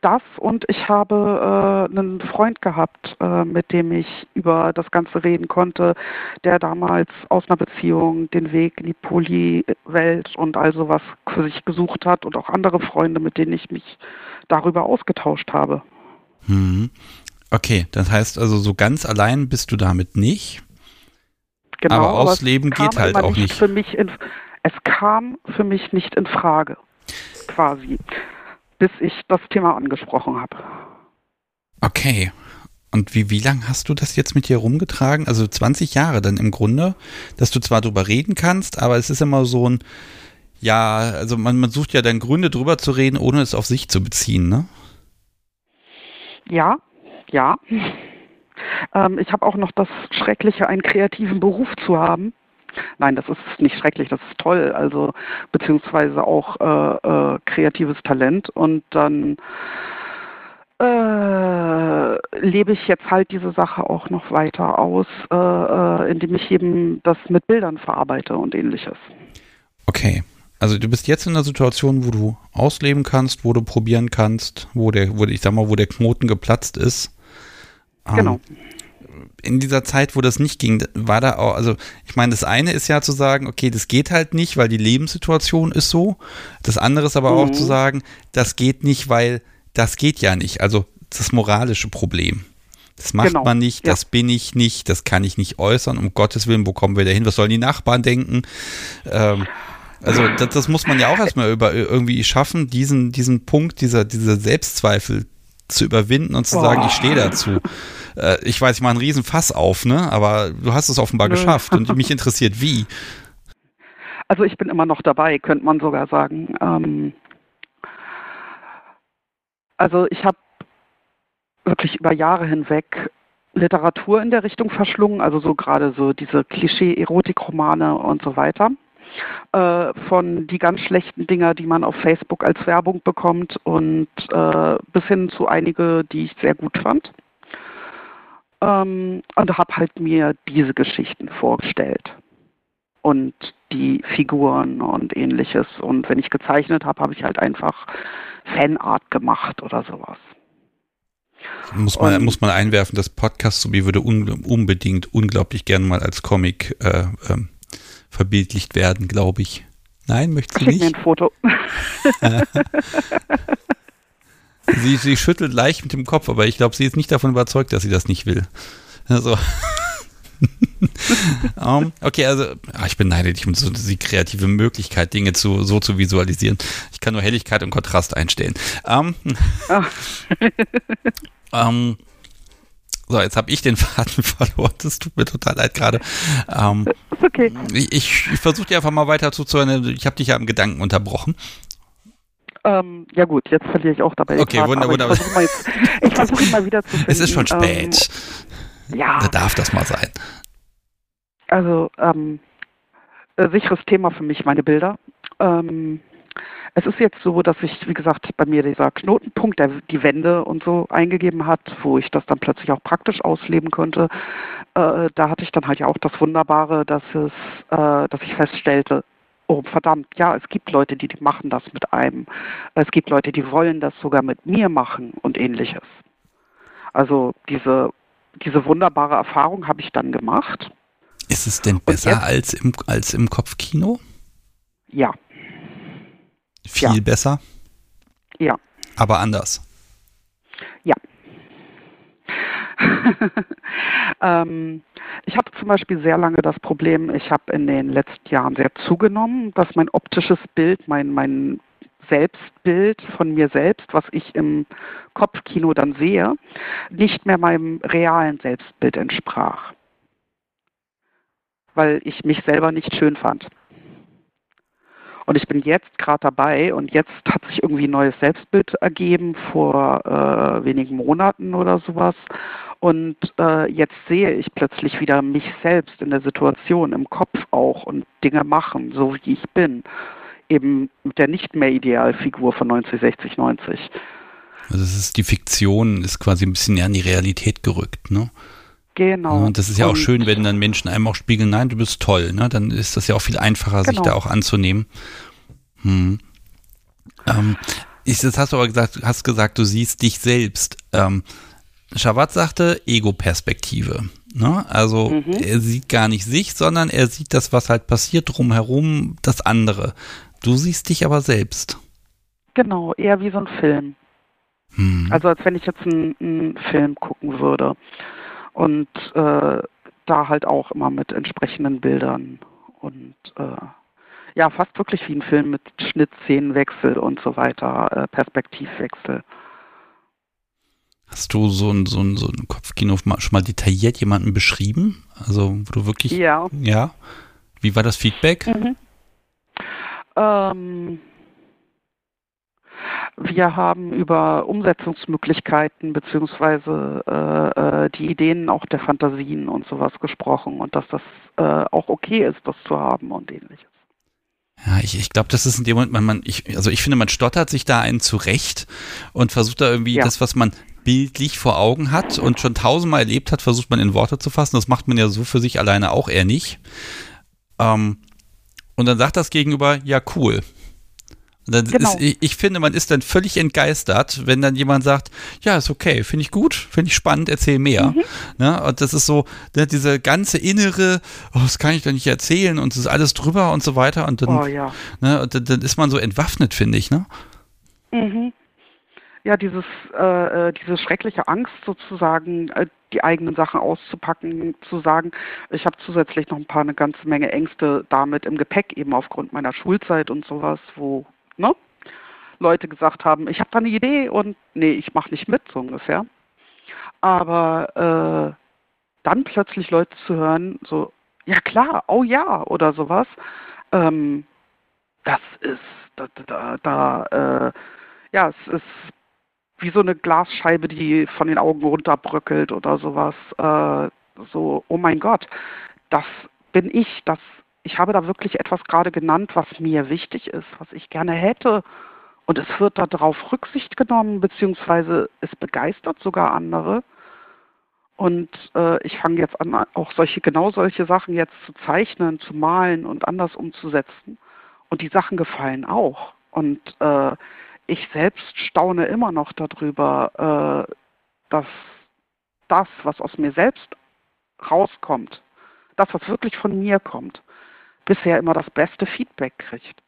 Das und ich habe äh, einen Freund gehabt, äh, mit dem ich über das Ganze reden konnte, der damals aus einer Beziehung den Weg in die Poly-Welt und all sowas für sich gesucht hat und auch andere Freunde, mit denen ich mich darüber ausgetauscht habe. Hm. Okay, das heißt also, so ganz allein bist du damit nicht. Genau, aber ausleben geht halt auch nicht. Für mich in, es kam für mich nicht in Frage, quasi, bis ich das Thema angesprochen habe. Okay. Und wie, wie lange hast du das jetzt mit dir rumgetragen? Also 20 Jahre dann im Grunde, dass du zwar drüber reden kannst, aber es ist immer so ein, ja, also man, man sucht ja dann Gründe drüber zu reden, ohne es auf sich zu beziehen, ne? Ja, ja. Ähm, ich habe auch noch das Schreckliche, einen kreativen Beruf zu haben. Nein, das ist nicht schrecklich, das ist toll, also beziehungsweise auch äh, äh, kreatives Talent und dann äh, lebe ich jetzt halt diese Sache auch noch weiter aus, äh, äh, indem ich eben das mit Bildern verarbeite und ähnliches. Okay. Also du bist jetzt in einer Situation, wo du ausleben kannst, wo du probieren kannst, wo der, wo ich sag mal, wo der Knoten geplatzt ist. Ähm, genau. in dieser Zeit, wo das nicht ging, war da auch, also ich meine, das eine ist ja zu sagen, okay, das geht halt nicht, weil die Lebenssituation ist so. Das andere ist aber mhm. auch zu sagen, das geht nicht, weil das geht ja nicht. Also das moralische Problem. Das macht Genau, man nicht, ja. das bin ich nicht, das kann ich nicht äußern. Um Gottes Willen, wo kommen wir da hin? Was sollen die Nachbarn denken? Ähm, also das, das muss man ja auch erstmal über, irgendwie schaffen, diesen, diesen Punkt, dieser, diese Selbstzweifel zu überwinden und zu sagen, Oh. ich stehe dazu. Äh, ich weiß, ich mache einen riesen Fass auf, ne? Aber du hast es offenbar Nö. geschafft und mich interessiert wie. Also ich bin immer noch dabei, könnte man sogar sagen. Ähm, also ich habe wirklich über Jahre hinweg Literatur in der Richtung verschlungen, also so gerade so diese Klischee-Erotikromane und so weiter. Äh, von die ganz schlechten Dinger, die man auf Facebook als Werbung bekommt und äh, bis hin zu einige, die ich sehr gut fand. Ähm, und habe halt mir diese Geschichten vorgestellt und die Figuren und ähnliches. Und wenn ich gezeichnet habe, habe ich halt einfach Fanart gemacht oder sowas. Muss man, Und- muss man einwerfen, das Podcast sowie würde un, unbedingt unglaublich gern mal als Comic äh, ähm, verbildlicht werden, glaube ich. Nein, möchte sie Schick mir nicht? ein Foto. Sie, sie schüttelt leicht mit dem Kopf, aber ich glaube, sie ist nicht davon überzeugt, dass sie das nicht will. Also. um, okay, also ah, ich beneide dich um so die kreative Möglichkeit, Dinge zu, so zu visualisieren. Ich kann nur Helligkeit und Kontrast einstellen. Um, Ah. ähm, so, jetzt habe ich den Faden verloren. Das tut mir total leid gerade. Ähm, Ist okay. ich ich versuche dir einfach mal weiter zuzuhören. Ich habe dich ja im Gedanken unterbrochen. Ähm, ja gut, jetzt verliere ich auch dabei. Okay, Faden, wunder- aber wunderbar. Ich versuche mal, versuch mal wieder zu finden. Es ist schon spät. Ähm, ja, Da darf das mal sein. also ähm, äh, sicheres Thema für mich, meine Bilder. Ähm, es ist jetzt so, dass ich, wie gesagt, bei mir dieser Knotenpunkt, der die Wände und so eingegeben hat, wo ich das dann plötzlich auch praktisch ausleben konnte. Äh, da hatte ich dann halt ja auch das Wunderbare, dass es, äh, dass ich feststellte, oh verdammt, ja, es gibt Leute, die, die machen das mit einem. Es gibt Leute, die wollen das sogar mit mir machen und ähnliches. Also diese, diese wunderbare Erfahrung habe ich dann gemacht. Ist es denn besser jetzt- als im, als im Kopfkino? Ja, Viel Ja. besser, ja. aber anders. ähm, ich hatte zum Beispiel sehr lange das Problem, ich habe in den letzten Jahren sehr zugenommen, dass mein optisches Bild, mein, mein Selbstbild von mir selbst, was ich im Kopfkino dann sehe, nicht mehr meinem realen Selbstbild entsprach. Weil ich mich selber nicht schön fand. Und ich bin jetzt gerade dabei und jetzt hat sich irgendwie ein neues Selbstbild ergeben vor äh, wenigen Monaten oder sowas. Und äh, jetzt sehe ich plötzlich wieder mich selbst in der Situation, im Kopf auch und Dinge machen, so wie ich bin. Eben mit der nicht mehr Idealfigur von 90, 60, 90. Also es ist die Fiktion ist quasi ein bisschen näher an die Realität gerückt, ne? Genau. Ja, und das ist ja auch Und- schön, wenn dann Menschen einem auch spiegeln, nein, du bist toll, ne? Dann ist das ja auch viel einfacher, sich Genau. da auch anzunehmen. Hm. Ähm, ich, das hast du aber gesagt, hast gesagt, du siehst dich selbst. Ähm, Shabbat sagte Ego-Perspektive. Ne? Also Mhm. er sieht gar nicht sich, sondern er sieht das, was halt passiert drumherum, das andere. Du siehst dich aber selbst. Genau, eher wie so ein Film. Hm. Also als wenn ich jetzt einen, einen Film gucken würde. Und äh, da halt auch immer mit entsprechenden Bildern. Und äh, ja, fast wirklich wie ein Film mit Schnittszenenwechsel und so weiter, äh, Perspektivwechsel. Hast du so ein, so ein, so ein Kopfkino schon mal detailliert jemanden beschrieben? Also, wo du wirklich. Ja. Ja. Wie war das Feedback? Mhm. Ähm, wir haben über Umsetzungsmöglichkeiten beziehungsweise äh, äh, die Ideen auch der Fantasien und sowas gesprochen und dass das äh, auch okay ist, das zu haben und ähnliches. Ja, ich, ich glaube, das ist in dem Moment, man, man, ich, also ich finde, man stottert sich da einen zurecht und versucht da irgendwie Ja. das, was man bildlich vor Augen hat und schon tausendmal erlebt hat, versucht man in Worte zu fassen. Das macht man ja so für sich alleine auch eher nicht. Ähm, und dann sagt das Gegenüber, ja, cool. Genau. ist, ich, ich finde, man ist dann völlig entgeistert, wenn dann jemand sagt, ja, ist okay, finde ich gut, finde ich spannend, erzähl mehr. Mhm. Ne? Und das ist so, ne, diese ganze innere, oh, das kann ich doch nicht erzählen und es ist alles drüber und so weiter. Und dann, Oh ja. ne, und dann, dann ist man so entwaffnet, finde ich, ne? Mhm. ja, dieses, äh, äh, diese schreckliche Angst sozusagen, äh, die eigenen Sachen auszupacken, zu sagen, ich habe zusätzlich noch ein paar eine ganze Menge Ängste damit im Gepäck, eben aufgrund meiner Schulzeit und sowas, wo, ne? Leute gesagt haben, ich habe da eine Idee und nee, ich mache nicht mit, so ungefähr. Aber äh, dann plötzlich Leute zu hören, so, ja klar, oh ja, oder sowas, ähm, das ist, da, da, da äh, ja, es ist wie so eine Glasscheibe, die von den Augen runterbröckelt oder sowas. Äh, so, oh mein Gott, das bin ich, das, ich habe da wirklich etwas gerade genannt, was mir wichtig ist, was ich gerne hätte. Und es wird darauf Rücksicht genommen, beziehungsweise es begeistert sogar andere. Und äh, ich fange jetzt an, auch solche, genau solche Sachen jetzt zu zeichnen, zu malen und anders umzusetzen. Und die Sachen gefallen auch. Und äh, ich selbst staune immer noch darüber, äh, dass das, was aus mir selbst rauskommt, das, was wirklich von mir kommt, bisher immer das beste Feedback kriegt.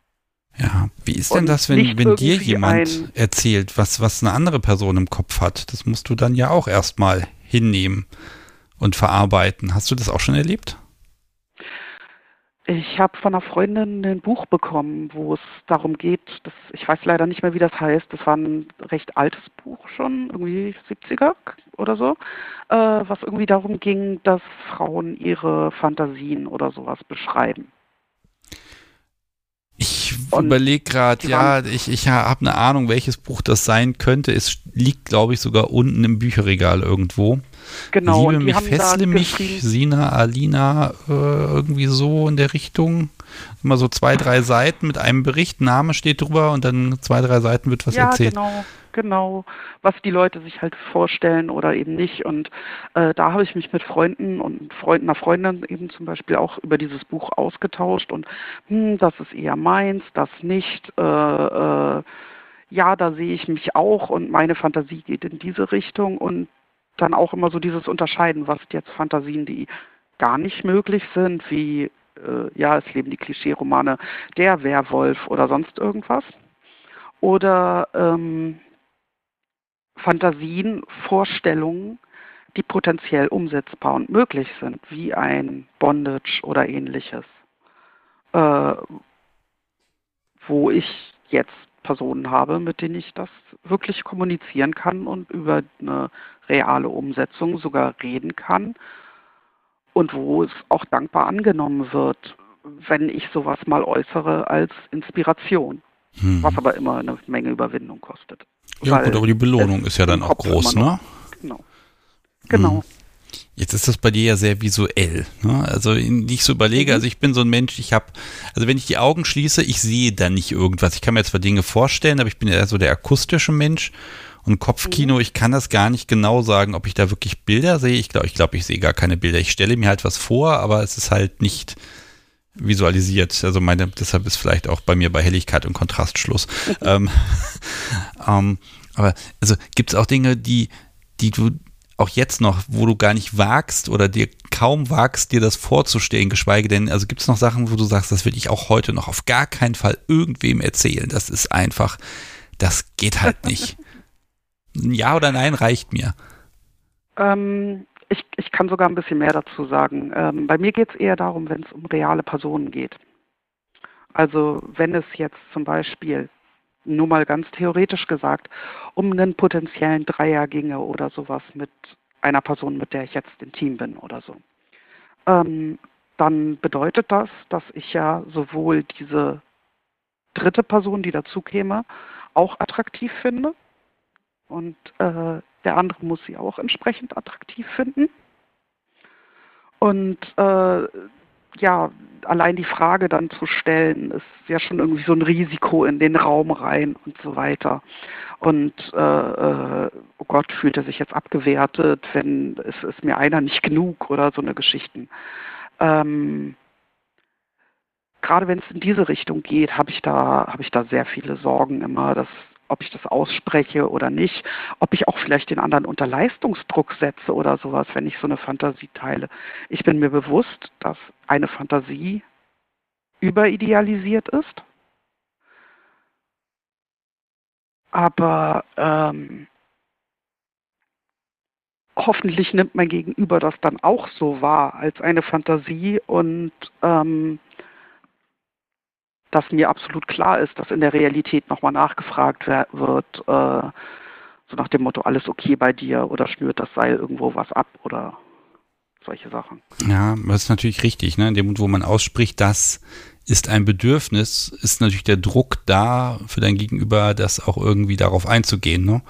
Ja, wie ist denn Und das, wenn, wenn dir jemand erzählt, was, was eine andere Person im Kopf hat? Das musst du dann ja auch erstmal hinnehmen und verarbeiten. Hast du das auch schon erlebt? Ich habe von einer Freundin ein Buch bekommen, wo es darum geht, dass, ich weiß leider nicht mehr, wie das heißt, das war ein recht altes Buch schon, irgendwie 70er oder so, äh, was irgendwie darum ging, dass Frauen ihre Fantasien oder sowas beschreiben. Ich überlege gerade, ja, ich, ich habe eine Ahnung, welches Buch das sein könnte. Es liegt, glaube ich, sogar unten im Bücherregal irgendwo. Genau. Liebe mich, fessle mich, Sina, Alina, äh, irgendwie so in der Richtung. Immer so zwei, drei Seiten mit einem Bericht, Name steht drüber und dann zwei, drei Seiten wird was ja, erzählt. Genau genau, was die Leute sich halt vorstellen oder eben nicht. Und äh, da habe ich mich mit Freunden und Freunden, einer Freundin eben zum Beispiel auch über dieses Buch ausgetauscht und hm, das ist eher meins, das nicht. Äh, äh, ja, da sehe ich mich auch und meine Fantasie geht in diese Richtung und dann auch immer so dieses Unterscheiden, was jetzt Fantasien, die gar nicht möglich sind, wie äh, ja, es leben die Klischee-Romane der Werwolf oder sonst irgendwas. Oder ähm, Fantasien, Vorstellungen, die potenziell umsetzbar und möglich sind, wie ein Bondage oder ähnliches, äh, wo ich jetzt Personen habe, mit denen ich das wirklich kommunizieren kann und über eine reale Umsetzung sogar reden kann und wo es auch dankbar angenommen wird, wenn ich sowas mal äußere als Inspiration, hm. was aber immer eine Menge Überwindung kostet. Ja gut, aber die Belohnung ist ja dann auch groß, ne? Genau. Genau. Hm. Jetzt ist das bei dir ja sehr visuell. Ne? Also ich so überlege, mhm. also ich bin so ein Mensch, ich habe, also wenn ich die Augen schließe, ich sehe da nicht irgendwas. Ich kann mir zwar Dinge vorstellen, aber ich bin eher so der akustische Mensch. Und Kopfkino, mhm. ich kann das gar nicht genau sagen, ob ich da wirklich Bilder sehe. Ich glaube, ich, glaub, ich sehe gar keine Bilder. Ich stelle mir halt was vor, aber es ist halt nicht visualisiert. Also meine, deshalb ist vielleicht auch bei mir bei Helligkeit und Kontrast Schluss. ähm, ähm, aber also gibt es auch Dinge, die, die du auch jetzt noch, wo du gar nicht wagst oder dir kaum wagst, dir das vorzustellen, geschweige denn, also gibt es noch Sachen, wo du sagst, das will ich auch heute noch auf gar keinen Fall irgendwem erzählen. Das ist einfach, das geht halt nicht. ja oder nein reicht mir. Ähm, ich, ich kann sogar ein bisschen mehr dazu sagen. Ähm, bei mir geht es eher darum, wenn es um reale Personen geht. Also wenn es jetzt zum Beispiel, nur mal ganz theoretisch gesagt, um einen potenziellen Dreier ginge oder sowas mit einer Person, mit der ich jetzt im Team bin oder so, ähm, dann bedeutet das, dass ich ja sowohl diese dritte Person, die dazu käme, auch attraktiv finde und äh, der andere muss sie auch entsprechend attraktiv finden. Und äh, ja, allein die Frage dann zu stellen, ist ja schon irgendwie so ein Risiko in den Raum rein und so weiter. Und äh, äh, oh Gott, fühlt er sich jetzt abgewertet, wenn es ist mir einer nicht genug oder so eine Geschichten. Ähm, gerade wenn es in diese Richtung geht, habe ich da habe ich da sehr viele Sorgen immer, dass ob ich das ausspreche oder nicht, ob ich auch vielleicht den anderen unter Leistungsdruck setze oder sowas, wenn ich so eine Fantasie teile. Ich bin mir bewusst, dass eine Fantasie überidealisiert ist. Aber ähm, hoffentlich nimmt mein Gegenüber das dann auch so wahr als eine Fantasie und ähm, dass mir absolut klar ist, dass in der Realität nochmal nachgefragt wird, äh, so nach dem Motto, alles okay bei dir oder schnürt das Seil irgendwo was ab oder solche Sachen. Ja, das ist natürlich richtig. Ne? In dem Moment, wo man ausspricht, das ist ein Bedürfnis, ist natürlich der Druck da für dein Gegenüber, das auch irgendwie darauf einzugehen. Ne?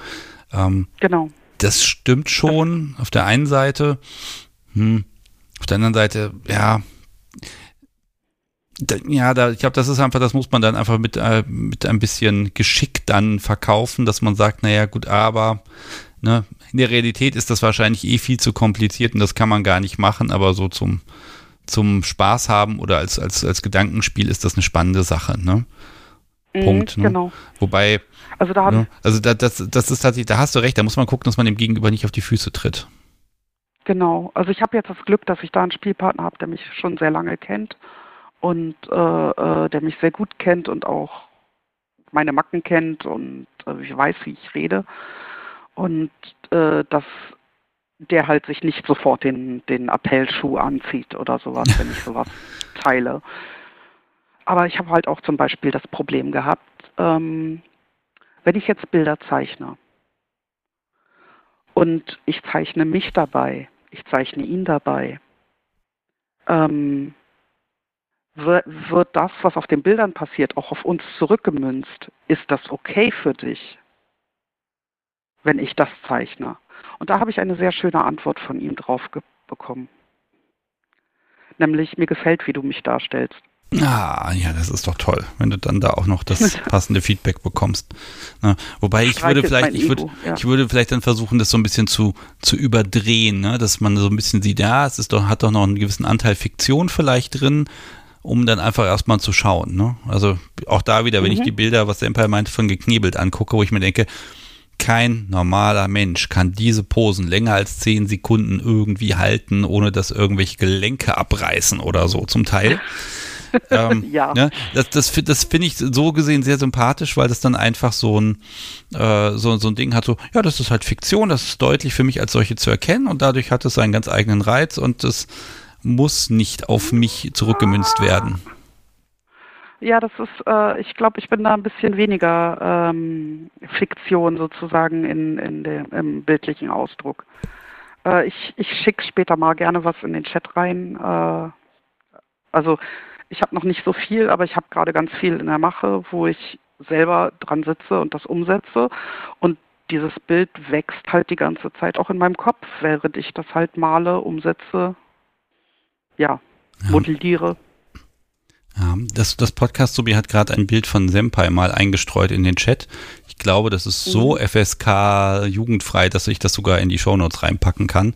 Ähm, genau. Das stimmt schon auf der einen Seite. Hm. Auf der anderen Seite, ja, ja, da, ich glaube, das ist einfach, das muss man dann einfach mit, äh, mit ein bisschen Geschick dann verkaufen, dass man sagt, naja, gut, aber ne, in der Realität ist das wahrscheinlich eh viel zu kompliziert und das kann man gar nicht machen, aber so zum, zum Spaß haben oder als, als, als Gedankenspiel ist das eine spannende Sache, ne? Mhm, Punkt. Ne? Genau. Wobei, also da ne, also da, das, das ist tatsächlich, da hast du recht, da muss man gucken, dass man dem Gegenüber nicht auf die Füße tritt. Genau, also ich habe jetzt das Glück, dass ich da einen Spielpartner habe, der mich schon sehr lange kennt und äh, äh, der mich sehr gut kennt und auch meine Macken kennt und äh, ich weiß, wie ich rede. Und äh, dass der halt sich nicht sofort den, den Appellschuh anzieht oder sowas, wenn ich sowas teile. Aber ich habe halt auch zum Beispiel das Problem gehabt, ähm, wenn ich jetzt Bilder zeichne und ich zeichne mich dabei, ich zeichne ihn dabei, ähm, wird das, was auf den Bildern passiert, auch auf uns zurückgemünzt? Ist das okay für dich, wenn ich das zeichne? Und da habe ich eine sehr schöne Antwort von ihm drauf bekommen. Nämlich, mir gefällt, wie du mich darstellst. Ah, ja, das ist doch toll, wenn du dann da auch noch das passende Feedback bekommst. Ne? Wobei ich würde vielleicht, ich würde, ja. ich würde vielleicht dann versuchen, das so ein bisschen zu, zu überdrehen, ne? dass man so ein bisschen sieht, ja, es ist doch, hat doch noch einen gewissen Anteil Fiktion vielleicht drin, um dann einfach erstmal zu schauen. Ne? Also auch da wieder, wenn mhm. ich die Bilder, was der Empire meinte, von geknebelt angucke, wo ich mir denke, kein normaler Mensch kann diese Posen länger als zehn Sekunden irgendwie halten, ohne dass irgendwelche Gelenke abreißen oder so zum Teil. ähm, ja. Ne? Das, das, das finde ich so gesehen sehr sympathisch, weil das dann einfach so ein, äh, so, so ein Ding hat, so, ja, das ist halt Fiktion, das ist deutlich für mich als solche zu erkennen und dadurch hat es seinen ganz eigenen Reiz und das muss nicht auf mich zurückgemünzt werden. Ja, das ist, äh, ich glaube, ich bin da ein bisschen weniger ähm, Fiktion sozusagen in, in dem, im bildlichen Ausdruck. Äh, ich ich schicke später mal gerne was in den Chat rein. Äh, also ich habe noch nicht so viel, aber ich habe gerade ganz viel in der Mache, wo ich selber dran sitze und das umsetze. Und dieses Bild wächst halt die ganze Zeit auch in meinem Kopf, während ich das halt male, umsetze ja, modelliere. Ja, das, das Podcast Subi hat gerade ein Bild von Senpai mal eingestreut in den Chat. Ich glaube, das ist so mhm. FSK jugendfrei, dass ich das sogar in die Shownotes reinpacken kann.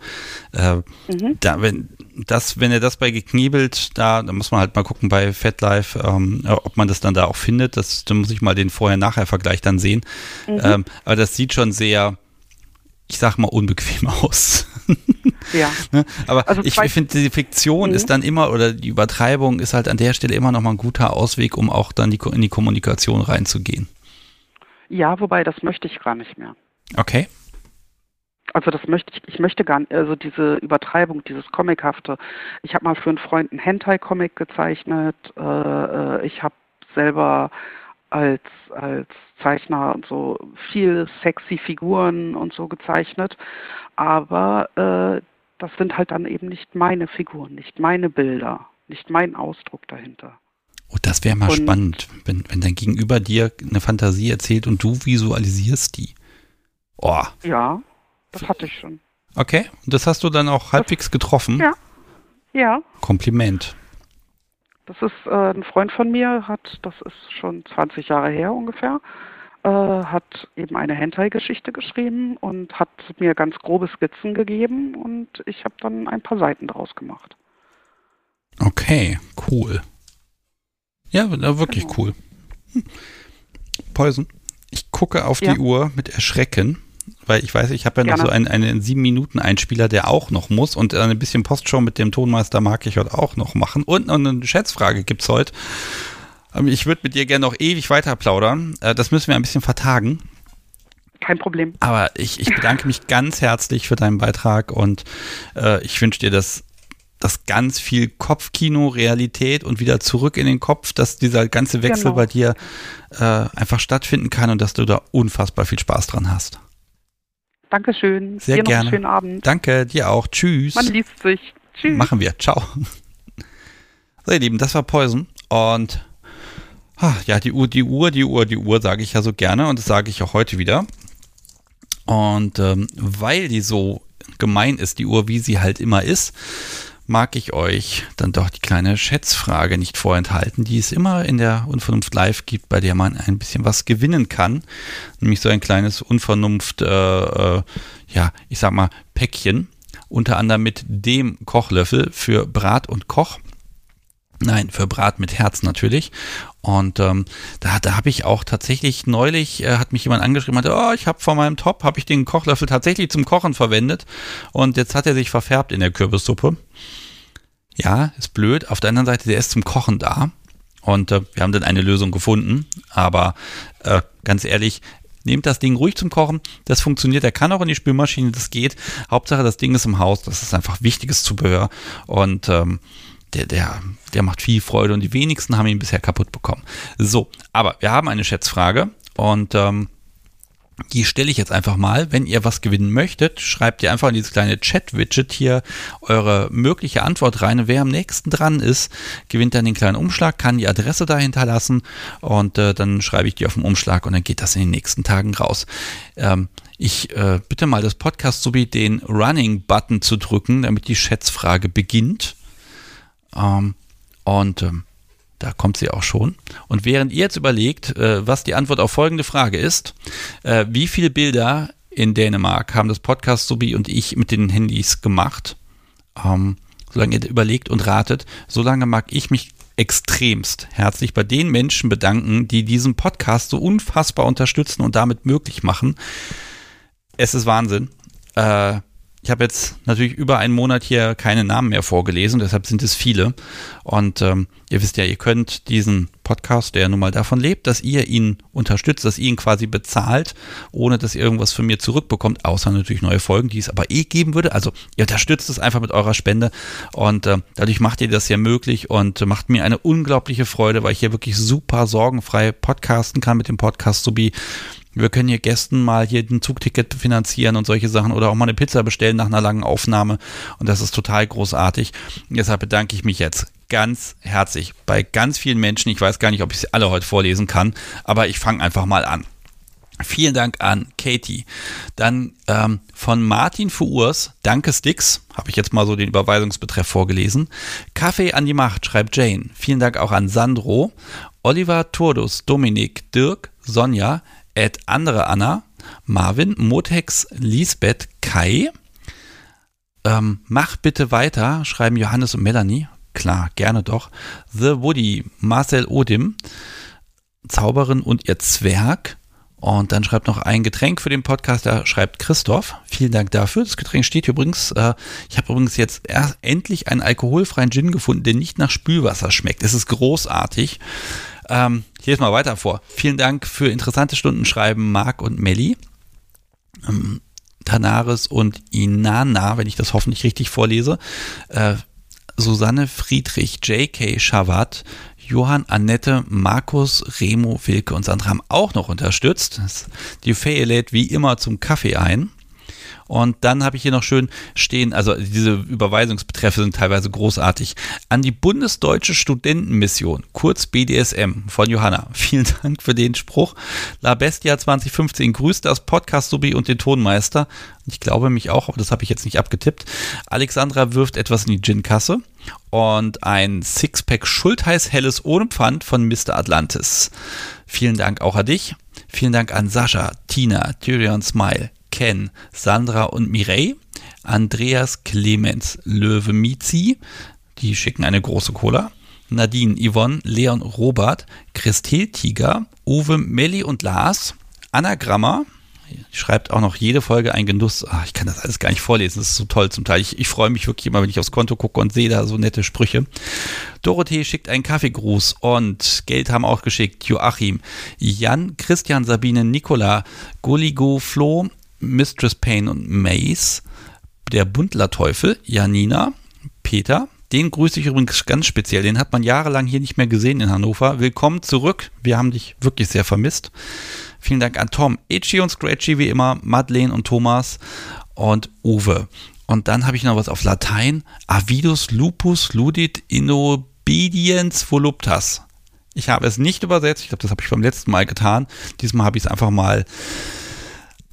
Äh, mhm. da, wenn, das, wenn er das bei geknebelt, da, da muss man halt mal gucken bei FatLife, ähm, ob man das dann da auch findet. Das, da muss ich mal den Vorher-Nachher-Vergleich dann sehen. Mhm. Ähm, aber das sieht schon sehr, ich sag mal, unbequem aus. Ja. ne? Aber also ich, ich finde, die Fiktion mhm. ist dann immer, oder die Übertreibung ist halt an der Stelle immer noch mal ein guter Ausweg, um auch dann die, in die Kommunikation reinzugehen. Ja, wobei, das möchte ich gar nicht mehr. Okay. Also das möchte ich, ich möchte gar nicht, also diese Übertreibung, dieses Comichafte. Ich habe mal für einen Freund einen Hentai-Comic gezeichnet. Äh, äh ich habe selber als, als Zeichner und so viel sexy Figuren und so gezeichnet. Aber äh, das sind halt dann eben nicht meine Figuren, nicht meine Bilder, nicht mein Ausdruck dahinter. Oh, das wäre mal und, spannend, wenn, wenn dein Gegenüber dir eine Fantasie erzählt und du visualisierst die. Oh. Ja, das hatte ich schon. Okay, und das hast du dann auch halbwegs getroffen? Ja. Ja. Kompliment. Das ist äh, ein Freund von mir, hat, das ist schon 20 Jahre her ungefähr, äh, hat eben eine Hentai-Geschichte geschrieben und hat mir ganz grobe Skizzen gegeben und ich habe dann ein paar Seiten draus gemacht. Okay, cool. Ja, wirklich genau. cool. Hm. Poison, ich gucke auf ja. die Uhr mit Erschrecken weil ich weiß, ich habe ja Gerne. noch so einen, einen sieben Minuten Einspieler, der auch noch muss und ein bisschen Postshow mit dem Tonmeister mag ich heute auch noch machen und noch eine Schätzfrage gibt es heute. Ähm, ich würde mit dir gerne noch ewig weiter plaudern. Äh, das müssen wir ein bisschen vertagen. Kein Problem. Aber ich, ich bedanke mich ganz herzlich für deinen Beitrag und äh, ich wünsche dir, dass dass ganz viel Kopfkino, Realität und wieder zurück in den Kopf, dass dieser ganze Wechsel Genau. bei dir äh, einfach stattfinden kann und dass du da unfassbar viel Spaß dran hast. Dankeschön. Sehr Dir noch gerne. einen schönen Abend. Danke, dir auch. Tschüss. Man liest sich. Tschüss. Machen wir. Ciao. So, ihr Lieben, das war Poison. Und ah, ja, die Uhr, die Uhr, die Uhr, die Uhr sage ich ja so gerne und das sage ich auch heute wieder. Und ähm, weil die so gemein ist, die Uhr, wie sie halt immer ist, mag ich euch dann doch die kleine Schätzfrage nicht vorenthalten, die es immer in der Unvernunft Live gibt, bei der man ein bisschen was gewinnen kann. Nämlich so ein kleines Unvernunft, äh, äh, ja, ich sag mal, Päckchen. Unter anderem mit dem Kochlöffel für Brat und Koch. Nein, für Brat mit Herz natürlich. Und ähm, da, da habe ich auch tatsächlich neulich, äh, hat mich jemand angeschrieben, meinte, oh, ich habe von meinem Top, habe ich den Kochlöffel tatsächlich zum Kochen verwendet. Und jetzt hat er sich verfärbt in der Kürbissuppe. Ja, ist blöd. Auf der anderen Seite, der ist zum Kochen da. Und äh, wir haben dann eine Lösung gefunden. Aber äh, ganz ehrlich, nehmt das Ding ruhig zum Kochen. Das funktioniert. Der kann auch in die Spülmaschine, das geht. Hauptsache, das Ding ist im Haus. Das ist einfach wichtiges Zubehör. Und ähm, der, der, der macht viel Freude und die wenigsten haben ihn bisher kaputt bekommen. So, aber wir haben eine Schätzfrage und ähm, die stelle ich jetzt einfach mal. Wenn ihr was gewinnen möchtet, schreibt ihr einfach in dieses kleine Chat-Widget hier eure mögliche Antwort rein. Wer am nächsten dran ist, gewinnt dann den kleinen Umschlag, kann die Adresse da hinterlassen und äh, dann schreibe ich die auf den Umschlag und dann geht das in den nächsten Tagen raus. Ähm, ich äh, bitte mal das Podcast sowie den Running-Button zu drücken, damit die Schätzfrage beginnt. Ähm, und ähm, da kommt sie auch schon. Und während ihr jetzt überlegt, äh, was die Antwort auf folgende Frage ist, äh, wie viele Bilder in Dänemark haben das Podcast Subi und ich mit den Handys gemacht? Ähm, solange ihr überlegt und ratet, solange mag ich mich extremst herzlich bei den Menschen bedanken, die diesen Podcast so unfassbar unterstützen und damit möglich machen. Es ist Wahnsinn. Äh, ich habe jetzt natürlich über einen Monat hier keine Namen mehr vorgelesen, deshalb sind es viele. Und ähm, ihr wisst ja, ihr könnt diesen Podcast, der nun mal davon lebt, dass ihr ihn unterstützt, dass ihr ihn quasi bezahlt, ohne dass ihr irgendwas von mir zurückbekommt, außer natürlich neue Folgen, die es aber eh geben würde. Also ihr unterstützt es einfach mit eurer Spende und äh, dadurch macht ihr das ja möglich und macht mir eine unglaubliche Freude, weil ich hier wirklich super sorgenfrei podcasten kann mit dem Podcast sowie wir können hier Gästen mal hier ein Zugticket finanzieren und solche Sachen oder auch mal eine Pizza bestellen nach einer langen Aufnahme. Und das ist total großartig. Deshalb bedanke ich mich jetzt ganz herzlich bei ganz vielen Menschen. Ich weiß gar nicht, ob ich sie alle heute vorlesen kann, aber ich fange einfach mal an. Vielen Dank an Katie. Dann ähm, von Martin für Urs, danke Sticks, habe ich jetzt mal so den Überweisungsbetreff vorgelesen. Kaffee an die Macht, schreibt Jane. Vielen Dank auch an Sandro, Oliver Turdus, Dominik, Dirk, Sonja, Ed andere Anna, Marvin, Motex, Lisbeth, Kai. Ähm, mach bitte weiter, schreiben Johannes und Melanie. Klar, gerne doch. The Woody, Marcel Odim, Zauberin und ihr Zwerg. Und dann schreibt noch ein Getränk für den Podcast, da schreibt Christoph. Vielen Dank dafür. Das Getränk steht übrigens. Äh, ich habe übrigens jetzt erst endlich einen alkoholfreien Gin gefunden, der nicht nach Spülwasser schmeckt. Es ist großartig. Ähm, ich lese mal weiter vor. Vielen Dank für interessante Stunden schreiben Marc und Melli. Ähm, Tanaris und Inana, wenn ich das hoffentlich richtig vorlese. Äh, Susanne Friedrich, J.K. Schawat, Johann, Annette, Markus, Remo, Wilke und Sandra haben auch noch unterstützt. Die Fee lädt wie immer zum Kaffee ein. Und dann habe ich hier noch schön stehen, also diese Überweisungsbetreffe sind teilweise großartig. An die Bundesdeutsche Studentenmission, kurz BDSM von Johanna. Vielen Dank für den Spruch. La Bestia 2015 grüßt das Podcast-Subi und den Tonmeister. Ich glaube mich auch, aber das habe ich jetzt nicht abgetippt. Alexandra wirft etwas in die Gin-Kasse. Und ein Sixpack Schultheiß Helles ohne Pfand von Mr. Atlantis. Vielen Dank auch an dich. Vielen Dank an Sascha, Tina, Tyrion Smile, Ken, Sandra und Mireille, Andreas Clemens Löwe Mizi, die schicken eine große Cola, Nadine, Yvonne, Leon, Robert, Christel Tiger, Uwe, Melli und Lars, Anna Grammer, schreibt auch noch jede Folge ein Genuss. Ach, ich kann das alles gar nicht vorlesen, das ist so toll zum Teil. Ich, ich freue mich wirklich immer, wenn ich aufs Konto gucke und sehe da so nette Sprüche. Dorothee schickt einen Kaffeegruß und Geld haben auch geschickt. Joachim, Jan, Christian, Sabine, Nicola, Gulligo, Flo, Mistress Payne und Mace, der Bundlerteufel, Janina, Peter, den grüße ich übrigens ganz speziell. Den hat man jahrelang hier nicht mehr gesehen in Hannover. Willkommen zurück. Wir haben dich wirklich sehr vermisst. Vielen Dank an Tom, Itchy und Scratchy wie immer, Madeleine und Thomas und Uwe. Und dann habe ich noch was auf Latein. Avidus lupus ludit inobediens voluptas. Ich habe es nicht übersetzt. Ich glaube, das habe ich beim letzten Mal getan. Diesmal habe ich es einfach mal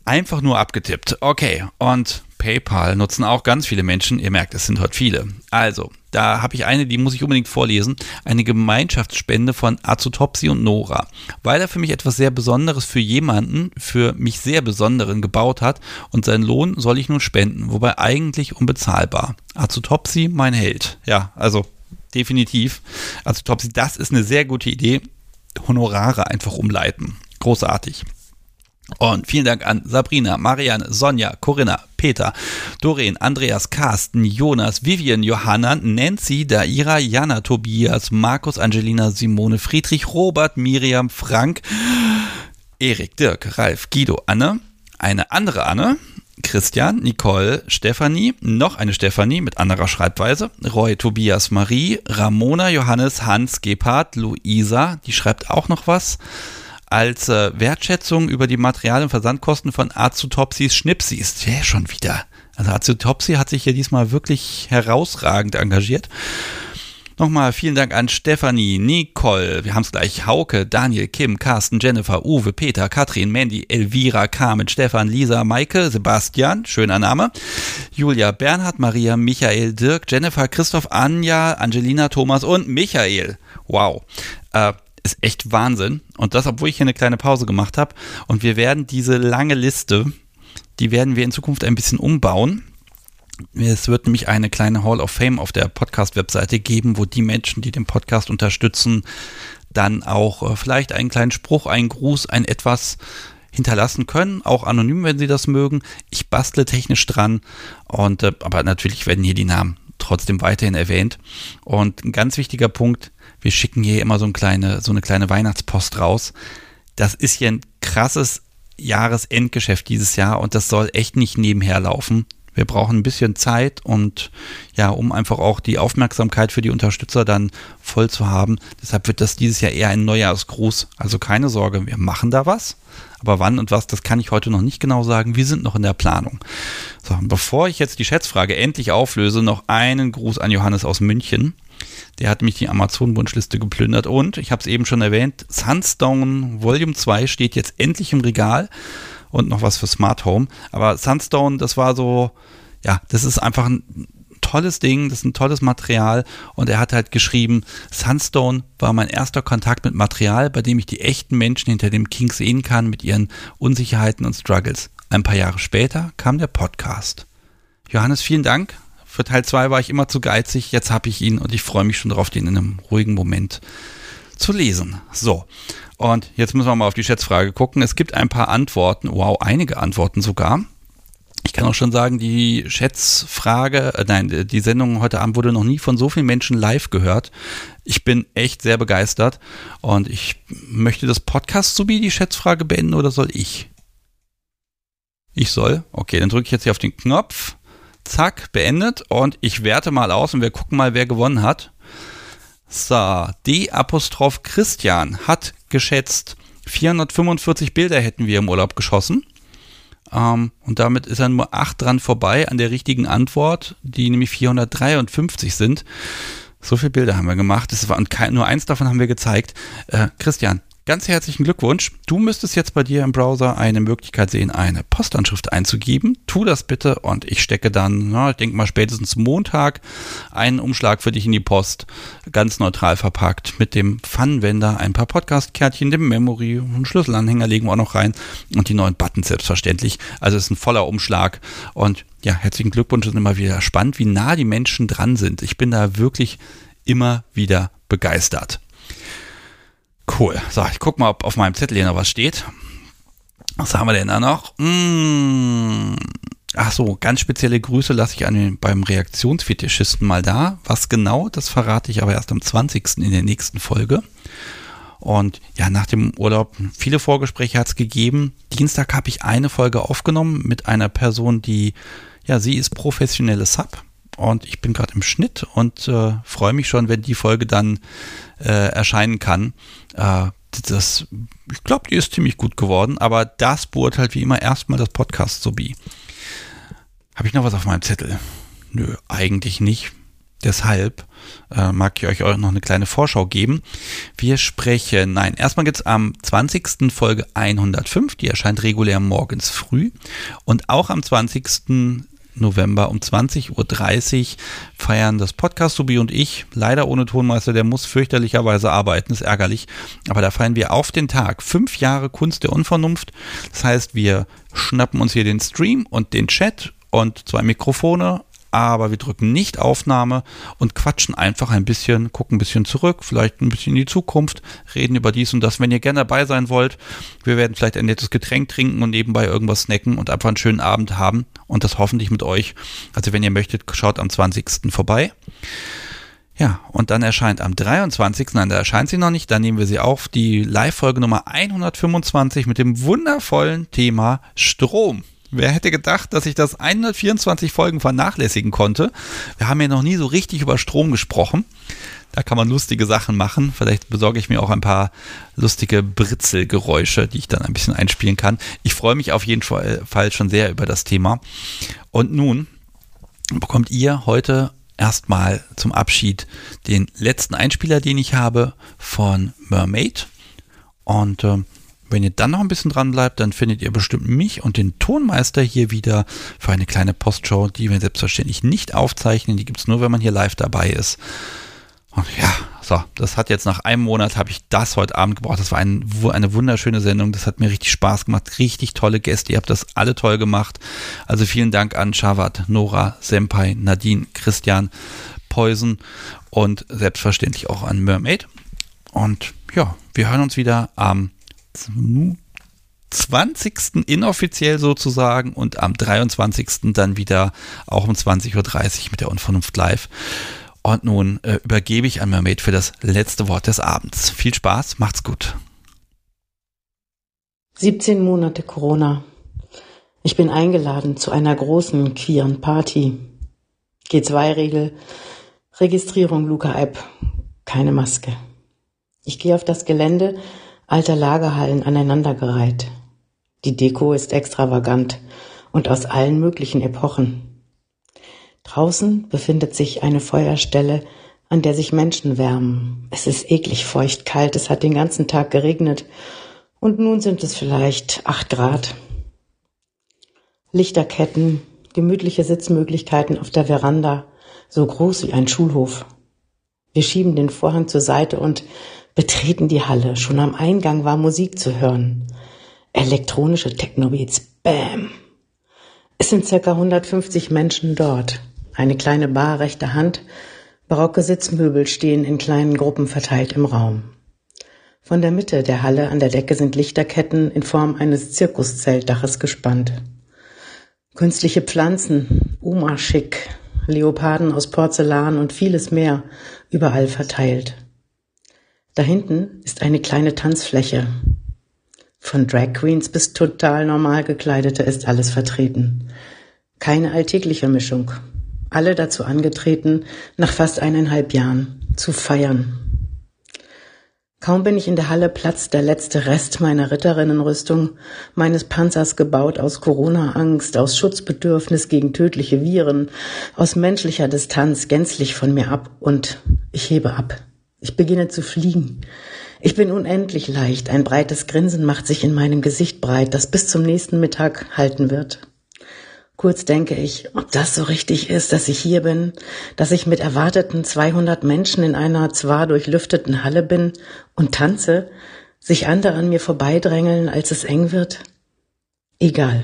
einfach nur abgetippt. Okay, und PayPal nutzen auch ganz viele Menschen. Ihr merkt, es sind heute viele. Also, da habe ich eine, die muss ich unbedingt vorlesen. Eine Gemeinschaftsspende von Azutopsi und Nora. Weil er für mich etwas sehr Besonderes für jemanden, für mich sehr Besonderen gebaut hat und seinen Lohn soll ich nun spenden, wobei eigentlich unbezahlbar. Azutopsi, mein Held. Ja, also definitiv. Azutopsi, das ist eine sehr gute Idee. Honorare einfach umleiten. Großartig. Und vielen Dank an Sabrina, Marianne, Sonja, Corinna, Peter, Doreen, Andreas, Carsten, Jonas, Vivian, Johanna, Nancy, Daira, Jana, Tobias, Markus, Angelina, Simone, Friedrich, Robert, Miriam, Frank, Erik, Dirk, Ralf, Guido, Anne, eine andere Anne, Christian, Nicole, Stefanie, noch eine Stefanie mit anderer Schreibweise, Roy, Tobias, Marie, Ramona, Johannes, Hans, Gebhardt, Luisa, die schreibt auch noch was als äh, Wertschätzung über die Material- und Versandkosten von Azutopsis Schnipsis. Der schon wieder. Also Azutopsi hat sich hier diesmal wirklich herausragend engagiert. Nochmal vielen Dank an Stefanie, Nicole, wir haben es gleich, Hauke, Daniel, Kim, Carsten, Jennifer, Uwe, Peter, Katrin, Mandy, Elvira, Carmen, Stefan, Lisa, Maike, Sebastian, schöner Name, Julia, Bernhard, Maria, Michael, Dirk, Jennifer, Christoph, Anja, Angelina, Thomas und Michael. Wow. Äh, ist echt Wahnsinn. Und das, obwohl ich hier eine kleine Pause gemacht habe. Und wir werden diese lange Liste, die werden wir in Zukunft ein bisschen umbauen. Es wird nämlich eine kleine Hall of Fame auf der Podcast-Webseite geben, wo die Menschen, die den Podcast unterstützen, dann auch äh, vielleicht einen kleinen Spruch, einen Gruß, ein etwas hinterlassen können, auch anonym, wenn sie das mögen. Ich bastle technisch dran und äh, aber natürlich werden hier die Namen trotzdem weiterhin erwähnt. Und ein ganz wichtiger Punkt, wir schicken hier immer so, ein kleine, so eine kleine Weihnachtspost raus. Das ist hier ein krasses Jahresendgeschäft dieses Jahr und das soll echt nicht nebenher laufen. Wir brauchen ein bisschen Zeit und ja, um einfach auch die Aufmerksamkeit für die Unterstützer dann voll zu haben. Deshalb wird das dieses Jahr eher ein Neujahrsgruß. Also keine Sorge, wir machen da was. Aber wann und was, das kann ich heute noch nicht genau sagen. Wir sind noch in der Planung. So, bevor ich jetzt die Schätzfrage endlich auflöse, noch einen Gruß an Johannes aus München. Der hat mich die Amazon-Wunschliste geplündert und, ich habe es eben schon erwähnt, Sunstone Volume 2 steht jetzt endlich im Regal und noch was für Smart Home. Aber Sunstone, das war so, ja, das ist einfach ein tolles Ding, das ist ein tolles Material und er hat halt geschrieben, Sunstone war mein erster Kontakt mit Material, bei dem ich die echten Menschen hinter dem King sehen kann mit ihren Unsicherheiten und Struggles. Ein paar Jahre später kam der Podcast. Johannes, vielen Dank für Teil 2 war ich immer zu geizig. Jetzt habe ich ihn und ich freue mich schon darauf, den in einem ruhigen Moment zu lesen. So. Und jetzt müssen wir mal auf die Schätzfrage gucken. Es gibt ein paar Antworten. Wow, einige Antworten sogar. Ich kann auch schon sagen, die Schätzfrage, äh, nein, die Sendung heute Abend wurde noch nie von so vielen Menschen live gehört. Ich bin echt sehr begeistert und ich möchte das Podcast sowie die Schätzfrage beenden oder soll ich? Ich soll? Okay, dann drücke ich jetzt hier auf den Knopf zack, beendet und ich werte mal aus und wir gucken mal, wer gewonnen hat. So, D Apostroph Christian hat geschätzt, 445 Bilder hätten wir im Urlaub geschossen. Ähm, und damit ist er nur 8 dran vorbei an der richtigen Antwort, die nämlich 453 sind. So viele Bilder haben wir gemacht. Das war, und kein, nur eins davon haben wir gezeigt. Äh, Christian, Ganz herzlichen Glückwunsch. Du müsstest jetzt bei dir im Browser eine Möglichkeit sehen, eine Postanschrift einzugeben. Tu das bitte und ich stecke dann, na, ich denke mal spätestens Montag, einen Umschlag für dich in die Post, ganz neutral verpackt, mit dem Pfannenwender, ein paar Podcast-Kärtchen, dem Memory, einen Schlüsselanhänger legen wir auch noch rein und die neuen Buttons selbstverständlich. Also es ist ein voller Umschlag und ja, herzlichen Glückwunsch. Es ist immer wieder spannend, wie nah die Menschen dran sind. Ich bin da wirklich immer wieder begeistert. Cool. So, ich guck mal, ob auf meinem Zettel hier noch was steht. Was haben wir denn da noch? Mmh. Ach so, ganz spezielle Grüße lasse ich an den, beim Reaktionsfetischisten mal da. Was genau, das verrate ich aber erst am 20. in der nächsten Folge. Und ja, nach dem Urlaub viele Vorgespräche hat es gegeben. Dienstag habe ich eine Folge aufgenommen mit einer Person, die, ja, sie ist professionelle Sub und ich bin gerade im Schnitt und äh, freue mich schon, wenn die Folge dann äh, erscheinen kann. Äh, das, ich glaube, die ist ziemlich gut geworden, aber das beurteilt wie immer erstmal das Podcast sowie. Habe ich noch was auf meinem Zettel? Nö, eigentlich nicht. Deshalb äh, mag ich euch auch noch eine kleine Vorschau geben. Wir sprechen, nein, erstmal gibt es am 20. Folge 105, die erscheint regulär morgens früh. Und auch am 20. November um 20.30 Uhr feiern das Podcast Subi und ich, leider ohne Tonmeister, der muss fürchterlicherweise arbeiten, ist ärgerlich, aber da feiern wir auf den Tag fünf Jahre Kunst der Unvernunft. Das heißt, wir schnappen uns hier den Stream und den Chat und zwei Mikrofone, aber wir drücken nicht Aufnahme und quatschen einfach ein bisschen, gucken ein bisschen zurück, vielleicht ein bisschen in die Zukunft, reden über dies und das. Wenn ihr gerne dabei sein wollt, wir werden vielleicht ein nettes Getränk trinken und nebenbei irgendwas snacken und einfach einen schönen Abend haben und das hoffentlich mit euch. Also wenn ihr möchtet, schaut am 20. vorbei. Ja, und dann erscheint am 23. Nein, da erscheint sie noch nicht. Dann nehmen wir sie auf, die Live-Folge Nummer 125 mit dem wundervollen Thema Strom. Wer hätte gedacht, dass ich das 124 Folgen vernachlässigen konnte? Wir haben ja noch nie so richtig über Strom gesprochen. Da kann man lustige Sachen machen. Vielleicht besorge ich mir auch ein paar lustige Britzelgeräusche, die ich dann ein bisschen einspielen kann. Ich freue mich auf jeden Fall schon sehr über das Thema. Und nun bekommt ihr heute erstmal zum Abschied den letzten Einspieler, den ich habe von Mermaid. Und äh, wenn ihr dann noch ein bisschen dran bleibt, dann findet ihr bestimmt mich und den Tonmeister hier wieder für eine kleine Postshow, die wir selbstverständlich nicht aufzeichnen. Die gibt es nur, wenn man hier live dabei ist. Und ja, so, das hat jetzt nach einem Monat, habe ich das heute Abend gebraucht. Das war ein, eine wunderschöne Sendung. Das hat mir richtig Spaß gemacht. Richtig tolle Gäste. Ihr habt das alle toll gemacht. Also vielen Dank an Shavat, Nora, Senpai, Nadine, Christian, Poison und selbstverständlich auch an Mermaid. Und ja, wir hören uns wieder am 20. inoffiziell sozusagen und am 23. dann wieder auch um 20.30 Uhr mit der Unvernunft live. Und nun äh, übergebe ich an Mermaid für das letzte Wort des Abends. Viel Spaß, macht's gut. 17 Monate Corona. Ich bin eingeladen zu einer großen queeren Party. G2-Regel, Registrierung Luca-App, keine Maske. Ich gehe auf das Gelände alter Lagerhallen aneinandergereiht. Die Deko ist extravagant und aus allen möglichen Epochen. Draußen befindet sich eine Feuerstelle, an der sich Menschen wärmen. Es ist eklig feucht kalt, es hat den ganzen Tag geregnet und nun sind es vielleicht acht Grad. Lichterketten, gemütliche Sitzmöglichkeiten auf der Veranda, so groß wie ein Schulhof. Wir schieben den Vorhang zur Seite und betreten die Halle. Schon am Eingang war Musik zu hören. Elektronische Technobeats. Bam. Es sind circa 150 Menschen dort. Eine kleine Bar rechter Hand. Barocke Sitzmöbel stehen in kleinen Gruppen verteilt im Raum. Von der Mitte der Halle an der Decke sind Lichterketten in Form eines Zirkuszeltdaches gespannt. Künstliche Pflanzen, Oma-Schick, Leoparden aus Porzellan und vieles mehr überall verteilt. Da hinten ist eine kleine Tanzfläche. Von Drag Queens bis total normal gekleidete ist alles vertreten. Keine alltägliche Mischung. Alle dazu angetreten, nach fast eineinhalb Jahren zu feiern. Kaum bin ich in der Halle, platzt der letzte Rest meiner Ritterinnenrüstung, meines Panzers gebaut aus Corona-Angst, aus Schutzbedürfnis gegen tödliche Viren, aus menschlicher Distanz gänzlich von mir ab und ich hebe ab. Ich beginne zu fliegen. Ich bin unendlich leicht. Ein breites Grinsen macht sich in meinem Gesicht breit, das bis zum nächsten Mittag halten wird. Kurz denke ich, ob das so richtig ist, dass ich hier bin, dass ich mit erwarteten 200 Menschen in einer zwar durchlüfteten Halle bin und tanze, sich andere an mir vorbeidrängeln, als es eng wird. Egal.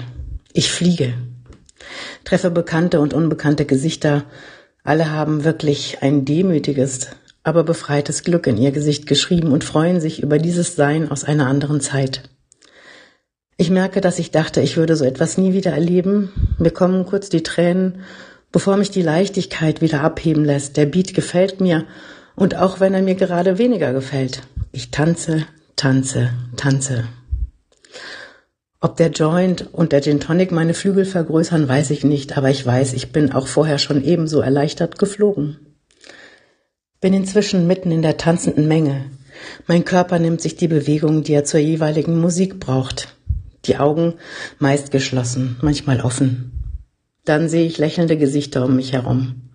Ich fliege. Treffe bekannte und unbekannte Gesichter. Alle haben wirklich ein demütiges, aber befreites Glück in ihr Gesicht geschrieben und freuen sich über dieses Sein aus einer anderen Zeit. Ich merke, dass ich dachte, ich würde so etwas nie wieder erleben. Mir kommen kurz die Tränen, bevor mich die Leichtigkeit wieder abheben lässt. Der Beat gefällt mir und auch wenn er mir gerade weniger gefällt. Ich tanze, tanze, tanze. Ob der Joint und der Gin Tonic meine Flügel vergrößern, weiß ich nicht, aber ich weiß, ich bin auch vorher schon ebenso erleichtert geflogen. Bin inzwischen mitten in der tanzenden Menge. Mein Körper nimmt sich die Bewegung, die er zur jeweiligen Musik braucht. Die Augen meist geschlossen, manchmal offen. Dann sehe ich lächelnde Gesichter um mich herum.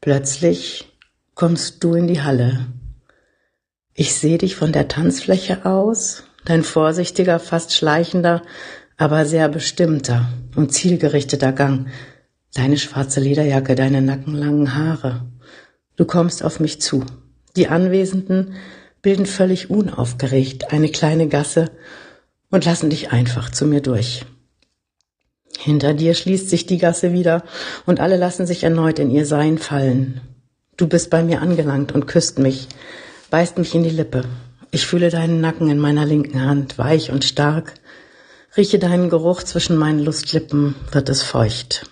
Plötzlich kommst du in die Halle. Ich sehe dich von der Tanzfläche aus, dein vorsichtiger, fast schleichender, aber sehr bestimmter und zielgerichteter Gang, deine schwarze Lederjacke, deine nackenlangen Haare. Du kommst auf mich zu. Die Anwesenden bilden völlig unaufgeregt eine kleine Gasse und lassen dich einfach zu mir durch. Hinter dir schließt sich die Gasse wieder und alle lassen sich erneut in ihr Sein fallen. Du bist bei mir angelangt und küsst mich, beißt mich in die Lippe. Ich fühle deinen Nacken in meiner linken Hand, weich und stark, rieche deinen Geruch zwischen meinen Lustlippen, wird es feucht.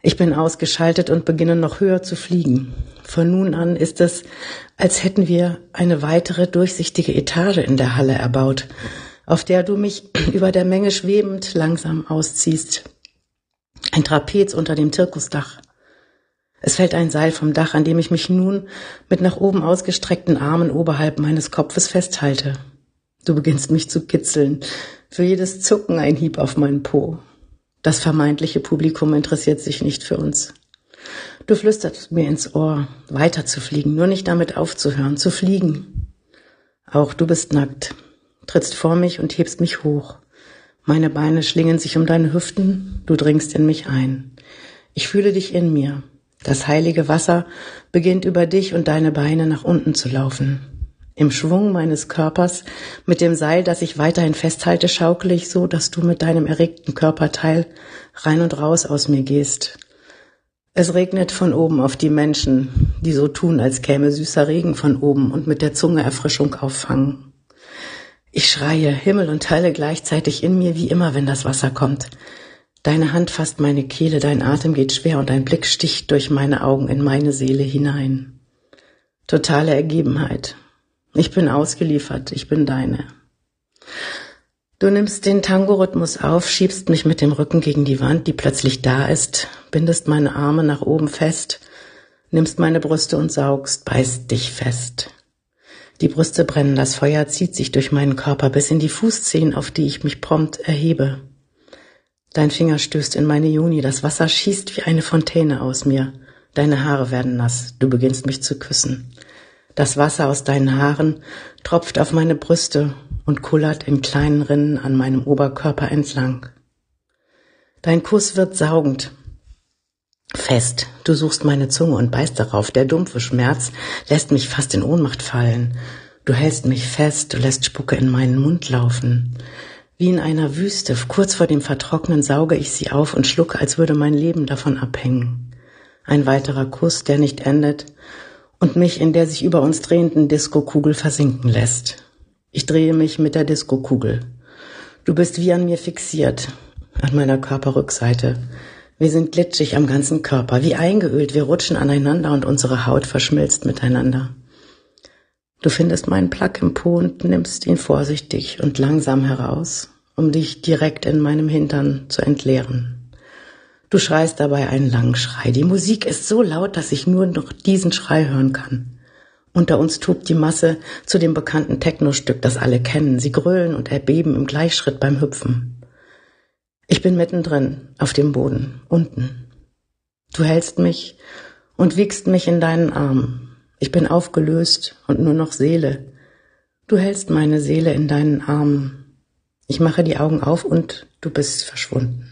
Ich bin ausgeschaltet und beginne noch höher zu fliegen. Von nun an ist es, als hätten wir eine weitere durchsichtige Etage in der Halle erbaut, auf der du mich über der Menge schwebend langsam ausziehst. Ein Trapez unter dem Zirkusdach. Es fällt ein Seil vom Dach, an dem ich mich nun mit nach oben ausgestreckten Armen oberhalb meines Kopfes festhalte. Du beginnst mich zu kitzeln, für jedes Zucken ein Hieb auf meinen Po. Das vermeintliche Publikum interessiert sich nicht für uns. Du flüsterst mir ins Ohr, weiter zu fliegen, nur nicht damit aufzuhören, zu fliegen. Auch du bist nackt, trittst vor mich und hebst mich hoch. Meine Beine schlingen sich um deine Hüften, du dringst in mich ein. Ich fühle dich in mir. Das heilige Wasser beginnt über dich und deine Beine nach unten zu laufen. Im Schwung meines Körpers, mit dem Seil, das ich weiterhin festhalte, schaukele ich so, dass du mit deinem erregten Körperteil rein und raus aus mir gehst. Es regnet von oben auf die Menschen, die so tun, als käme süßer Regen von oben und mit der Zunge Erfrischung auffangen. Ich schreie, Himmel und Hölle gleichzeitig in mir, wie immer, wenn das Wasser kommt. Deine Hand fasst meine Kehle, dein Atem geht schwer und dein Blick sticht durch meine Augen in meine Seele hinein. Totale Ergebenheit. Ich bin ausgeliefert, ich bin deine. Du nimmst den Tango-Rhythmus auf, schiebst mich mit dem Rücken gegen die Wand, die plötzlich da ist, bindest meine Arme nach oben fest, nimmst meine Brüste und saugst, beißt dich fest. Die Brüste brennen, das Feuer zieht sich durch meinen Körper bis in die Fußzehen, auf die ich mich prompt erhebe. Dein Finger stößt in meine Juni, das Wasser schießt wie eine Fontäne aus mir. Deine Haare werden nass, du beginnst mich zu küssen. Das Wasser aus deinen Haaren tropft auf meine Brüste und kullert in kleinen Rinnen an meinem Oberkörper entlang. Dein Kuss wird saugend, fest. Du suchst meine Zunge und beißt darauf. Der dumpfe Schmerz lässt mich fast in Ohnmacht fallen. Du hältst mich fest, du lässt Spucke in meinen Mund laufen. Wie in einer Wüste, kurz vor dem Vertrocknen sauge ich sie auf und schlucke, als würde mein Leben davon abhängen. Ein weiterer Kuss, der nicht endet und mich in der sich über uns drehenden Diskokugel versinken lässt. Ich drehe mich mit der Diskokugel. Du bist wie an mir fixiert, an meiner Körperrückseite. Wir sind glitschig am ganzen Körper, wie eingeölt, wir rutschen aneinander und unsere Haut verschmilzt miteinander. Du findest meinen Plack im Po und nimmst ihn vorsichtig und langsam heraus, um dich direkt in meinem Hintern zu entleeren. Du schreist dabei einen langen Schrei. Die Musik ist so laut, dass ich nur noch diesen Schrei hören kann. Unter uns tobt die Masse zu dem bekannten Techno-Stück, das alle kennen. Sie grölen und erbeben im Gleichschritt beim Hüpfen. Ich bin mittendrin, auf dem Boden, unten. Du hältst mich und wiegst mich in deinen Arm. Ich bin aufgelöst und nur noch Seele. Du hältst meine Seele in deinen Armen. Ich mache die Augen auf und du bist verschwunden.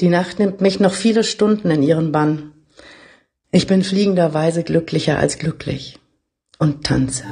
Die Nacht nimmt mich noch viele Stunden in ihren Bann. Ich bin fliegenderweise glücklicher als glücklich und tanze.